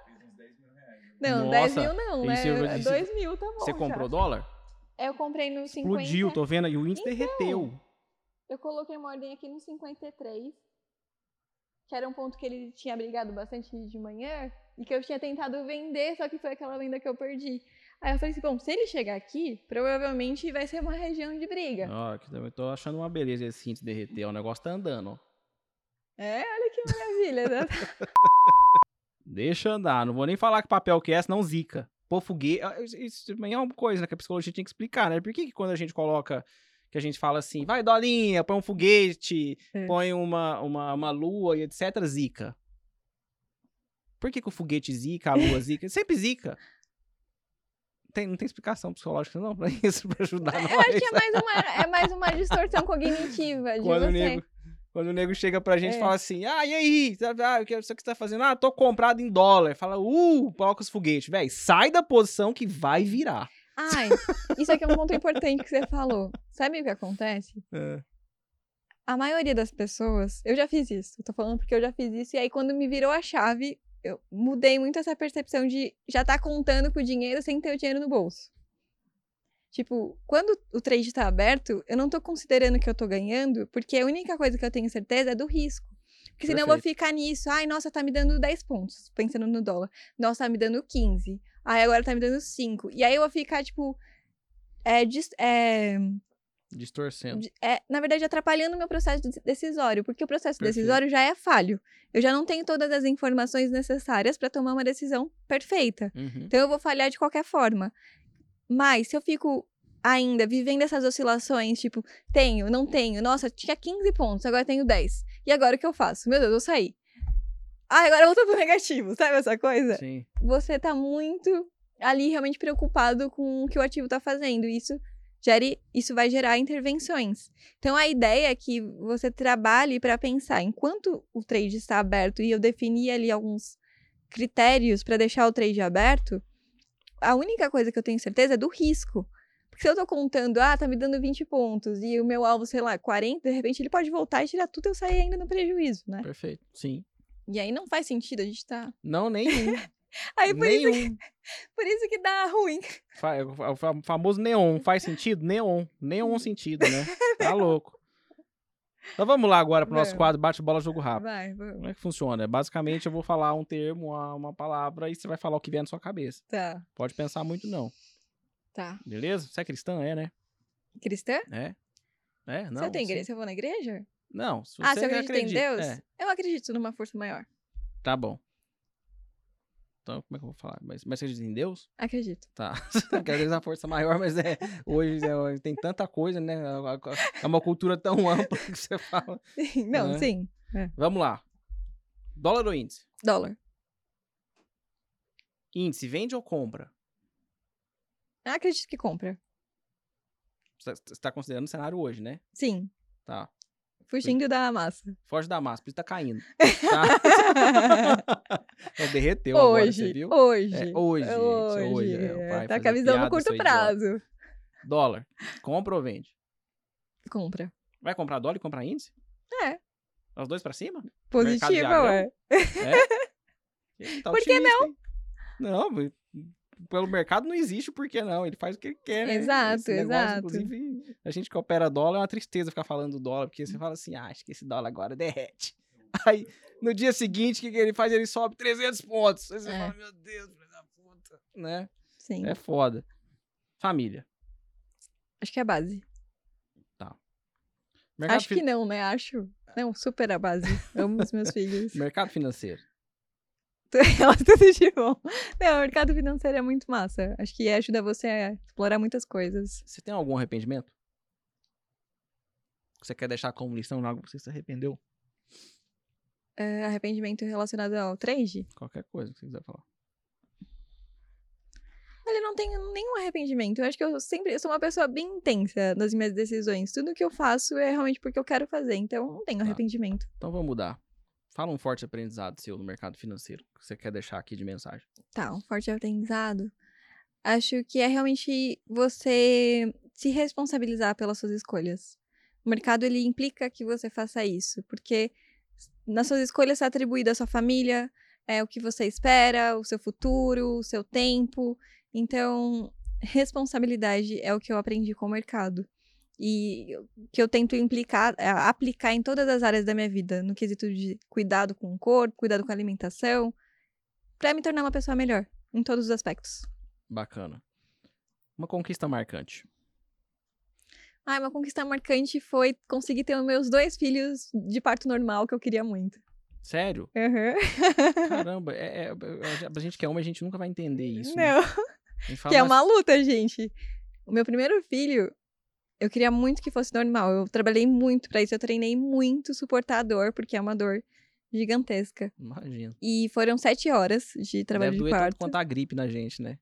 Não, Nossa, 10 mil não, né? 2 mil tá bom. Você comprou já. dólar? Eu comprei no 50. Explodiu, tô vendo. E o índice então, derreteu. Eu coloquei uma ordem aqui no 53. Que era um ponto que ele tinha brigado bastante de manhã. E que eu tinha tentado vender, só que foi aquela venda que eu perdi. Aí eu falei assim, bom, se ele chegar aqui, provavelmente vai ser uma região de briga. Ó, eu tô achando uma beleza esse cinto derreter, o negócio tá andando, ó. É, olha que maravilha, né? Deixa andar, não vou nem falar que papel que é, senão zica. Pô, foguete, ah, isso também é uma coisa né, que a psicologia tinha que explicar, né? Por que, que quando a gente coloca que a gente fala assim, vai, dolinha, põe um foguete, É. põe uma, uma, uma lua e etc, zica. Por que, que o foguete zica, a lua zica? Sempre zica. Tem, não tem explicação psicológica não pra isso, pra ajudar nós. Eu acho que é mais uma, é mais uma distorção cognitiva de quando, o você. nego, quando o nego chega pra gente e É. fala assim, ah, e aí? Ah, o que você tá fazendo? Ah, tô comprado em dólar. Fala, uh, coloca os foguetes. Véi, sai da posição que vai virar. Ai, isso aqui é um ponto importante que você falou. Sabe o que acontece? É. A maioria das pessoas, eu já fiz isso. Eu tô falando porque eu já fiz isso. E aí, quando me virou a chave, eu mudei muito essa percepção de já tá contando com o dinheiro sem ter o dinheiro no bolso. Tipo, quando o trade tá aberto, eu não tô considerando que eu tô ganhando, porque a única coisa que eu tenho certeza é do risco. Porque senão eu vou Perfeito. ficar nisso. Ai, nossa, tá me dando 10 pontos, pensando no dólar. Nossa, tá me dando 15. Ai, agora tá me dando 5. E aí eu vou ficar, tipo. É, dis- é, Distorcendo. é, na verdade, atrapalhando o meu processo de- decisório, porque o processo Perfeito. decisório já é falho. Eu já não tenho todas as informações necessárias para tomar uma decisão perfeita. Uhum. Então eu vou falhar de qualquer forma. Mas se eu fico ainda vivendo essas oscilações, tipo, tenho, não tenho, nossa, tinha 15 pontos, agora tenho 10. E agora o que eu faço? Meu Deus, eu vou sair. Ah, agora voltou pro negativo, sabe essa coisa? Sim. você tá muito ali realmente preocupado com o que o ativo tá fazendo. Isso, gere, isso vai gerar intervenções. Então, a ideia é que você trabalhe para pensar, enquanto o trade está aberto e eu definir ali alguns critérios para deixar o trade aberto, a única coisa que eu tenho certeza é do risco. Porque se eu tô contando, ah, tá me dando 20 pontos e o meu alvo, sei lá, 40, de repente ele pode voltar e tirar tudo e eu sair ainda no prejuízo, né? Perfeito. Sim. E aí não faz sentido, a gente tá. Não, nenhum. Aí por, isso, nenhum. por isso que dá ruim. É O fa- famoso neon. Faz sentido? Neon. Neon sentido, né? Tá louco. Então vamos lá agora pro nosso Vamos. quadro Bate Bola Jogo Rápido. Vai, vamos. Como é que funciona? Basicamente, eu vou falar um termo, uma, uma palavra, e você vai falar o que vier na sua cabeça. Tá, Pode pensar muito, não. tá. Beleza? Você é cristã? É, né? Cristã? É? É? Não. Você tem igreja? Você vai na igreja? Não. Se ah, você você acredita, em Deus? É, Eu acredito numa força maior. tá bom. Então, como é que eu vou falar? Mas, mas você acredita em Deus? Acredito. Tá. Porque às vezes a força maior, mas é. Hoje é, tem tanta coisa, né? É uma cultura tão ampla que você fala. Não, É. sim. Vamos lá. Dólar ou índice? Dólar. Índice, vende ou compra? Eu acredito que compra. Você está considerando o cenário hoje, né? Sim. Tá. Fugindo da massa. Foge da massa, por isso tá caindo. Tá? é, derreteu agora, você hoje. viu? Hoje. É, hoje, gente, hoje, é, o é, pai tá com a visão no curto idiota. prazo. Dólar. Compra ou vende? Compra. Vai comprar dólar e comprar índice? É. Os dois pra cima? Positiva, viagrão? ué. Ele tá Por que hein? Não, mas pelo mercado não existe o porquê não. Ele faz o que ele quer, né? Exato, negócio, exato. Inclusive, a gente que opera dólar é uma tristeza ficar falando do dólar, porque você fala assim, ah, acho que esse dólar agora derrete. Aí, no dia seguinte, o que, que ele faz? Ele sobe 300 pontos. Aí você É. fala, meu Deus, filho da puta. Né? Sim. É foda. Família. Acho que é a base. Mercado, Acho fi- que não, né? Acho. Não, super a base. Amo os meus filhos. mercado financeiro. Tudo de bom. Não, o mercado financeiro é muito massa. Acho que ajuda você a explorar muitas coisas. Você tem algum arrependimento? Você quer deixar como lição algo que você se arrependeu? É, arrependimento relacionado ao trade? Qualquer coisa que você quiser falar. Olha, eu não tenho nenhum arrependimento. Eu acho que eu sempre eu sou uma pessoa bem intensa nas minhas decisões. Tudo que eu faço é realmente porque eu quero fazer. Então, não tenho Tá. arrependimento. Então vamos mudar. Fala um forte aprendizado seu no mercado financeiro que você quer deixar aqui de mensagem. Tá, um forte aprendizado. Acho que é realmente você se responsabilizar pelas suas escolhas. O mercado, ele implica que você faça isso. Porque nas suas escolhas está atribuído a sua família, é o que você espera, o seu futuro, o seu tempo. Então, responsabilidade é o que eu aprendi com o mercado. E que eu tento implicar, é, aplicar em todas as áreas da minha vida, no quesito de cuidado com o corpo, cuidado com a alimentação, para me tornar uma pessoa melhor, em todos os aspectos. Bacana. Uma conquista marcante. Ah, uma conquista marcante foi conseguir ter os meus dois filhos de parto normal, que eu queria muito. Sério? Uhum. Caramba, é, é, é, a gente que é homem, a gente nunca vai entender isso. né? Não, fala, que é "Mas uma luta, gente. O meu primeiro filho, Eu queria muito que fosse normal. Eu trabalhei muito pra isso. Eu treinei muito suportar a dor, porque é uma dor gigantesca. Imagina. E foram sete horas de trabalho Deve de parto. quanto a gripe na gente, né?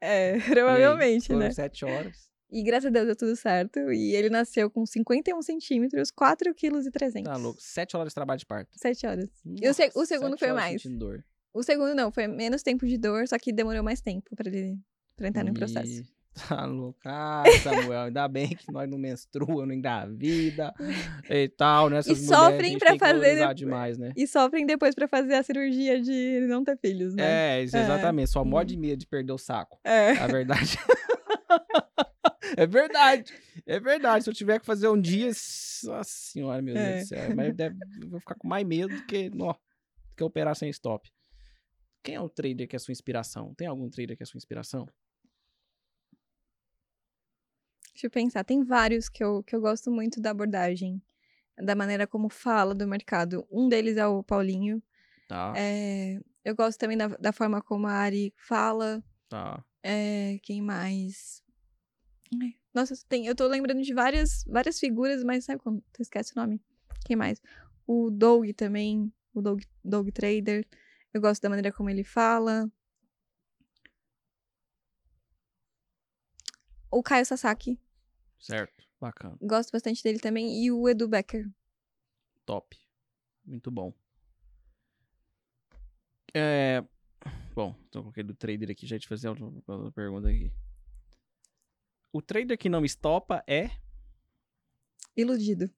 É, E aí, provavelmente, foram né? sete horas. E graças a Deus deu tudo certo. E ele nasceu com 51 centímetros, 4 quilos e 300. Tá louco. Sete horas de trabalho de parto. Sete horas. E o se- o Nossa, segundo foi mais. dor. O segundo não, foi menos tempo de dor, só que demorou mais tempo pra ele pra entrar no processo. Tá louco. Ah, Samuel, ainda bem que nós não menstrua, não engravida e tal, né? Essas a sofrem que fazer demais, né? E sofrem depois pra fazer a cirurgia de não ter filhos, né? É, isso, É. exatamente. Só morre de medo de perder o saco. É. A verdade. é verdade. É verdade. Se eu tiver que fazer um dia. Nossa senhora, meu É. Deus do céu. Mas deve- eu vou ficar com mais medo do que, nó, do que operar sem stop. Quem é o trader que é sua inspiração? Tem algum trader que é sua inspiração? Deixa eu pensar, tem vários que eu, que eu gosto muito da abordagem, da maneira como fala do mercado. Um deles é o Paulinho. Tá, É, eu gosto também da, da forma como a Ari fala. tá. É, quem mais? Ai, Nossa, tem, eu tô lembrando de várias, várias figuras, mas sabe quando tu esquece o nome? Quem mais? O Doug também, o Doug, Doug Trader. Eu gosto da maneira como ele fala. O Caio Sasaki, Certo. Bacana. gosto bastante dele também. E o Edu Becker. Top. Muito bom. É. Bom, tô com aquele do trader aqui, já te fazer outra, pergunta aqui. O trader que não estopa é Iludido.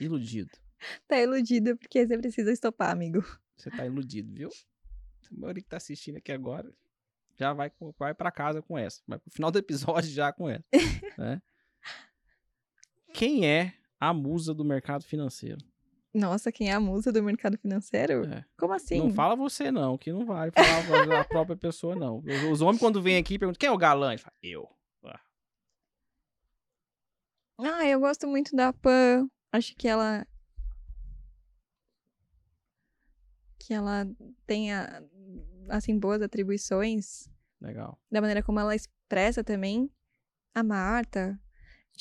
iludido. Tá iludido porque você precisa estopar, amigo. Você tá iludido, viu? A maioria que tá assistindo aqui agora já vai, vai pra casa com essa. Vai pro final do episódio já com essa. né? Quem é a musa do mercado financeiro? Nossa, quem é a musa do mercado financeiro? É. Como assim? Não fala você não, que não vale falar a própria pessoa não. Os, homens quando vêm aqui perguntam, quem é o galã? Ele fala, eu. Ah, eu gosto muito da Pan. Acho que ela. Que ela tenha, assim, boas atribuições. Legal. Da maneira como ela expressa também. A Marta.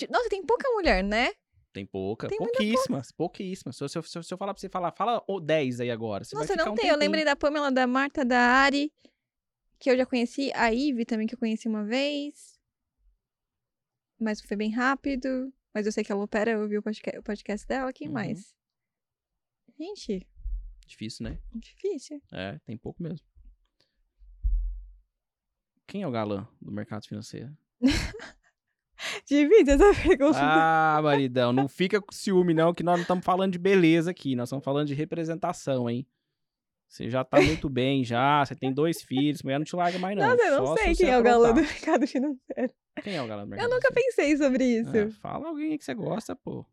Nossa, tem pouca mulher, né? Tem pouca, Tem pouquíssimas, pouquíssimas. Se eu, se, eu, se eu- falar pra você falar, fala o 10 aí agora. Você Nossa, não um tem. Eu lembrei da Pamela, da Marta, da Ari. Que eu já conheci. A Ive também, que eu conheci uma vez. Mas foi bem rápido. Mas eu sei que ela opera, eu ouvi o podca- o podcast dela. Quem Uhum. mais? Gente, Difícil, né? difícil. É, tem pouco mesmo. Quem é o galã do mercado financeiro? Difícil essa pergunta. Ah, maridão, não fica com ciúme não, que nós não estamos falando de beleza aqui, nós estamos falando de representação, hein? Você já tá muito bem já, você tem dois filhos, mulher não te larga mais não. Nossa, eu não se sei você quem é o galã do mercado financeiro. Quem é o galã do mercado Eu nunca financeiro? pensei sobre isso. É, fala alguém que você gosta, pô.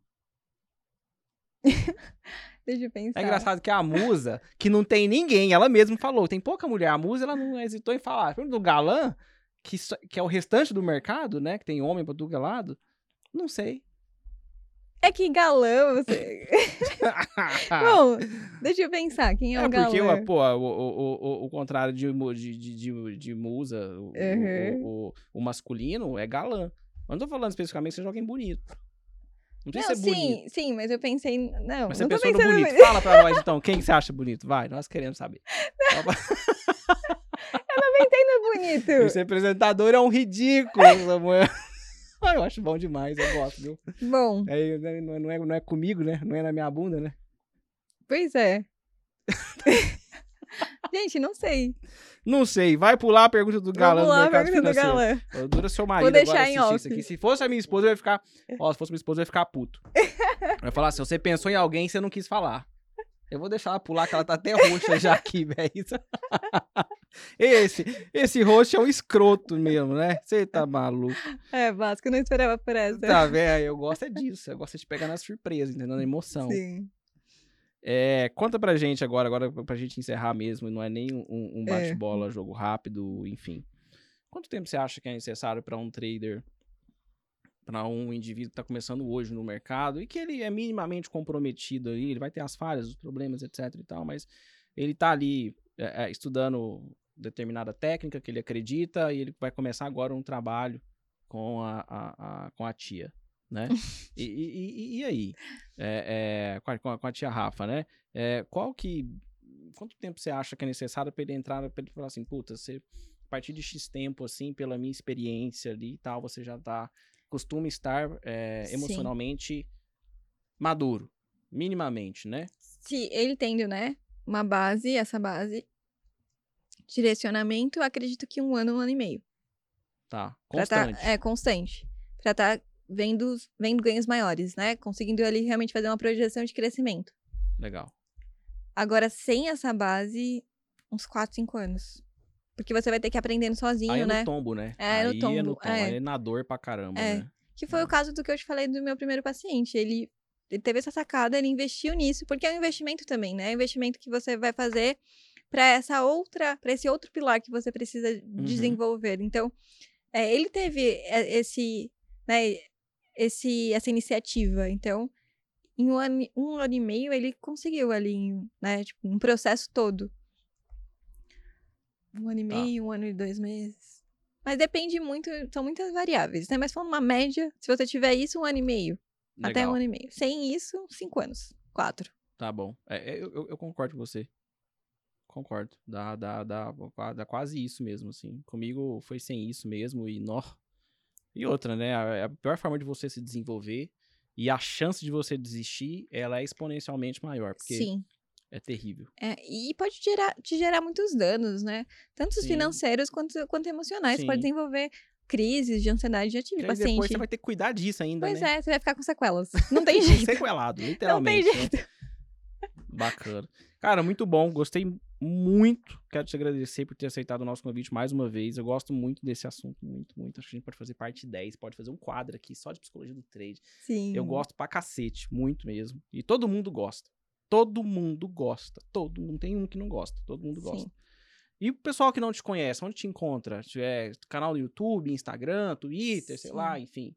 Deixa eu pensar. É engraçado que a musa, que não tem ninguém, ela mesma falou, tem pouca mulher. A musa, ela não hesitou em falar. Do galã, que, que é o restante do mercado, né? Que tem homem pra tudo que é lado. Não sei. É que galã, você. Bom, deixa eu pensar. Quem é, É o galã? porque, o- pô, o, o, o, o contrário de, de, de, de, musa, Uhum. o, masculino é galã. Eu não tô falando especificamente que seja alguém bonito. Não precisa Não, ser bonito. sim, sim, mas eu pensei. Não, Mas você não pensou no bonito. Fala pra nós então, quem que você acha bonito? Vai, nós queremos saber. Pensei no bonito. Esse apresentador é um ridículo, Samuel. Ah, eu acho bom demais, eu gosto, viu? Bom, É, não, é, não, é, não é comigo, né? Não é na minha bunda, né? pois é. Gente, não sei. Não sei, vai pular a pergunta do galã do lá, mercado pergunta do galã. Eu Dura seu marido Vou deixar agora em assistir off. isso aqui. Se fosse a minha esposa, eu ia ficar... Ó, se fosse minha esposa, eu ia ficar puto. Vai falar assim, você pensou em alguém e você não quis falar. Eu vou deixar ela pular, que ela tá até roxa já aqui, velho. Esse, esse roxo é um escroto mesmo, né? Você tá maluco. É, Vasco, eu não esperava por essa. Tá, velho? Eu gosto é disso. Eu gosto de pegar nas surpresas, entendeu? Na emoção. Sim. É, conta pra gente agora, agora pra gente encerrar mesmo, não é nem um, um É. bate-bola, jogo rápido, enfim. Quanto tempo você acha que é necessário pra um trader, pra um indivíduo que tá começando hoje no mercado e que ele é minimamente comprometido ali, ele vai ter as falhas, os problemas, etc e tal, mas ele tá ali é, é, estudando determinada técnica que ele acredita e ele vai começar agora um trabalho com a, a- a- com a tia. né? e, e, e, aí? É, é, com, a, com, a, tia Rafa, né? É, qual que. Quanto tempo você acha que é necessário para ele entrar, para ele falar assim, puta, você, a partir de X tempo, assim, pela minha experiência ali e tal, você já tá. costuma estar é, emocionalmente maduro, minimamente, né? Se ele tendo, né, uma base, essa base, direcionamento, acredito que um ano, um ano e meio. Tá, tá constante. Tá, é, constante. Pra estar tá vendo, vendo ganhos maiores, né? Conseguindo ali realmente fazer uma projeção de crescimento. Legal. Agora, sem essa base, uns 4, 5 anos. Porque você vai ter que aprendendo sozinho, aí é né? no tombo, né? É, aí no tombo. É no tombo, é. é na dor pra caramba, é. né? Que foi é. o caso do que eu te falei do meu primeiro paciente. Ele, ele teve essa sacada, ele investiu nisso, porque é um investimento também, né? É um investimento que você vai fazer para essa outra, para esse outro pilar que você precisa uhum. desenvolver. Então, é, ele teve esse, né, esse, essa iniciativa. Então, em um ano, um ano e meio, ele conseguiu ali, né, tipo, um processo todo. Um ano e tá. meio, um ano e dois meses. Mas depende muito, são muitas variáveis, né? Mas falando uma média, se você tiver isso, um ano e meio. Legal. Até um ano e meio. Sem isso, cinco anos. Quatro. Tá bom. É, é eu, eu, concordo com você. Concordo. Dá, dá, dá, dá quase isso mesmo, assim. Comigo foi sem isso mesmo e nó. E outra, né? A, a pior forma de você se desenvolver e a chance de você desistir, ela é exponencialmente maior. Porque Sim. É terrível. É, e pode gerar, te gerar muitos danos, né? Tanto Sim. financeiros quanto, quanto emocionais. Sim. Pode desenvolver crises de ansiedade. Já tive paciente. depois você vai ter que cuidar disso ainda, pois né? é, você vai ficar com sequelas. Não tem jeito. Sequelado, literalmente. Não tem jeito. Né? Bacana. Cara, muito bom. Gostei muito. Quero te agradecer por ter aceitado o nosso convite mais uma vez. Eu gosto muito desse assunto, muito, muito. Acho que a gente pode fazer parte 10, pode fazer um quadro aqui só de psicologia do trade. Sim. Eu gosto pra cacete, muito mesmo. E todo mundo gosta. Todo mundo gosta. Todo mundo tem um que não gosta. Todo mundo gosta. Sim. E o pessoal que não te conhece, onde te encontra? É, canal no YouTube, Instagram, Twitter, Sim. sei lá, enfim.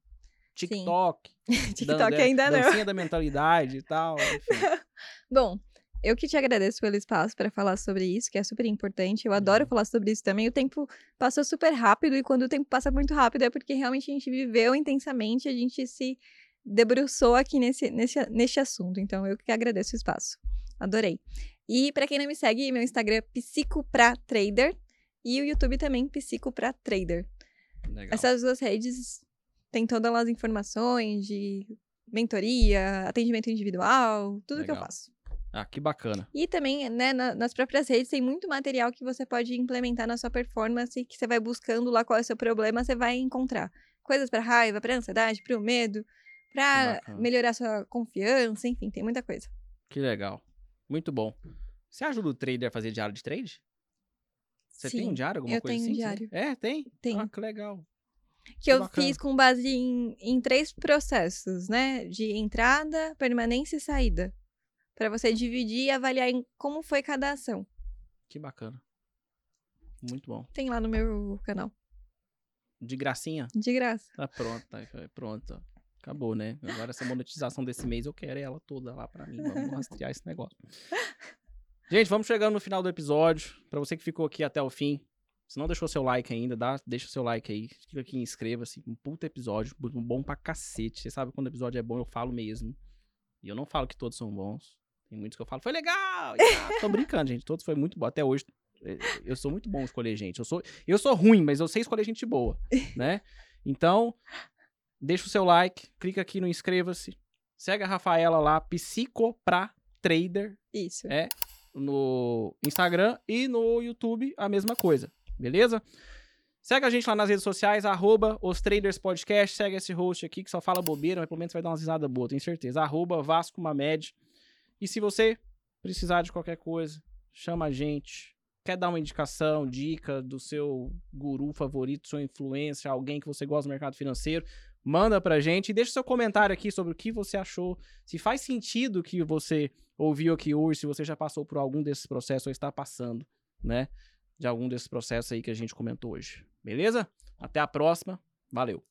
TikTok. TikTok ainda não. Dancinha da mentalidade e tal. Bom, eu que te agradeço pelo espaço para falar sobre isso, que é super importante. Eu adoro uhum. falar sobre isso também. O tempo passou super rápido e quando o tempo passa muito rápido é porque realmente a gente viveu intensamente, a gente se debruçou aqui nesse, nesse, nesse assunto. Então, eu que agradeço o espaço. Adorei. E para quem não me segue, meu Instagram é psicopratrader e o YouTube também psicopratrader. Legal. Essas duas redes têm todas as informações de mentoria, atendimento individual, tudo Legal. que eu faço. Ah, que bacana. E também, né, na, nas próprias redes tem muito material que você pode implementar na sua performance, que você vai buscando lá qual é o seu problema, você vai encontrar. Coisas para raiva, para ansiedade, para o medo, para melhorar sua confiança, enfim, tem muita coisa. Que legal. Muito bom. Você ajuda o trader a fazer diário de trade? Você Sim, tem um diário, alguma eu coisa tenho assim? Um diário. É, tem? Tem. Ah, que legal. Que, que eu bacana. fiz com base em, em três processos, né? De entrada, permanência e saída. Para você dividir e avaliar em como foi cada ação. Que bacana. Muito bom. Tem lá no meu canal. De gracinha? De graça. Tá pronto, tá pronto. Acabou, né? Agora essa monetização desse mês eu quero ela toda lá para mim. Vamos rastrear esse negócio. Gente, vamos chegando no final do episódio. Para você que ficou aqui até o fim, se não deixou seu like ainda, dá, deixa seu like aí. Fica aqui, inscreva-se. Um puta episódio, bom pra cacete. Você sabe quando o episódio é bom, eu falo mesmo. E eu não falo que todos são bons. Tem muitos que eu falo, foi legal! tô brincando, gente. Todos foi muito bom. Até hoje, eh, eu sou muito bom escolher gente. Eu sou, eu sou ruim, mas eu sei escolher gente boa, né? Então, deixa o seu like, clica aqui no inscreva-se, segue a Rafaela lá, Psicopratrader. Isso. É, no Instagram e no YouTube a mesma coisa, beleza? Segue a gente lá nas redes sociais, arroba os Traders Podcast, segue esse host aqui que só fala bobeira, mas pelo menos vai dar umas risadas boas, tenho certeza. Arroba Vasco Mamed. E se você precisar de qualquer coisa, chama a gente. Quer dar uma indicação, dica do seu guru favorito, sua influência, alguém que você gosta do mercado financeiro, manda pra gente e deixa seu comentário aqui sobre o que você achou, se faz sentido que você ouviu aqui hoje, se você já passou por algum desses processos ou está passando, né? De algum desses processos aí que a gente comentou hoje. Beleza? Até a próxima. Valeu.